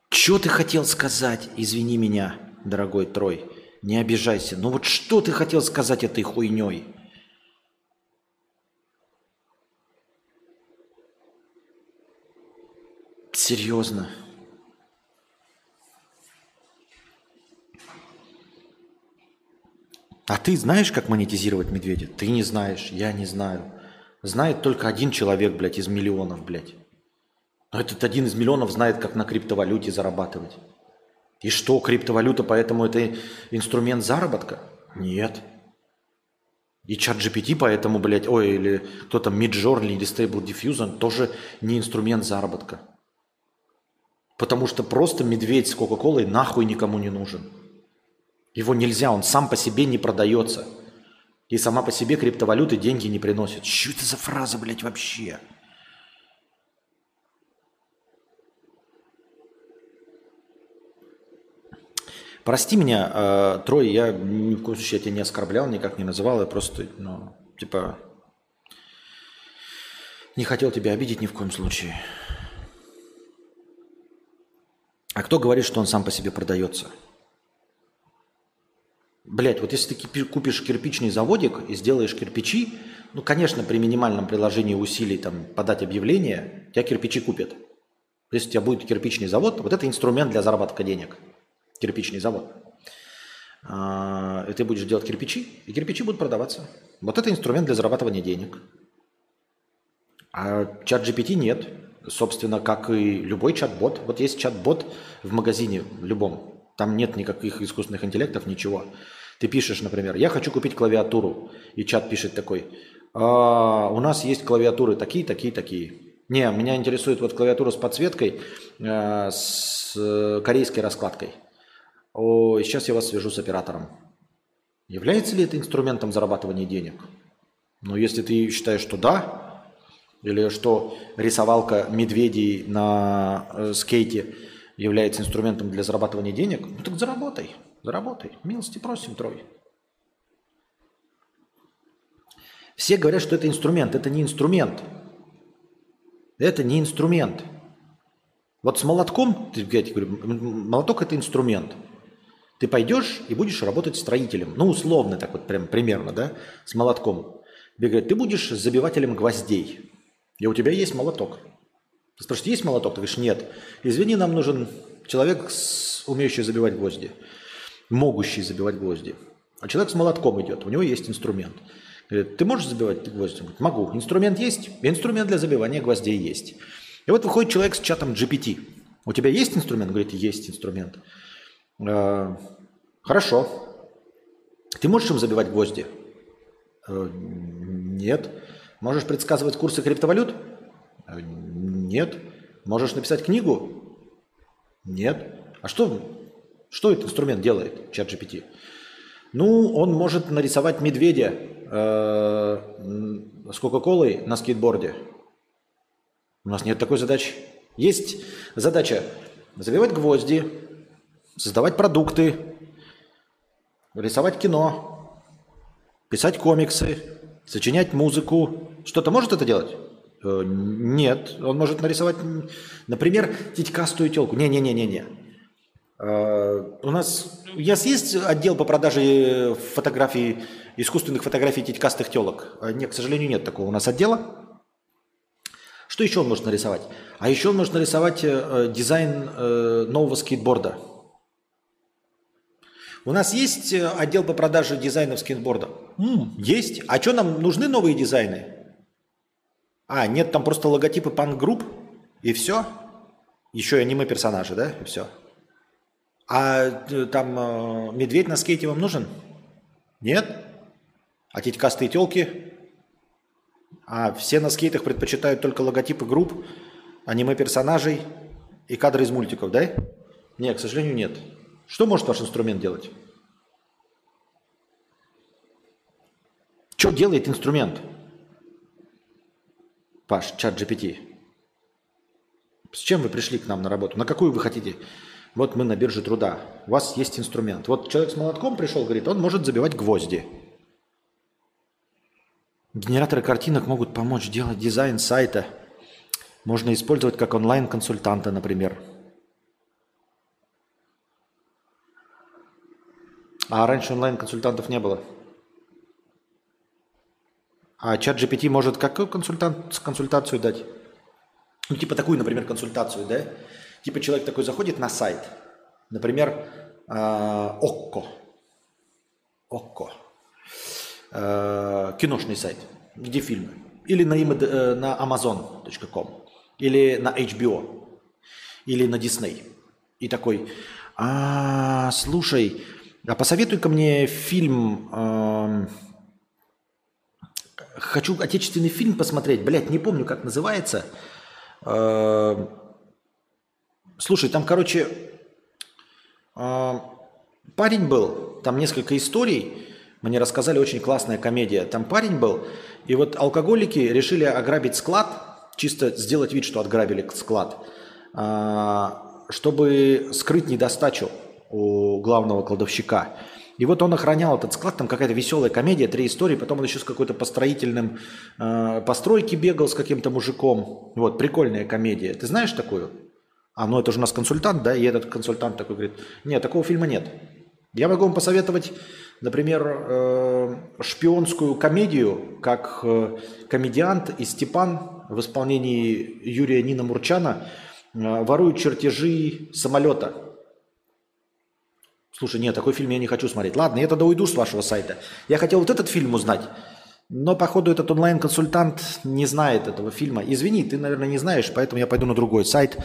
Что ты хотел сказать? Извини меня, дорогой Трой. Не обижайся. Ну вот что ты хотел сказать этой хуйней? Серьезно. А ты знаешь, как монетизировать медведя? Ты не знаешь, я не знаю. Знает только один человек, блядь, из миллионов, блядь. Но этот один из миллионов знает, как на криптовалюте зарабатывать. И что, криптовалюта, поэтому это инструмент заработка? Нет. И чат GPT поэтому, блядь, ой, или кто там, Midjourney или Stable Diffusion тоже не инструмент заработка. Потому что просто медведь с Кока-Колой нахуй никому не нужен. Его нельзя, он сам по себе не продается. И сама по себе криптовалюты деньги не приносит. Что это за фраза, блядь, вообще? Прости меня, э, Трой, я ни в коем случае тебя не оскорблял, никак не называл, я просто, ну, типа, Не хотел тебя обидеть ни в коем случае. А кто говорит, что он сам по себе продается? Блять, вот если ты купишь кирпичный заводик и сделаешь кирпичи, ну, конечно, при минимальном приложении усилий там, подать объявление, тебя кирпичи купят. Если у тебя будет кирпичный завод, вот это инструмент для заработка денег. Кирпичный завод. А, и ты будешь делать кирпичи, и кирпичи будут продаваться. Вот это инструмент для зарабатывания денег. А чат GPT нет. Собственно, как и любой чат-бот. Вот есть чат-бот в магазине, любом. Там нет никаких искусственных интеллектов, ничего. Ты пишешь, например, я хочу купить клавиатуру. И чат пишет такой, а, у нас есть клавиатуры такие, такие, такие. Не, меня интересует вот клавиатура с подсветкой, э, с корейской раскладкой. О, сейчас я вас свяжу с оператором. Является ли это инструментом зарабатывания денег? Ну, если ты считаешь, что да, или что рисовалка медведей на э, скейте является инструментом для зарабатывания денег, ну так заработай, заработай. Милости просим, Трой. Все говорят, что это инструмент. Это не инструмент. Это не инструмент. Вот с молотком, я тебе говорю, молоток это инструмент. Ты пойдешь и будешь работать строителем. Ну, условно так вот, прям примерно, да, с молотком. Говорят, ты будешь забивателем гвоздей. И у тебя есть молоток. Ты спрашиваешь, есть молоток? Ты говоришь, нет. Извини, нам нужен человек, умеющий забивать гвозди. Могущий забивать гвозди. А человек с молотком идет, у него есть инструмент. Говорит, ты можешь забивать гвозди? Он говорит, могу. Инструмент есть? Инструмент для забивания гвоздей есть. И вот выходит человек с чатом GPT. У тебя есть инструмент? Говорит, есть инструмент. «Э, хорошо. Ты можешь им забивать гвозди? «Э, нет. Можешь предсказывать курсы криптовалют? «Э, нет. Можешь написать книгу? Нет. А что, что этот инструмент делает, чат GPT? Ну, он может нарисовать медведя э, с Кока-Колой на скейтборде. У нас нет такой задачи. Есть задача забивать гвозди, создавать продукты, рисовать кино, писать комиксы, сочинять музыку. Что-то может это делать? Э, нет. Он может нарисовать, например, титькастую телку. Не-не-не-не-не. Э, у нас, у нас есть отдел по продаже фотографий, искусственных фотографий титькастых телок? Э, нет, к сожалению, нет такого у нас отдела. Что еще он может нарисовать? А еще он может нарисовать э, дизайн э, нового скейтборда. У нас есть отдел по продаже дизайнов скейтборда? М-м, есть. А что нам нужны новые дизайны? А, нет, там просто логотипы панк-групп и все? Еще и аниме-персонажи, да? И все. А э, там э, медведь на скейте вам нужен? Нет? А тетькастые телки? А все на скейтах предпочитают только логотипы групп, аниме-персонажей и кадры из мультиков, да? Нет, к сожалению, нет. Что может ваш инструмент делать? Что делает инструмент? Паш, чат GPT. С чем вы пришли к нам на работу? На какую вы хотите вот мы на бирже труда. У вас есть инструмент. Вот человек с молотком пришел, говорит, он может забивать гвозди. Генераторы картинок могут помочь делать дизайн сайта. Можно использовать как онлайн-консультанта, например. А раньше онлайн-консультантов не было. А чат GPT может какую консультант, консультацию дать? Ну, типа такую, например, консультацию, да? Типа человек такой заходит на сайт, например, а, ОККО, ОККО, а, киношный сайт, где фильмы, или на, э, на amazon.com, или на HBO, или на Disney. И такой, а, слушай, а посоветуй-ка мне фильм, э, хочу отечественный фильм посмотреть, блядь, не помню, как называется, э, Слушай, там, короче, а, парень был, там несколько историй, мне рассказали, очень классная комедия. Там парень был, и вот алкоголики решили ограбить склад, чисто сделать вид, что отграбили склад, а, чтобы скрыть недостачу у главного кладовщика. И вот он охранял этот склад, там какая-то веселая комедия, три истории, потом он еще с какой-то по строительным э, постройке бегал с каким-то мужиком. Вот, прикольная комедия. Ты знаешь такую? А, ну это же у нас консультант, да? И этот консультант такой говорит, нет, такого фильма нет. Я могу вам посоветовать, например, э, шпионскую комедию, как э, комедиант и Степан в исполнении Юрия Нина Мурчана э, воруют чертежи самолета – Слушай, нет, такой фильм я не хочу смотреть. Ладно, я тогда уйду с вашего сайта. Я хотел вот этот фильм узнать, но, походу, этот онлайн-консультант не знает этого фильма. Извини, ты, наверное, не знаешь, поэтому я пойду на другой сайт.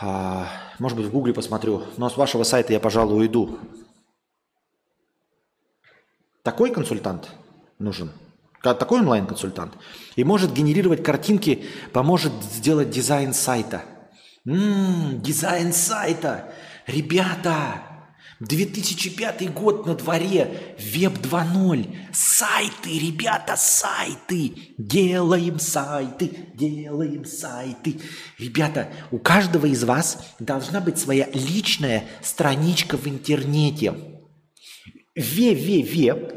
А, может быть, в Гугле посмотрю. Но с вашего сайта я, пожалуй, уйду. Такой консультант нужен. Такой онлайн-консультант. И может генерировать картинки, поможет сделать дизайн сайта. М-м, дизайн сайта. Ребята, 2005 год на дворе, веб 2.0, сайты, ребята, сайты, делаем сайты, делаем сайты. Ребята, у каждого из вас должна быть своя личная страничка в интернете. www,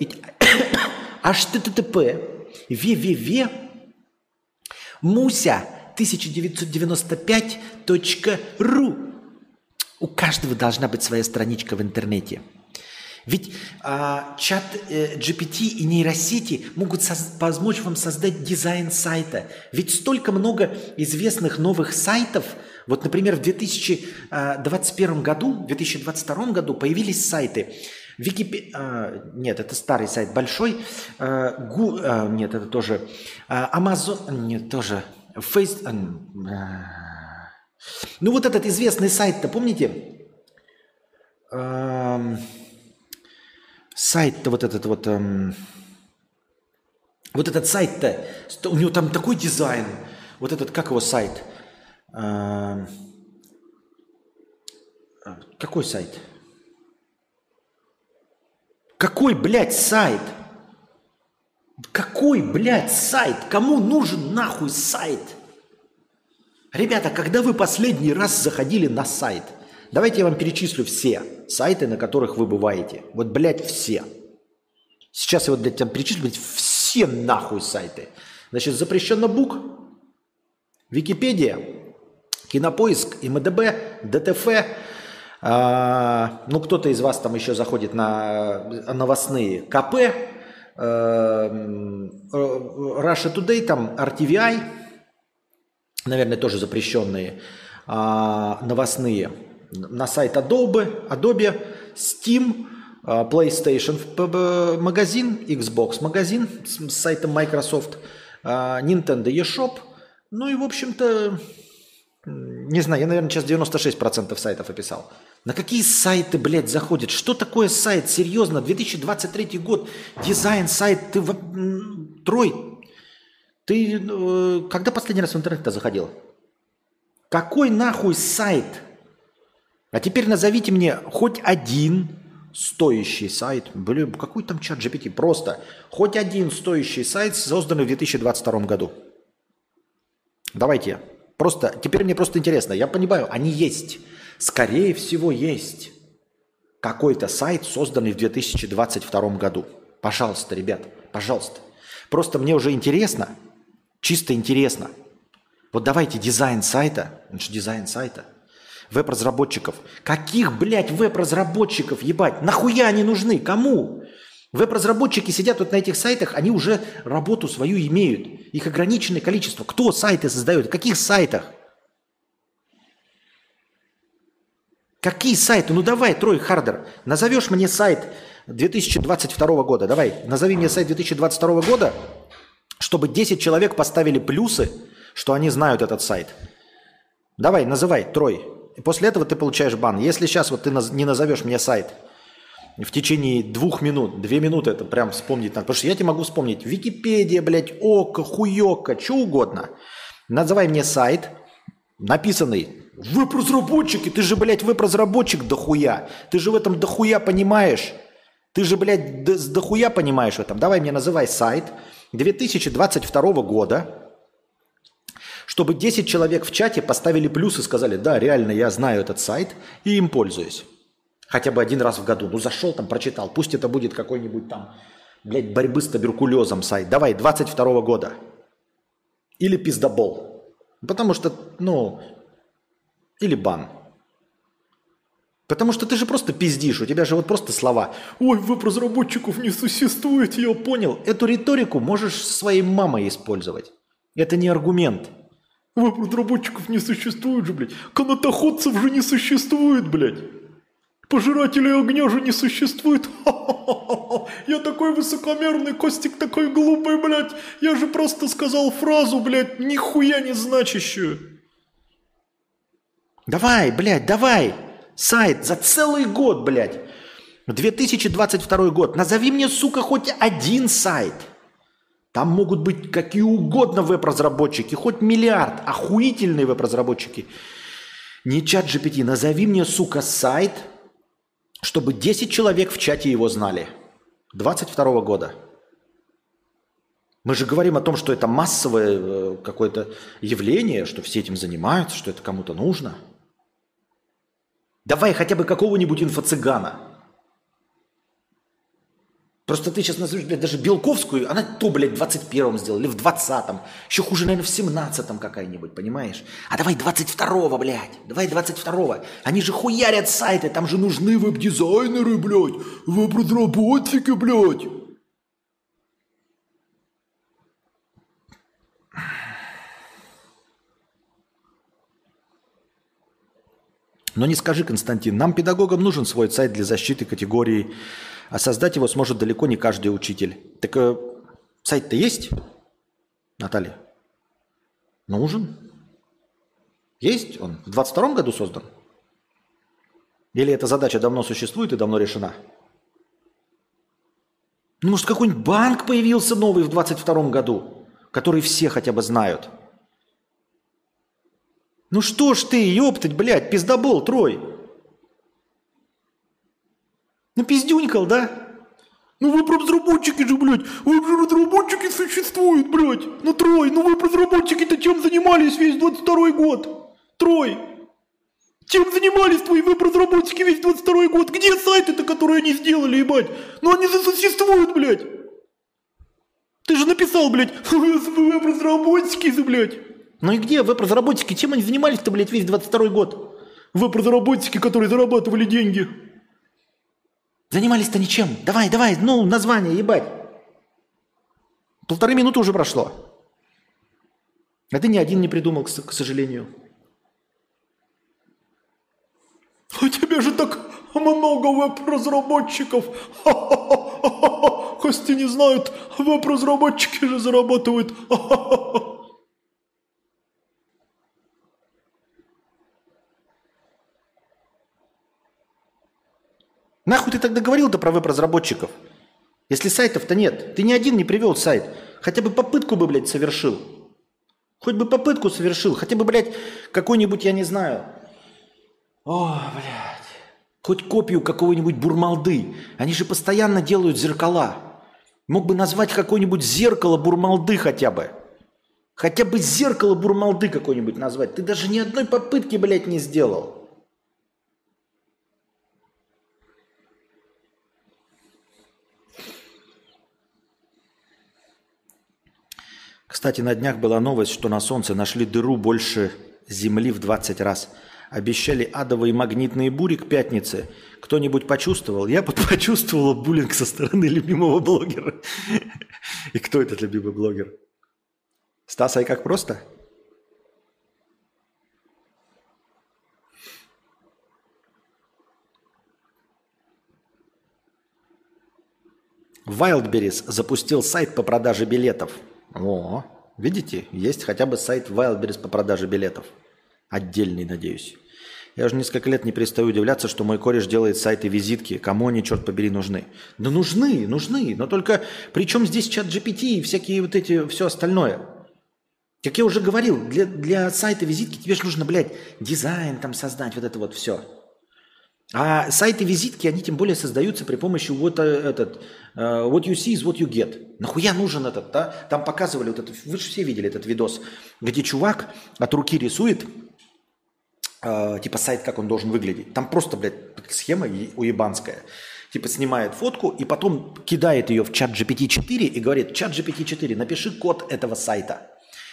http, www, муся 1995.ru у каждого должна быть своя страничка в интернете. Ведь а, чат э, GPT и нейросети могут помочь вам создать дизайн сайта. Ведь столько много известных новых сайтов. Вот, например, в 2021 году, в 2022 году появились сайты. Википи... А, нет, это старый сайт большой. А, Гу... а, нет, это тоже. А, Amazon... Нет, тоже. Face... А, ну вот этот известный сайт-то, помните? Эм, сайт-то вот этот вот... Эм, вот этот сайт-то, у него там такой дизайн. Вот этот, как его сайт? Эм, какой сайт? Какой, блядь, сайт? Какой, блядь, сайт? Кому нужен нахуй сайт? Ребята, когда вы последний раз заходили на сайт, давайте я вам перечислю все сайты, на которых вы бываете. Вот, блядь, все. Сейчас я вот, блядь, там перечислю, блядь, все нахуй сайты. Значит, запрещено бук, Википедия, Кинопоиск, МДБ, ДТФ, а, ну, кто-то из вас там еще заходит на новостные КП, а, Russia Today, там RTVI, наверное, тоже запрещенные, а, новостные, на сайт Adobe, Adobe, Steam, а, PlayStation магазин, Xbox магазин с, сайтом Microsoft, а, Nintendo eShop. Ну и, в общем-то, не знаю, я, наверное, сейчас 96% сайтов описал. На какие сайты, блядь, заходят? Что такое сайт? Серьезно, 2023 год, дизайн сайт, ты в... трой, ты э, когда последний раз в интернет заходил? Какой нахуй сайт? А теперь назовите мне хоть один стоящий сайт. Блин, какой там чат GPT? Просто хоть один стоящий сайт, созданный в 2022 году. Давайте. Просто, теперь мне просто интересно. Я понимаю, они есть. Скорее всего, есть какой-то сайт, созданный в 2022 году. Пожалуйста, ребят, пожалуйста. Просто мне уже интересно, Чисто интересно. Вот давайте дизайн сайта, же дизайн сайта, веб-разработчиков. Каких, блядь, веб-разработчиков, ебать? Нахуя они нужны? Кому? Веб-разработчики сидят вот на этих сайтах, они уже работу свою имеют. Их ограниченное количество. Кто сайты создает? В каких сайтах? Какие сайты? Ну давай, Трой Хардер, назовешь мне сайт 2022 года. Давай, назови мне сайт 2022 года, чтобы 10 человек поставили плюсы, что они знают этот сайт. Давай, называй, Трой. И после этого ты получаешь бан. Если сейчас вот ты не назовешь мне сайт в течение двух минут, две минуты это прям вспомнить надо. Потому что я тебе могу вспомнить Википедия, блядь, Ока, Хуёка, что угодно. Называй мне сайт, написанный Веб-разработчики, ты же, блядь, веб-разработчик дохуя. Ты же в этом дохуя понимаешь. Ты же, блядь, дохуя понимаешь в этом. Давай мне называй сайт, 2022 года, чтобы 10 человек в чате поставили плюс и сказали, да, реально, я знаю этот сайт и им пользуюсь. Хотя бы один раз в году. Ну, зашел там, прочитал. Пусть это будет какой-нибудь там, блядь, борьбы с туберкулезом сайт. Давай, 22 года. Или пиздобол. Потому что, ну, или бан. Потому что ты же просто пиздишь, у тебя же вот просто слова. Ой, веб-разработчиков не существует, я понял. Эту риторику можешь своей мамой использовать. Это не аргумент. Веб-разработчиков не существует же, блядь. Канатоходцев же не существует, блядь. Пожирателей огня же не существует. Ха-ха-ха-ха. Я такой высокомерный, Костик такой глупый, блядь. Я же просто сказал фразу, блядь, нихуя не значащую. Давай, блядь, давай. Сайт за целый год, блядь. 2022 год. Назови мне, сука, хоть один сайт. Там могут быть какие угодно веб-разработчики, хоть миллиард, охуительные веб-разработчики. Не чат GPT, назови мне, сука, сайт, чтобы 10 человек в чате его знали. 22 года. Мы же говорим о том, что это массовое э, какое-то явление, что все этим занимаются, что это кому-то нужно – Давай хотя бы какого-нибудь инфо-цыгана. Просто ты сейчас назовешь, блядь, даже Белковскую, она то, блядь, в 21-м сделала, в 20-м. Еще хуже, наверное, в 17-м какая-нибудь, понимаешь? А давай 22-го, блядь, давай 22-го. Они же хуярят сайты, там же нужны веб-дизайнеры, блядь, веб-разработчики, блядь. Но не скажи, Константин, нам, педагогам, нужен свой сайт для защиты категории, а создать его сможет далеко не каждый учитель. Так э, сайт-то есть, Наталья? Нужен. Есть он? В 22 году создан? Или эта задача давно существует и давно решена? Ну, может, какой-нибудь банк появился новый в 22 году, который все хотя бы знают – ну что ж ты, ёптать, блядь, пиздобол, Трой. Ну пиздюнькал, да? Ну вы разработчики же, блядь, вы же разработчики существуют, блядь. Ну Трой, ну вы разработчики-то чем занимались весь 22 год? Трой, чем занимались твои веб-разработчики весь 22 год? Где сайты-то, которые они сделали, ебать? Ну они же существуют, блядь. Ты же написал, блядь, веб-разработчики, блядь. Ну и где веб-разработчики? Чем они занимались-то, блядь, весь 22 год? Веб-разработчики, которые зарабатывали деньги. Занимались-то ничем. Давай, давай, ну, название, ебать. Полторы минуты уже прошло. А ты ни один не придумал, к, сожалению. У тебя же так много веб-разработчиков. Кости не знают, веб-разработчики же зарабатывают. Ха-ха-ха. Нахуй ты тогда говорил-то про веб-разработчиков? Если сайтов-то нет, ты ни один не привел сайт. Хотя бы попытку бы, блядь, совершил. Хоть бы попытку совершил. Хотя бы, блядь, какой-нибудь, я не знаю. О, блядь. Хоть копию какого-нибудь бурмалды. Они же постоянно делают зеркала. Мог бы назвать какое-нибудь зеркало бурмалды хотя бы. Хотя бы зеркало бурмалды какое-нибудь назвать. Ты даже ни одной попытки, блядь, не сделал. Кстати, на днях была новость, что на Солнце нашли дыру больше Земли в 20 раз. Обещали адовые магнитные бури к пятнице. Кто-нибудь почувствовал? Я почувствовал буллинг со стороны любимого блогера. И кто этот любимый блогер? Стас, а как просто? Wildberries запустил сайт по продаже билетов – о, видите, есть хотя бы сайт Wildberries по продаже билетов. Отдельный, надеюсь. Я уже несколько лет не перестаю удивляться, что мой кореш делает сайты-визитки. Кому они, черт побери, нужны? Да нужны, нужны. Но только при чем здесь чат GPT и всякие вот эти, все остальное? Как я уже говорил, для, для сайта-визитки тебе же нужно, блядь, дизайн там создать, вот это вот все. А сайты-визитки, они тем более создаются при помощи вот э, этот, uh, what you see is what you get. Нахуя нужен этот, да? Там показывали вот это, вы же все видели этот видос, где чувак от руки рисует э, типа сайт, как он должен выглядеть. Там просто, блядь, схема уебанская. Типа снимает фотку и потом кидает ее в чат GPT-4 и говорит, чат GPT-4, напиши код этого сайта.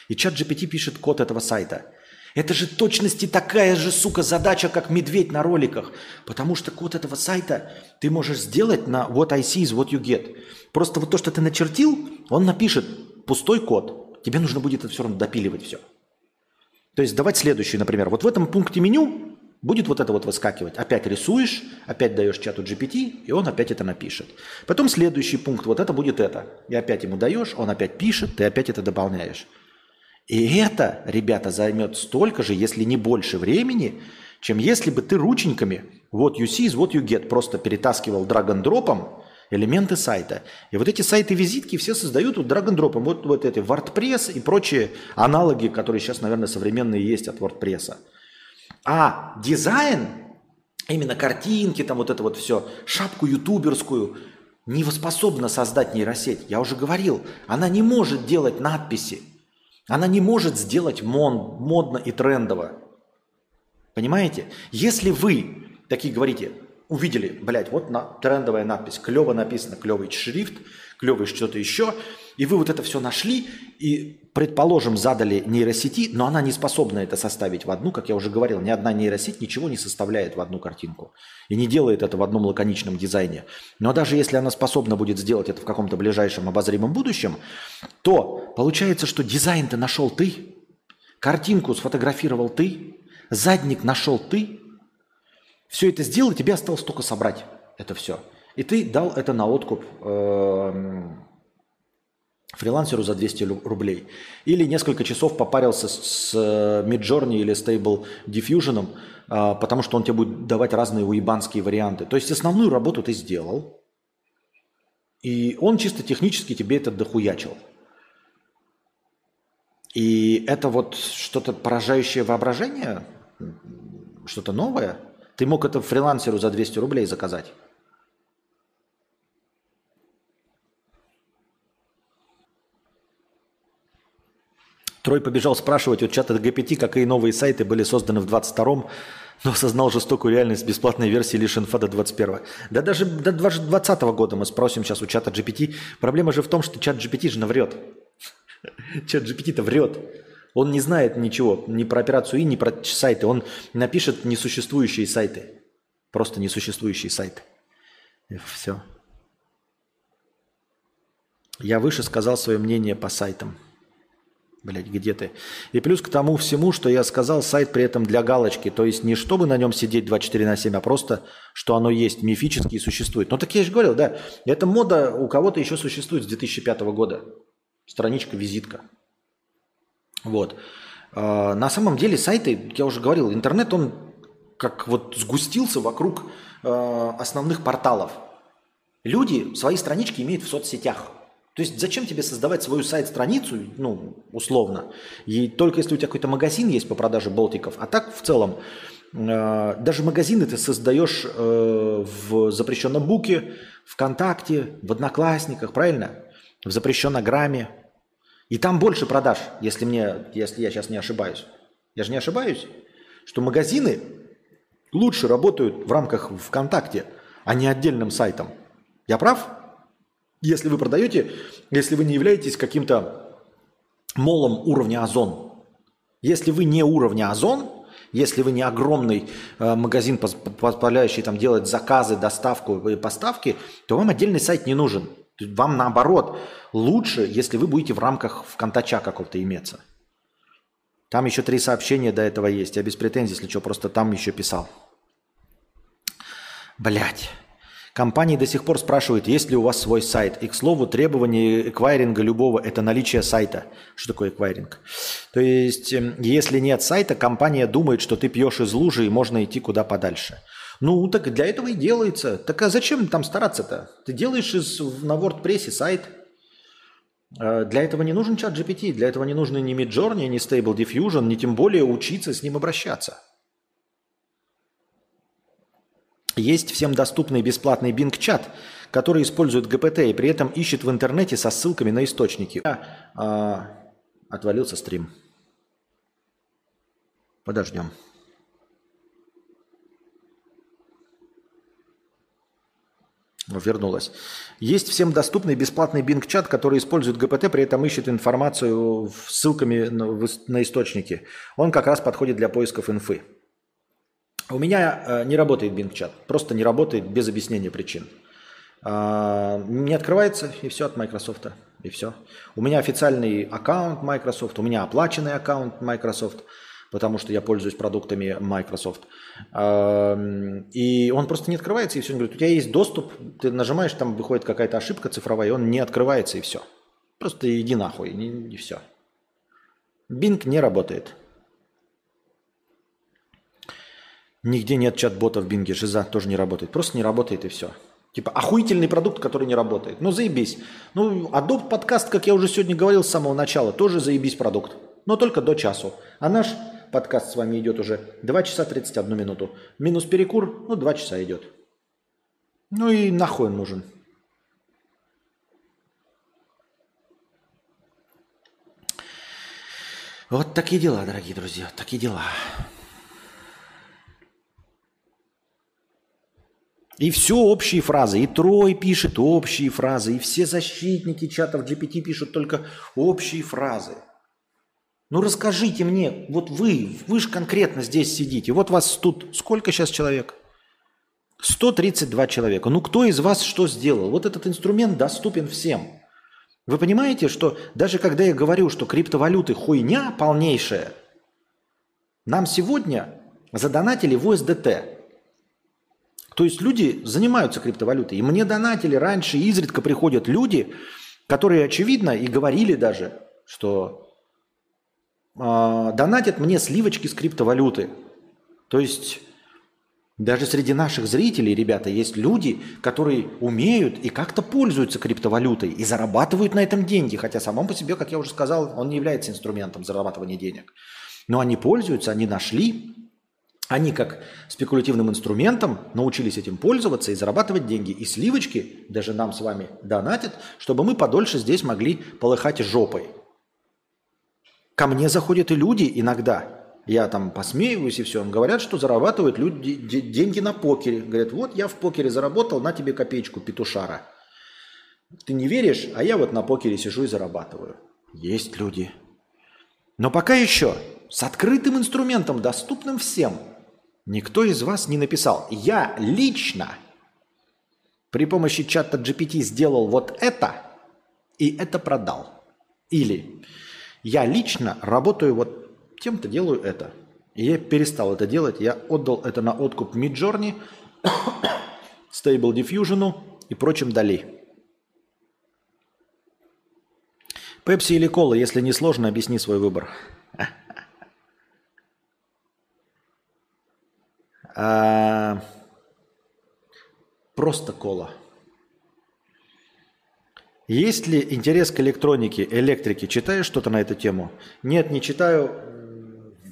И чат GPT пишет код этого сайта. Это же точности такая же, сука, задача, как медведь на роликах. Потому что код этого сайта ты можешь сделать на what I see is what you get. Просто вот то, что ты начертил, он напишет пустой код. Тебе нужно будет это все равно допиливать все. То есть давать следующий, например. Вот в этом пункте меню будет вот это вот выскакивать. Опять рисуешь, опять даешь чату GPT, и он опять это напишет. Потом следующий пункт, вот это будет это. И опять ему даешь, он опять пишет, ты опять это дополняешь. И это, ребята, займет столько же, если не больше времени, чем если бы ты рученьками вот you see is what you get просто перетаскивал драг-н-дропом элементы сайта. И вот эти сайты-визитки все создают вот драг-н-дропом. Вот, вот эти WordPress и прочие аналоги, которые сейчас, наверное, современные есть от WordPress. А дизайн, именно картинки, там вот это вот все, шапку ютуберскую, не способна создать нейросеть. Я уже говорил, она не может делать надписи. Она не может сделать мон, модно и трендово. Понимаете? Если вы такие говорите, увидели, блядь, вот на, трендовая надпись, клево написано, клевый шрифт, клевый что-то еще, и вы вот это все нашли и, предположим, задали нейросети, но она не способна это составить в одну, как я уже говорил, ни одна нейросеть ничего не составляет в одну картинку и не делает это в одном лаконичном дизайне. Но даже если она способна будет сделать это в каком-то ближайшем обозримом будущем, то получается, что дизайн-то нашел ты, картинку сфотографировал ты, задник нашел ты, все это сделал, тебе осталось только собрать это все. И ты дал это на откуп эм, фрилансеру за 200 рублей. Или несколько часов попарился с Midjourney или Stable Diffusion, э, потому что он тебе будет давать разные уебанские варианты. То есть основную работу ты сделал, и он чисто технически тебе это дохуячил. И это вот что-то поражающее воображение, что-то новое – ты мог это фрилансеру за 200 рублей заказать. Трой побежал спрашивать у чата GPT, какие новые сайты были созданы в 22-м, но осознал жестокую реальность бесплатной версии лишь инфа до 21 Да даже до 2020 года мы спросим сейчас у чата GPT. Проблема же в том, что чат GPT же наврет. Чат GPT-то врет. Он не знает ничего ни про операцию И, ни про сайты. Он напишет несуществующие сайты. Просто несуществующие сайты. И все. Я выше сказал свое мнение по сайтам. Блять, где ты? И плюс к тому всему, что я сказал, сайт при этом для галочки. То есть не чтобы на нем сидеть 24 на 7, а просто, что оно есть, мифически существует. Ну так я же говорил, да. Эта мода у кого-то еще существует с 2005 года. Страничка, визитка. Вот. А, на самом деле сайты, я уже говорил, интернет, он как вот сгустился вокруг а, основных порталов. Люди свои странички имеют в соцсетях. То есть зачем тебе создавать свою сайт-страницу, ну, условно, и только если у тебя какой-то магазин есть по продаже болтиков, а так в целом э, даже магазины ты создаешь э, в запрещенном буке, ВКонтакте, в Одноклассниках, правильно? В запрещенном грамме, и там больше продаж, если, мне, если я сейчас не ошибаюсь. Я же не ошибаюсь, что магазины лучше работают в рамках ВКонтакте, а не отдельным сайтом. Я прав? Если вы продаете, если вы не являетесь каким-то молом уровня Озон. Если вы не уровня Озон, если вы не огромный э, магазин, позволяющий там делать заказы, доставку и поставки, то вам отдельный сайт не нужен. Вам наоборот лучше, если вы будете в рамках ВКонтача какого-то иметься. Там еще три сообщения до этого есть. Я без претензий, если что, просто там еще писал. Блять. Компании до сих пор спрашивают, есть ли у вас свой сайт. И, к слову, требование эквайринга любого – это наличие сайта. Что такое эквайринг? То есть, эм, если нет сайта, компания думает, что ты пьешь из лужи и можно идти куда подальше. Ну, так для этого и делается. Так а зачем там стараться-то? Ты делаешь из, на WordPress сайт. А для этого не нужен чат GPT, для этого не нужны ни Midjourney, ни Stable Diffusion, ни тем более учиться с ним обращаться. Есть всем доступный бесплатный Bing-чат, который использует ГПТ и при этом ищет в интернете со ссылками на источники. А, а, отвалился стрим. Подождем. Вернулась. Есть всем доступный бесплатный Bing чат, который использует ГПТ, при этом ищет информацию ссылками на источники. Он как раз подходит для поисков инфы. У меня э, не работает Bing-чат. Просто не работает без объяснения причин. А, не открывается, и все от Microsoft. И все. У меня официальный аккаунт Microsoft, у меня оплаченный аккаунт Microsoft, потому что я пользуюсь продуктами Microsoft. И он просто не открывается, и все. Он говорит, у тебя есть доступ, ты нажимаешь, там выходит какая-то ошибка цифровая, и он не открывается, и все. Просто иди нахуй, и, и все. Bing не работает. Нигде нет чат-бота в Бинге, Жиза тоже не работает. Просто не работает и все. Типа охуительный продукт, который не работает. Ну заебись. Ну Adobe подкаст, как я уже сегодня говорил с самого начала, тоже заебись продукт. Но только до часу. А наш подкаст с вами идет уже 2 часа 31 минуту. Минус перекур, ну 2 часа идет. Ну и нахуй он нужен. Вот такие дела, дорогие друзья, такие дела. И все общие фразы. И Трой пишет общие фразы. И все защитники чатов GPT пишут только общие фразы. Ну расскажите мне, вот вы, вы же конкретно здесь сидите. Вот вас тут сколько сейчас человек? 132 человека. Ну кто из вас что сделал? Вот этот инструмент доступен всем. Вы понимаете, что даже когда я говорю, что криптовалюты хуйня полнейшая, нам сегодня задонатили в USDT. То есть люди занимаются криптовалютой. И мне донатили раньше, изредка приходят люди, которые, очевидно, и говорили даже, что э, донатят мне сливочки с криптовалюты. То есть даже среди наших зрителей, ребята, есть люди, которые умеют и как-то пользуются криптовалютой и зарабатывают на этом деньги. Хотя самом по себе, как я уже сказал, он не является инструментом зарабатывания денег. Но они пользуются, они нашли они как спекулятивным инструментом научились этим пользоваться и зарабатывать деньги. И сливочки даже нам с вами донатят, чтобы мы подольше здесь могли полыхать жопой. Ко мне заходят и люди иногда. Я там посмеиваюсь и все. Говорят, что зарабатывают люди деньги на покере. Говорят, вот я в покере заработал, на тебе копеечку петушара. Ты не веришь, а я вот на покере сижу и зарабатываю. Есть люди. Но пока еще с открытым инструментом, доступным всем – Никто из вас не написал. Я лично при помощи чата GPT сделал вот это и это продал. Или я лично работаю вот тем-то делаю это. И я перестал это делать. Я отдал это на откуп Midjourney, Stable Diffusion и прочим Дали. Пепси или кола, если не сложно, объясни свой выбор. А, просто кола. Есть ли интерес к электронике, электрике? Читаешь что-то на эту тему? Нет, не читаю.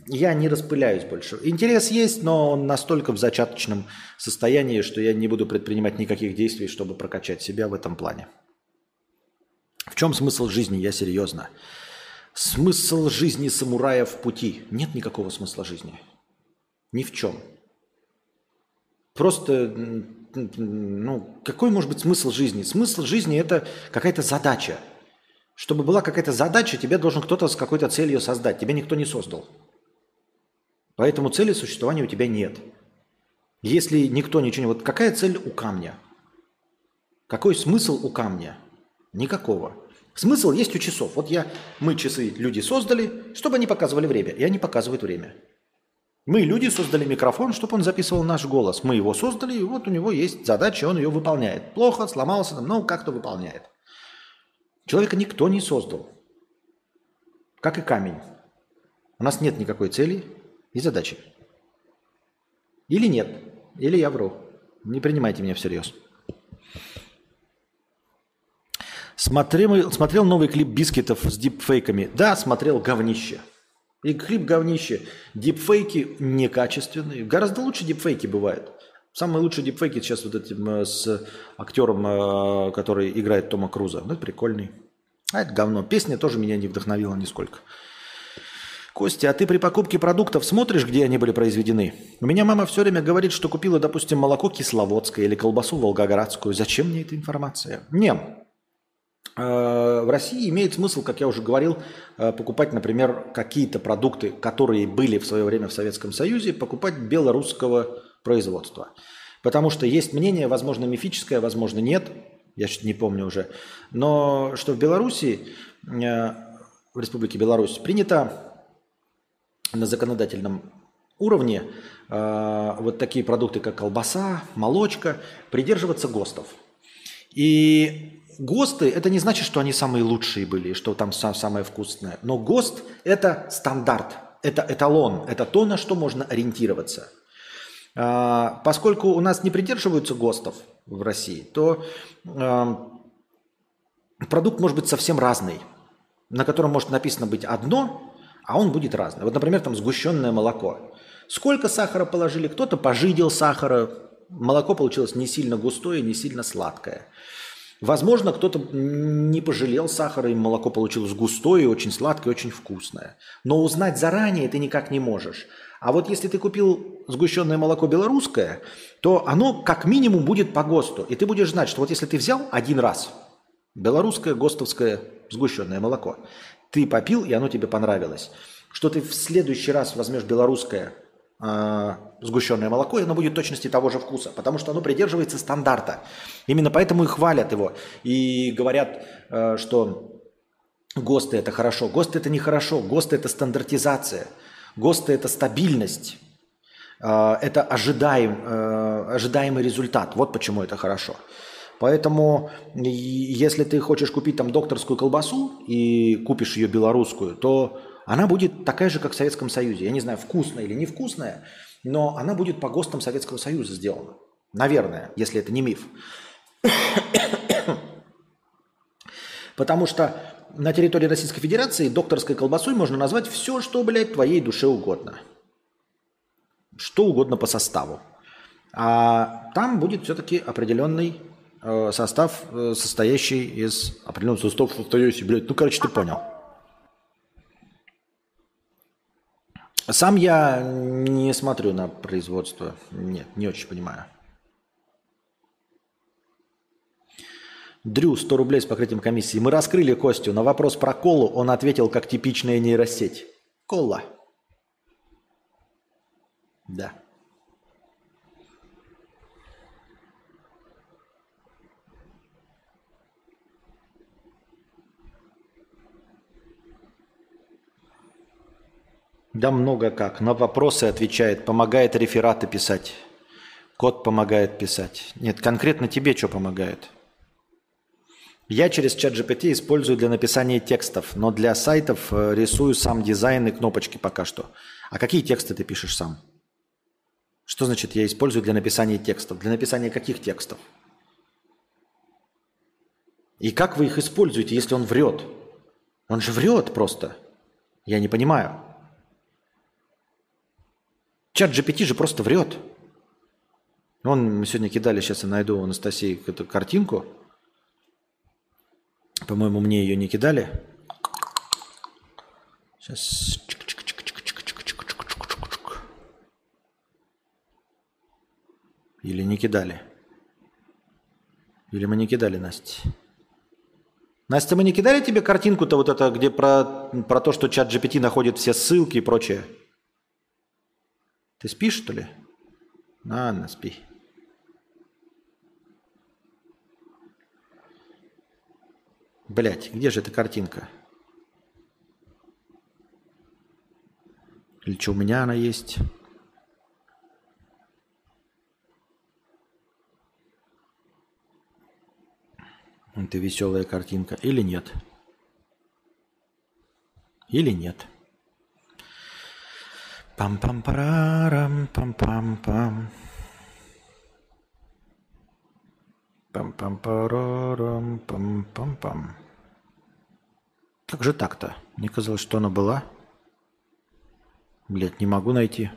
Я не распыляюсь больше. Интерес есть, но он настолько в зачаточном состоянии, что я не буду предпринимать никаких действий, чтобы прокачать себя в этом плане. В чем смысл жизни? Я серьезно. Смысл жизни самурая в пути. Нет никакого смысла жизни. Ни в чем. Просто, ну, какой может быть смысл жизни? Смысл жизни – это какая-то задача. Чтобы была какая-то задача, тебе должен кто-то с какой-то целью создать. Тебя никто не создал. Поэтому цели существования у тебя нет. Если никто ничего не... Вот какая цель у камня? Какой смысл у камня? Никакого. Смысл есть у часов. Вот я, мы часы люди создали, чтобы они показывали время. И они показывают время. Мы, люди, создали микрофон, чтобы он записывал наш голос. Мы его создали, и вот у него есть задача, он ее выполняет. Плохо, сломался, но как-то выполняет. Человека никто не создал. Как и камень. У нас нет никакой цели и задачи. Или нет, или я вру. Не принимайте меня всерьез. Смотрел, смотрел новый клип Бискетов с дипфейками. Да, смотрел говнище. И клип говнище. Дипфейки некачественные. Гораздо лучше дипфейки бывают. Самые лучшие дипфейки сейчас вот этим э, с актером, э, который играет Тома Круза. Ну, прикольный. А это говно. Песня тоже меня не вдохновила нисколько. Костя, а ты при покупке продуктов смотришь, где они были произведены? У меня мама все время говорит, что купила, допустим, молоко кисловодское или колбасу волгоградскую. Зачем мне эта информация? Не. Э, в России имеет смысл, как я уже говорил, э, покупать, например, какие-то продукты, которые были в свое время в Советском Союзе, покупать белорусского производства. Потому что есть мнение, возможно, мифическое, возможно, нет, я что-то не помню уже, но что в Беларуси, э, в Республике Беларусь, принято на законодательном уровне вот такие продукты, как колбаса, молочка, придерживаться ГОСТов. И ГОСТы, это не значит, что они самые лучшие были, что там самое вкусное. Но ГОСТ – это стандарт, это эталон, это то, на что можно ориентироваться. Э, поскольку у нас не придерживаются ГОСТов в России, то э, продукт может быть совсем разный, на котором может написано быть одно, а он будет разный. Вот, например, там сгущенное молоко. Сколько сахара положили? Кто-то пожидел сахара, молоко получилось не сильно густое, не сильно сладкое. Возможно, кто-то не пожалел сахара, и молоко получилось густое, очень сладкое, очень вкусное. Но узнать заранее ты никак не можешь. А вот если ты купил сгущенное молоко белорусское, то оно как минимум будет по ГОСТу. И ты будешь знать, что вот если ты взял один раз белорусское ГОСТовское сгущенное молоко, ты попил, и оно тебе понравилось, что ты в следующий раз возьмешь белорусское э, сгущенное молоко, и оно будет точности того же вкуса, потому что оно придерживается стандарта. Именно поэтому и хвалят его. И говорят, э, что ГОСТы это хорошо. ГОСТы это нехорошо. ГОСТы это стандартизация. ГОСТы это стабильность. Э, это ожидаем, ожидаемый результат. Вот почему это хорошо. Поэтому если ты хочешь купить там докторскую колбасу и купишь ее белорусскую, то она будет такая же, как в Советском Союзе. Я не знаю, вкусная или невкусная, но она будет по ГОСТам Советского Союза сделана. Наверное, если это не миф. Потому что на территории Российской Федерации докторской колбасой можно назвать все, что, блядь, твоей душе угодно. Что угодно по составу. А там будет все-таки определенный Э, состав, э, состоящий из определенного состава, состоящий, блядь, ну, короче, ты понял. Сам я не смотрю на производство. Нет, не очень понимаю. Дрю, 100 рублей с покрытием комиссии. Мы раскрыли Костю. На вопрос про колу он ответил как типичная нейросеть. Кола. Да. Да много как. На вопросы отвечает, помогает рефераты писать. Код помогает писать. Нет, конкретно тебе что помогает? Я через чат GPT использую для написания текстов, но для сайтов э, рисую сам дизайн и кнопочки пока что. А какие тексты ты пишешь сам? Что значит я использую для написания текстов? Для написания каких текстов? И как вы их используете, если он врет? Он же врет просто. Я не понимаю. Чат GPT же просто врет. Он, мы сегодня кидали, сейчас я найду у Анастасии эту картинку. По-моему, мне ее не кидали. Сейчас. Или не кидали? Или мы не кидали, Настя? Настя, мы не кидали тебе картинку-то вот это, где про, про то, что чат GPT находит все ссылки и прочее? Ты спишь, что ли? Ладно, спи. Блять, где же эта картинка? Или что, у меня она есть? Это веселая картинка. Или нет? Или нет? Пам-пам-парам, пам-пам-пам. Пам-пам-парам, пам-пам-пам. Как же так-то? Мне казалось, что она была. Блять, не могу найти.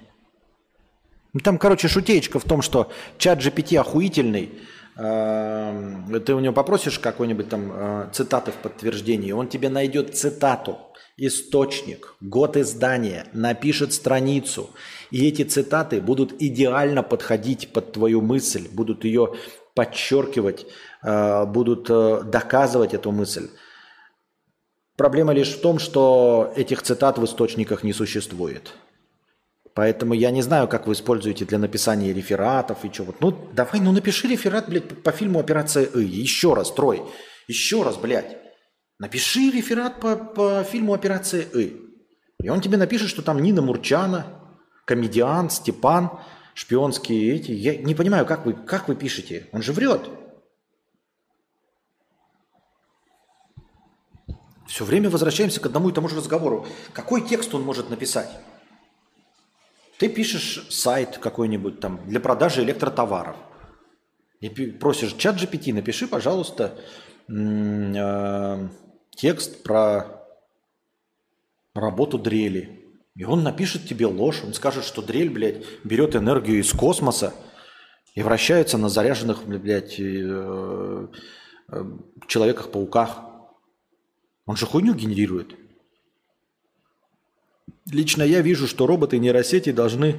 Ну, там, короче, шутеечка в том, что чат GPT охуительный, ты у него попросишь какой-нибудь там э, цитаты в подтверждении, он тебе найдет цитату, источник, год издания, напишет страницу. И эти цитаты будут идеально подходить под твою мысль, будут ее подчеркивать, э, будут э, доказывать эту мысль. Проблема лишь в том, что этих цитат в источниках не существует. Поэтому я не знаю, как вы используете для написания рефератов и чего. Ну, давай, ну напиши реферат, блядь, по фильму «Операция И». Еще раз, Трой. Еще раз, блядь. Напиши реферат по, по фильму «Операция И». И он тебе напишет, что там Нина Мурчана, комедиан, Степан, шпионские эти. Я не понимаю, как вы, как вы пишете. Он же врет. Все время возвращаемся к одному и тому же разговору. Какой текст он может написать? Ты пишешь сайт какой-нибудь там для продажи электротоваров. И просишь чат GPT, напиши, пожалуйста, э, текст про работу дрели. И он напишет тебе ложь. Он скажет, что дрель, блядь, берет энергию из космоса и вращается на заряженных, блядь, э, э, человеках-пауках. Он же хуйню генерирует. Лично я вижу, что роботы нейросети должны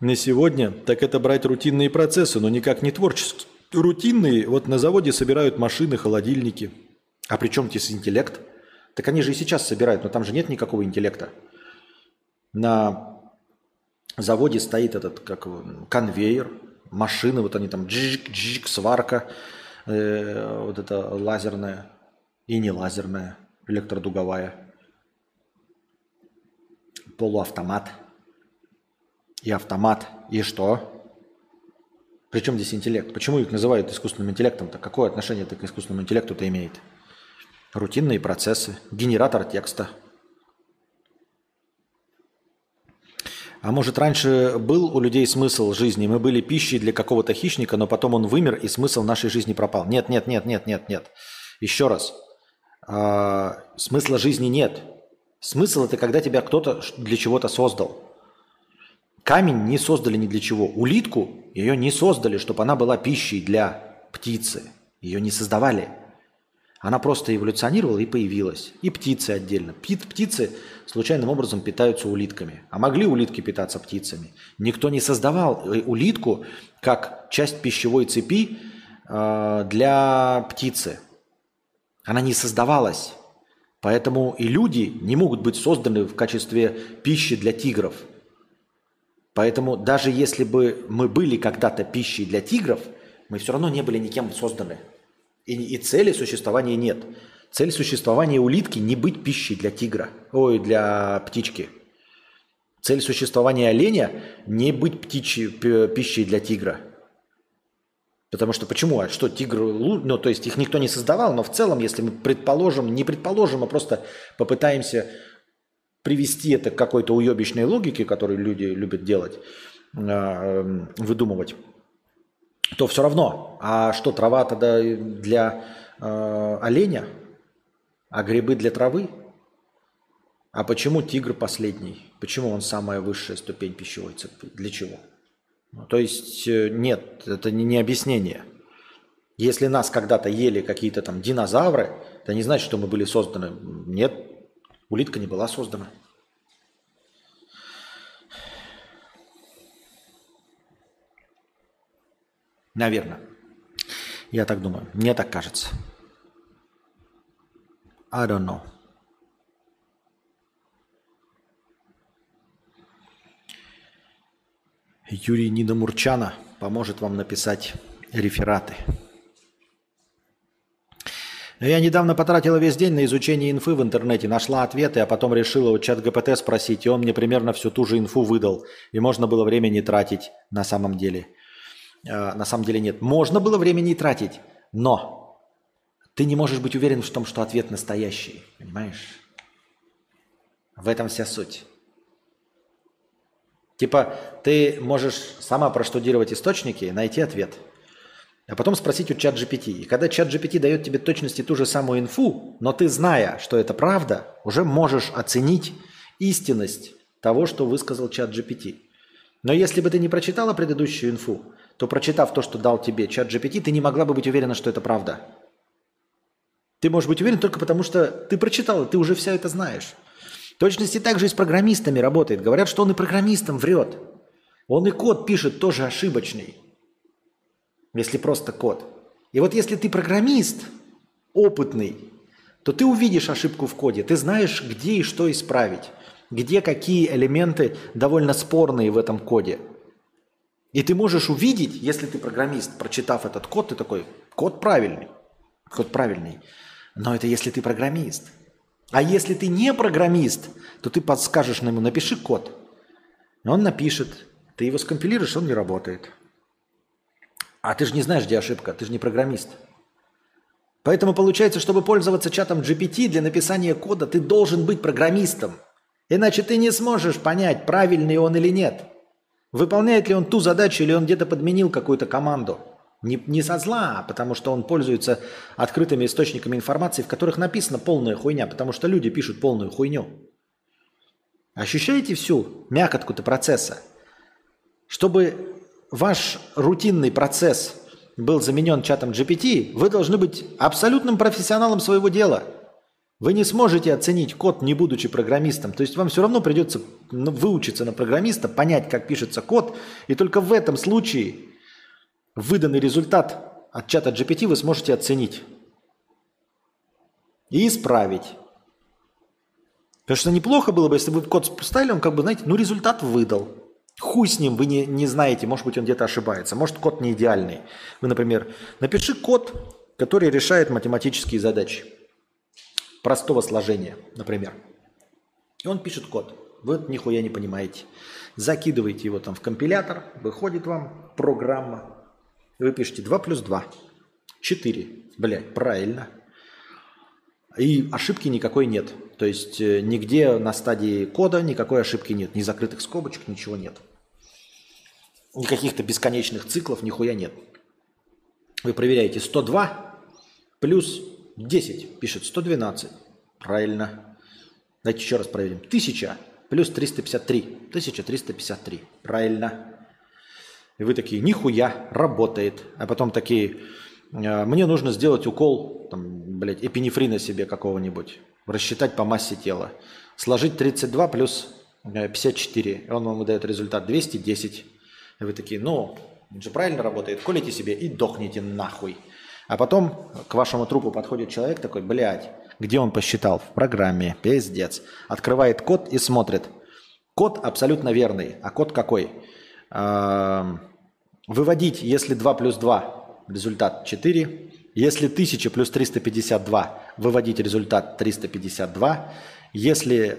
на сегодня, так это брать рутинные процессы, но никак не творческие. Рутинные, вот на заводе собирают машины, холодильники. А при чем здесь интеллект? Так они же и сейчас собирают, но там же нет никакого интеллекта. На заводе стоит этот как конвейер, машины, вот они там джик-джик, сварка, э, вот это лазерная и не лазерная электродуговая, полуавтомат и автомат. И что? Причем здесь интеллект? Почему их называют искусственным интеллектом-то? Какое отношение это к искусственному интеллекту-то имеет? Рутинные процессы, генератор текста. А может, раньше был у людей смысл жизни? Мы были пищей для какого-то хищника, но потом он вымер, и смысл нашей жизни пропал. Нет, нет, нет, нет, нет, нет. Еще раз э, смысла жизни нет. Смысл это когда тебя кто-то для чего-то создал. Камень не создали ни для чего. Улитку ее не создали, чтобы она была пищей для птицы. Ее не создавали. Она просто эволюционировала и появилась. И птицы отдельно. Птицы случайным образом питаются улитками. А могли улитки питаться птицами? Никто не создавал э, улитку как часть пищевой цепи э, для птицы. Она не создавалась. Поэтому и люди не могут быть созданы в качестве пищи для тигров. Поэтому даже если бы мы были когда-то пищей для тигров, мы все равно не были никем созданы. И, и цели существования нет. Цель существования улитки не быть пищей для тигра, ой, для птички. Цель существования оленя не быть птичьей, пищей для тигра – Потому что почему? А что тигр, ну то есть их никто не создавал, но в целом, если мы предположим, не предположим, а просто попытаемся привести это к какой-то уебищной логике, которую люди любят делать, а, эм, выдумывать, то все равно. А что, трава тогда для э, оленя, а грибы для травы? А почему тигр последний? Почему он самая высшая ступень пищевой цепи? Для чего? То есть э, нет, это не объяснение. Если нас когда-то ели какие-то там динозавры, это не значит, что мы были созданы. Нет, улитка не была создана. Наверное. Я так думаю. Мне так кажется. I don't know. Юрий Нина поможет вам написать рефераты. Я недавно потратила весь день на изучение инфы в интернете, нашла ответы, а потом решила у чат ГПТ спросить, и он мне примерно всю ту же инфу выдал. И можно было время не тратить на самом деле. Э, на самом деле нет. Можно было время не тратить, но ты не можешь быть уверен в том, что ответ настоящий. Понимаешь? В этом вся суть. Типа ты можешь сама проштудировать источники и найти ответ. А потом спросить у чат GPT. И когда чат GPT дает тебе точности ту же самую инфу, но ты, зная, что это правда, уже можешь оценить истинность того, что высказал чат GPT. Но если бы ты не прочитала предыдущую инфу, то прочитав то, что дал тебе чат GPT, ты не могла бы быть уверена, что это правда. Ты можешь быть уверен только потому, что ты прочитала, ты уже все это знаешь. Точности так же и с программистами работает. Говорят, что он и программистам врет. Он и код пишет тоже ошибочный. Если просто код. И вот если ты программист, опытный, то ты увидишь ошибку в коде. Ты знаешь, где и что исправить. Где какие элементы довольно спорные в этом коде. И ты можешь увидеть, если ты программист, прочитав этот код, ты такой, код правильный. Код правильный. Но это если ты программист. А если ты не программист, то ты подскажешь ему, напиши код. Он напишет. Ты его скомпилируешь, он не работает. А ты же не знаешь, где ошибка, ты же не программист. Поэтому получается, чтобы пользоваться чатом GPT для написания кода, ты должен быть программистом. Иначе ты не сможешь понять, правильный он или нет. Выполняет ли он ту задачу, или он где-то подменил какую-то команду. Не, не со зла, а потому что он пользуется открытыми источниками информации, в которых написана полная хуйня, потому что люди пишут полную хуйню. Ощущаете всю мякотку-то процесса? Чтобы ваш рутинный процесс был заменен чатом GPT, вы должны быть абсолютным профессионалом своего дела. Вы не сможете оценить код, не будучи программистом. То есть вам все равно придется ну, выучиться на программиста, понять, как пишется код, и только в этом случае выданный результат от чата GPT вы сможете оценить и исправить. Потому что неплохо было бы, если бы код поставили, он как бы, знаете, ну результат выдал. Хуй с ним, вы не, не знаете, может быть, он где-то ошибается, может, код не идеальный. Вы, например, напиши код, который решает математические задачи простого сложения, например. И он пишет код. Вы нихуя не понимаете. Закидываете его там в компилятор, выходит вам программа. Вы пишете 2 плюс 2. 4. Блядь, правильно. И ошибки никакой нет. То есть э, нигде на стадии кода никакой ошибки нет. Ни закрытых скобочек, ничего нет. Ни каких-то бесконечных циклов, нихуя нет. Вы проверяете 102 плюс 10, пишет 112. Правильно. Давайте еще раз проверим. 1000 плюс 353. 1353. Правильно. И вы такие, нихуя, работает. А потом такие, «А, мне нужно сделать укол, там, блядь, эпинефрина себе какого-нибудь. Рассчитать по массе тела. Сложить 32 плюс 54. Э, и он вам выдает результат 210. И вы такие, ну, он же правильно работает, колите себе и дохните нахуй. А потом к вашему трупу подходит человек такой, блядь, где он посчитал? В программе, пиздец. Открывает код и смотрит. Код абсолютно верный. А код какой? Выводить, если 2 плюс 2, результат 4. Если 1000 плюс 352, выводить результат 352. Если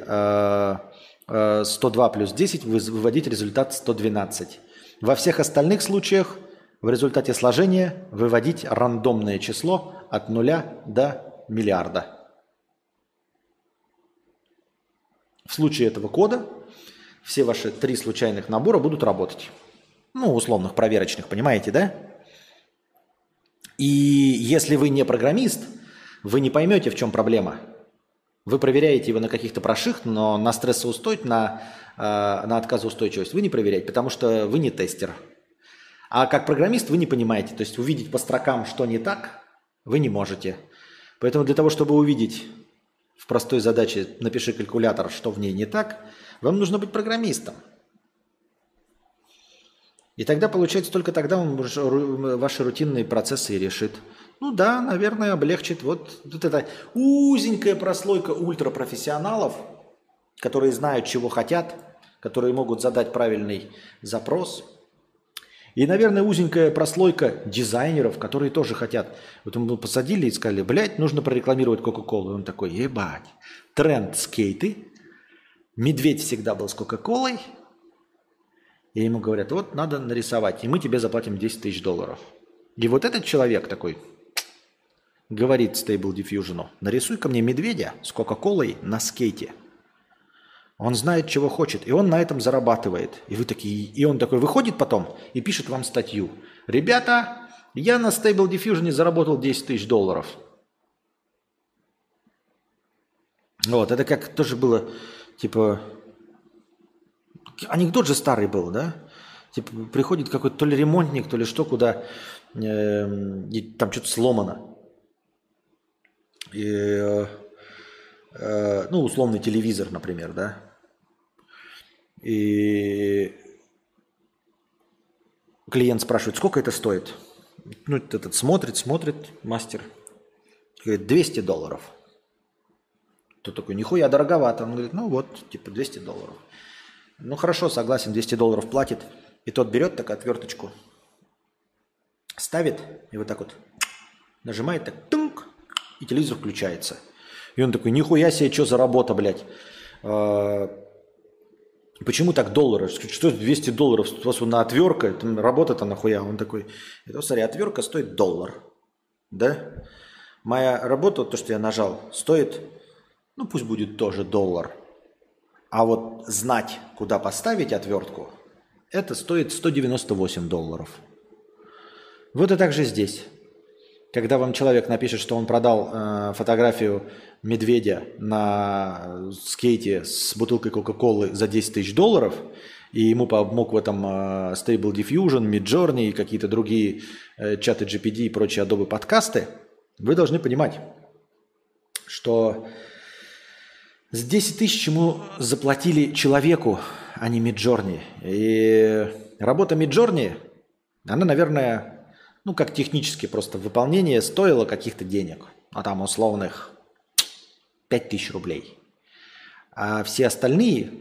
102 плюс 10, выводить результат 112. Во всех остальных случаях в результате сложения выводить рандомное число от нуля до миллиарда. В случае этого кода все ваши три случайных набора будут работать. Ну, условных, проверочных, понимаете, да? И если вы не программист, вы не поймете, в чем проблема. Вы проверяете его на каких-то проших, но на стрессоустойчивость, на Э, на отказоустойчивость, вы не проверяете, потому что вы не тестер. А как программист вы не понимаете, то есть увидеть по строкам, что не так, вы не можете. Поэтому для того, чтобы увидеть в простой задаче «напиши калькулятор, что в ней не так», вам нужно быть программистом. И тогда, получается, только тогда он ваши рутинные процессы и решит. Ну да, наверное, облегчит. Вот, вот эта узенькая прослойка ультрапрофессионалов – которые знают, чего хотят, которые могут задать правильный запрос. И, наверное, узенькая прослойка дизайнеров, которые тоже хотят. Вот мы посадили и сказали, блядь, нужно прорекламировать Кока-Колу. И он такой, ебать, тренд скейты, медведь всегда был с Кока-Колой. И ему говорят, вот надо нарисовать, и мы тебе заплатим 10 тысяч долларов. И вот этот человек такой говорит Stable Diffusion, нарисуй-ка мне медведя с Кока-Колой на скейте – он знает, чего хочет, и он на этом зарабатывает. И вы такие, и он такой выходит потом и пишет вам статью. Ребята, я на Stable Diffusion заработал 10 тысяч долларов. Вот, это как тоже было, типа, анекдот же старый был, да? Типа приходит какой-то то ли ремонтник, то ли что, куда э, там что-то сломано. И, э, э, ну, условный телевизор, например, да. И клиент спрашивает, сколько это стоит? Ну, этот смотрит, смотрит, мастер. Говорит, 200 долларов. Тот такой, нихуя дороговато. Он говорит, ну вот, типа 200 долларов. Ну хорошо, согласен, 200 долларов платит. И тот берет так отверточку, ставит и вот так вот нажимает так, тунк, и телевизор включается. И он такой, нихуя себе, что за работа, блядь. А, почему так доллары? Что 200 долларов? У вас на отвертка, работа-то нахуя? Он такой, это, смотри, отвертка стоит доллар. Да? Моя работа, то, что я нажал, стоит, ну пусть будет тоже доллар. А вот знать, куда поставить отвертку, это стоит 198 долларов. Вот и так же здесь. Когда вам человек напишет, что он продал э, фотографию медведя на скейте с бутылкой Кока-Колы за 10 тысяч долларов, и ему помог в этом э, Stable Diffusion, Midjourney и какие-то другие э, чаты GPD и прочие Adobe подкасты, вы должны понимать, что с 10 тысяч ему заплатили человеку, а не Миджорни. И работа Миджорни, она, наверное, ну, как технически просто выполнение стоила каких-то денег. А там условных 5 тысяч рублей. А все остальные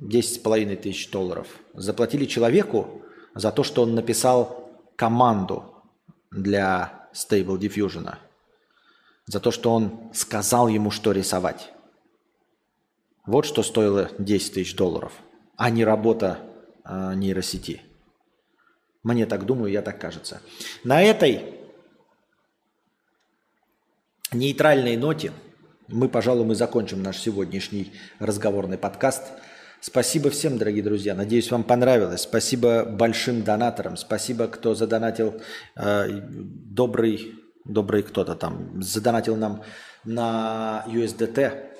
10,5 тысяч долларов заплатили человеку за то, что он написал команду для Stable Diffusion. За то, что он сказал ему, что рисовать. Вот что стоило 10 тысяч долларов, а не работа э, нейросети. Мне так думаю, я так кажется. На этой нейтральной ноте мы, пожалуй, мы закончим наш сегодняшний разговорный подкаст. Спасибо всем, дорогие друзья. Надеюсь, вам понравилось. Спасибо большим донаторам. Спасибо, кто задонатил э, добрый, добрый кто-то там, задонатил нам на USDT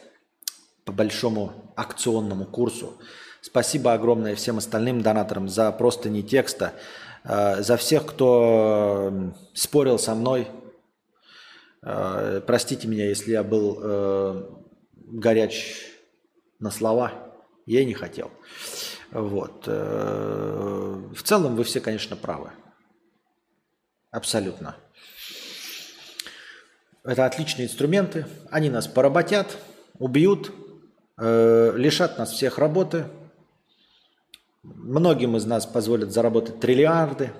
большому акционному курсу. Спасибо огромное всем остальным донаторам за просто не текста, э, за всех, кто спорил со мной. Э, простите меня, если я был э, горяч на слова. Я не хотел. Вот. В целом вы все, конечно, правы. Абсолютно. Это отличные инструменты. Они нас поработят, убьют, Э, лишат нас всех работы. Многим из нас позволят заработать триллиарды.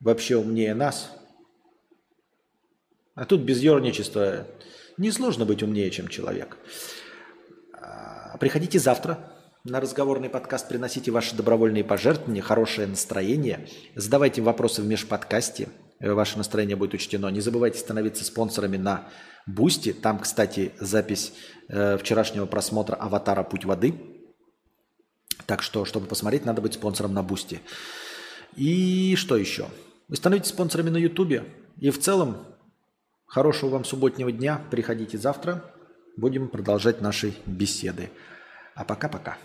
Вообще умнее нас. А тут без ерничества несложно быть умнее, чем человек. А, приходите завтра на разговорный подкаст, приносите ваши добровольные пожертвования, хорошее настроение, задавайте вопросы в межподкасте, ваше настроение будет учтено. Не забывайте становиться спонсорами на Бусти. Там, кстати, запись э, вчерашнего просмотра «Аватара. Путь воды». Так что, чтобы посмотреть, надо быть спонсором на Бусти. И что еще? Вы становитесь спонсорами на Ютубе. И в целом, хорошего вам субботнего дня. Приходите завтра. Будем продолжать наши беседы. А пока-пока.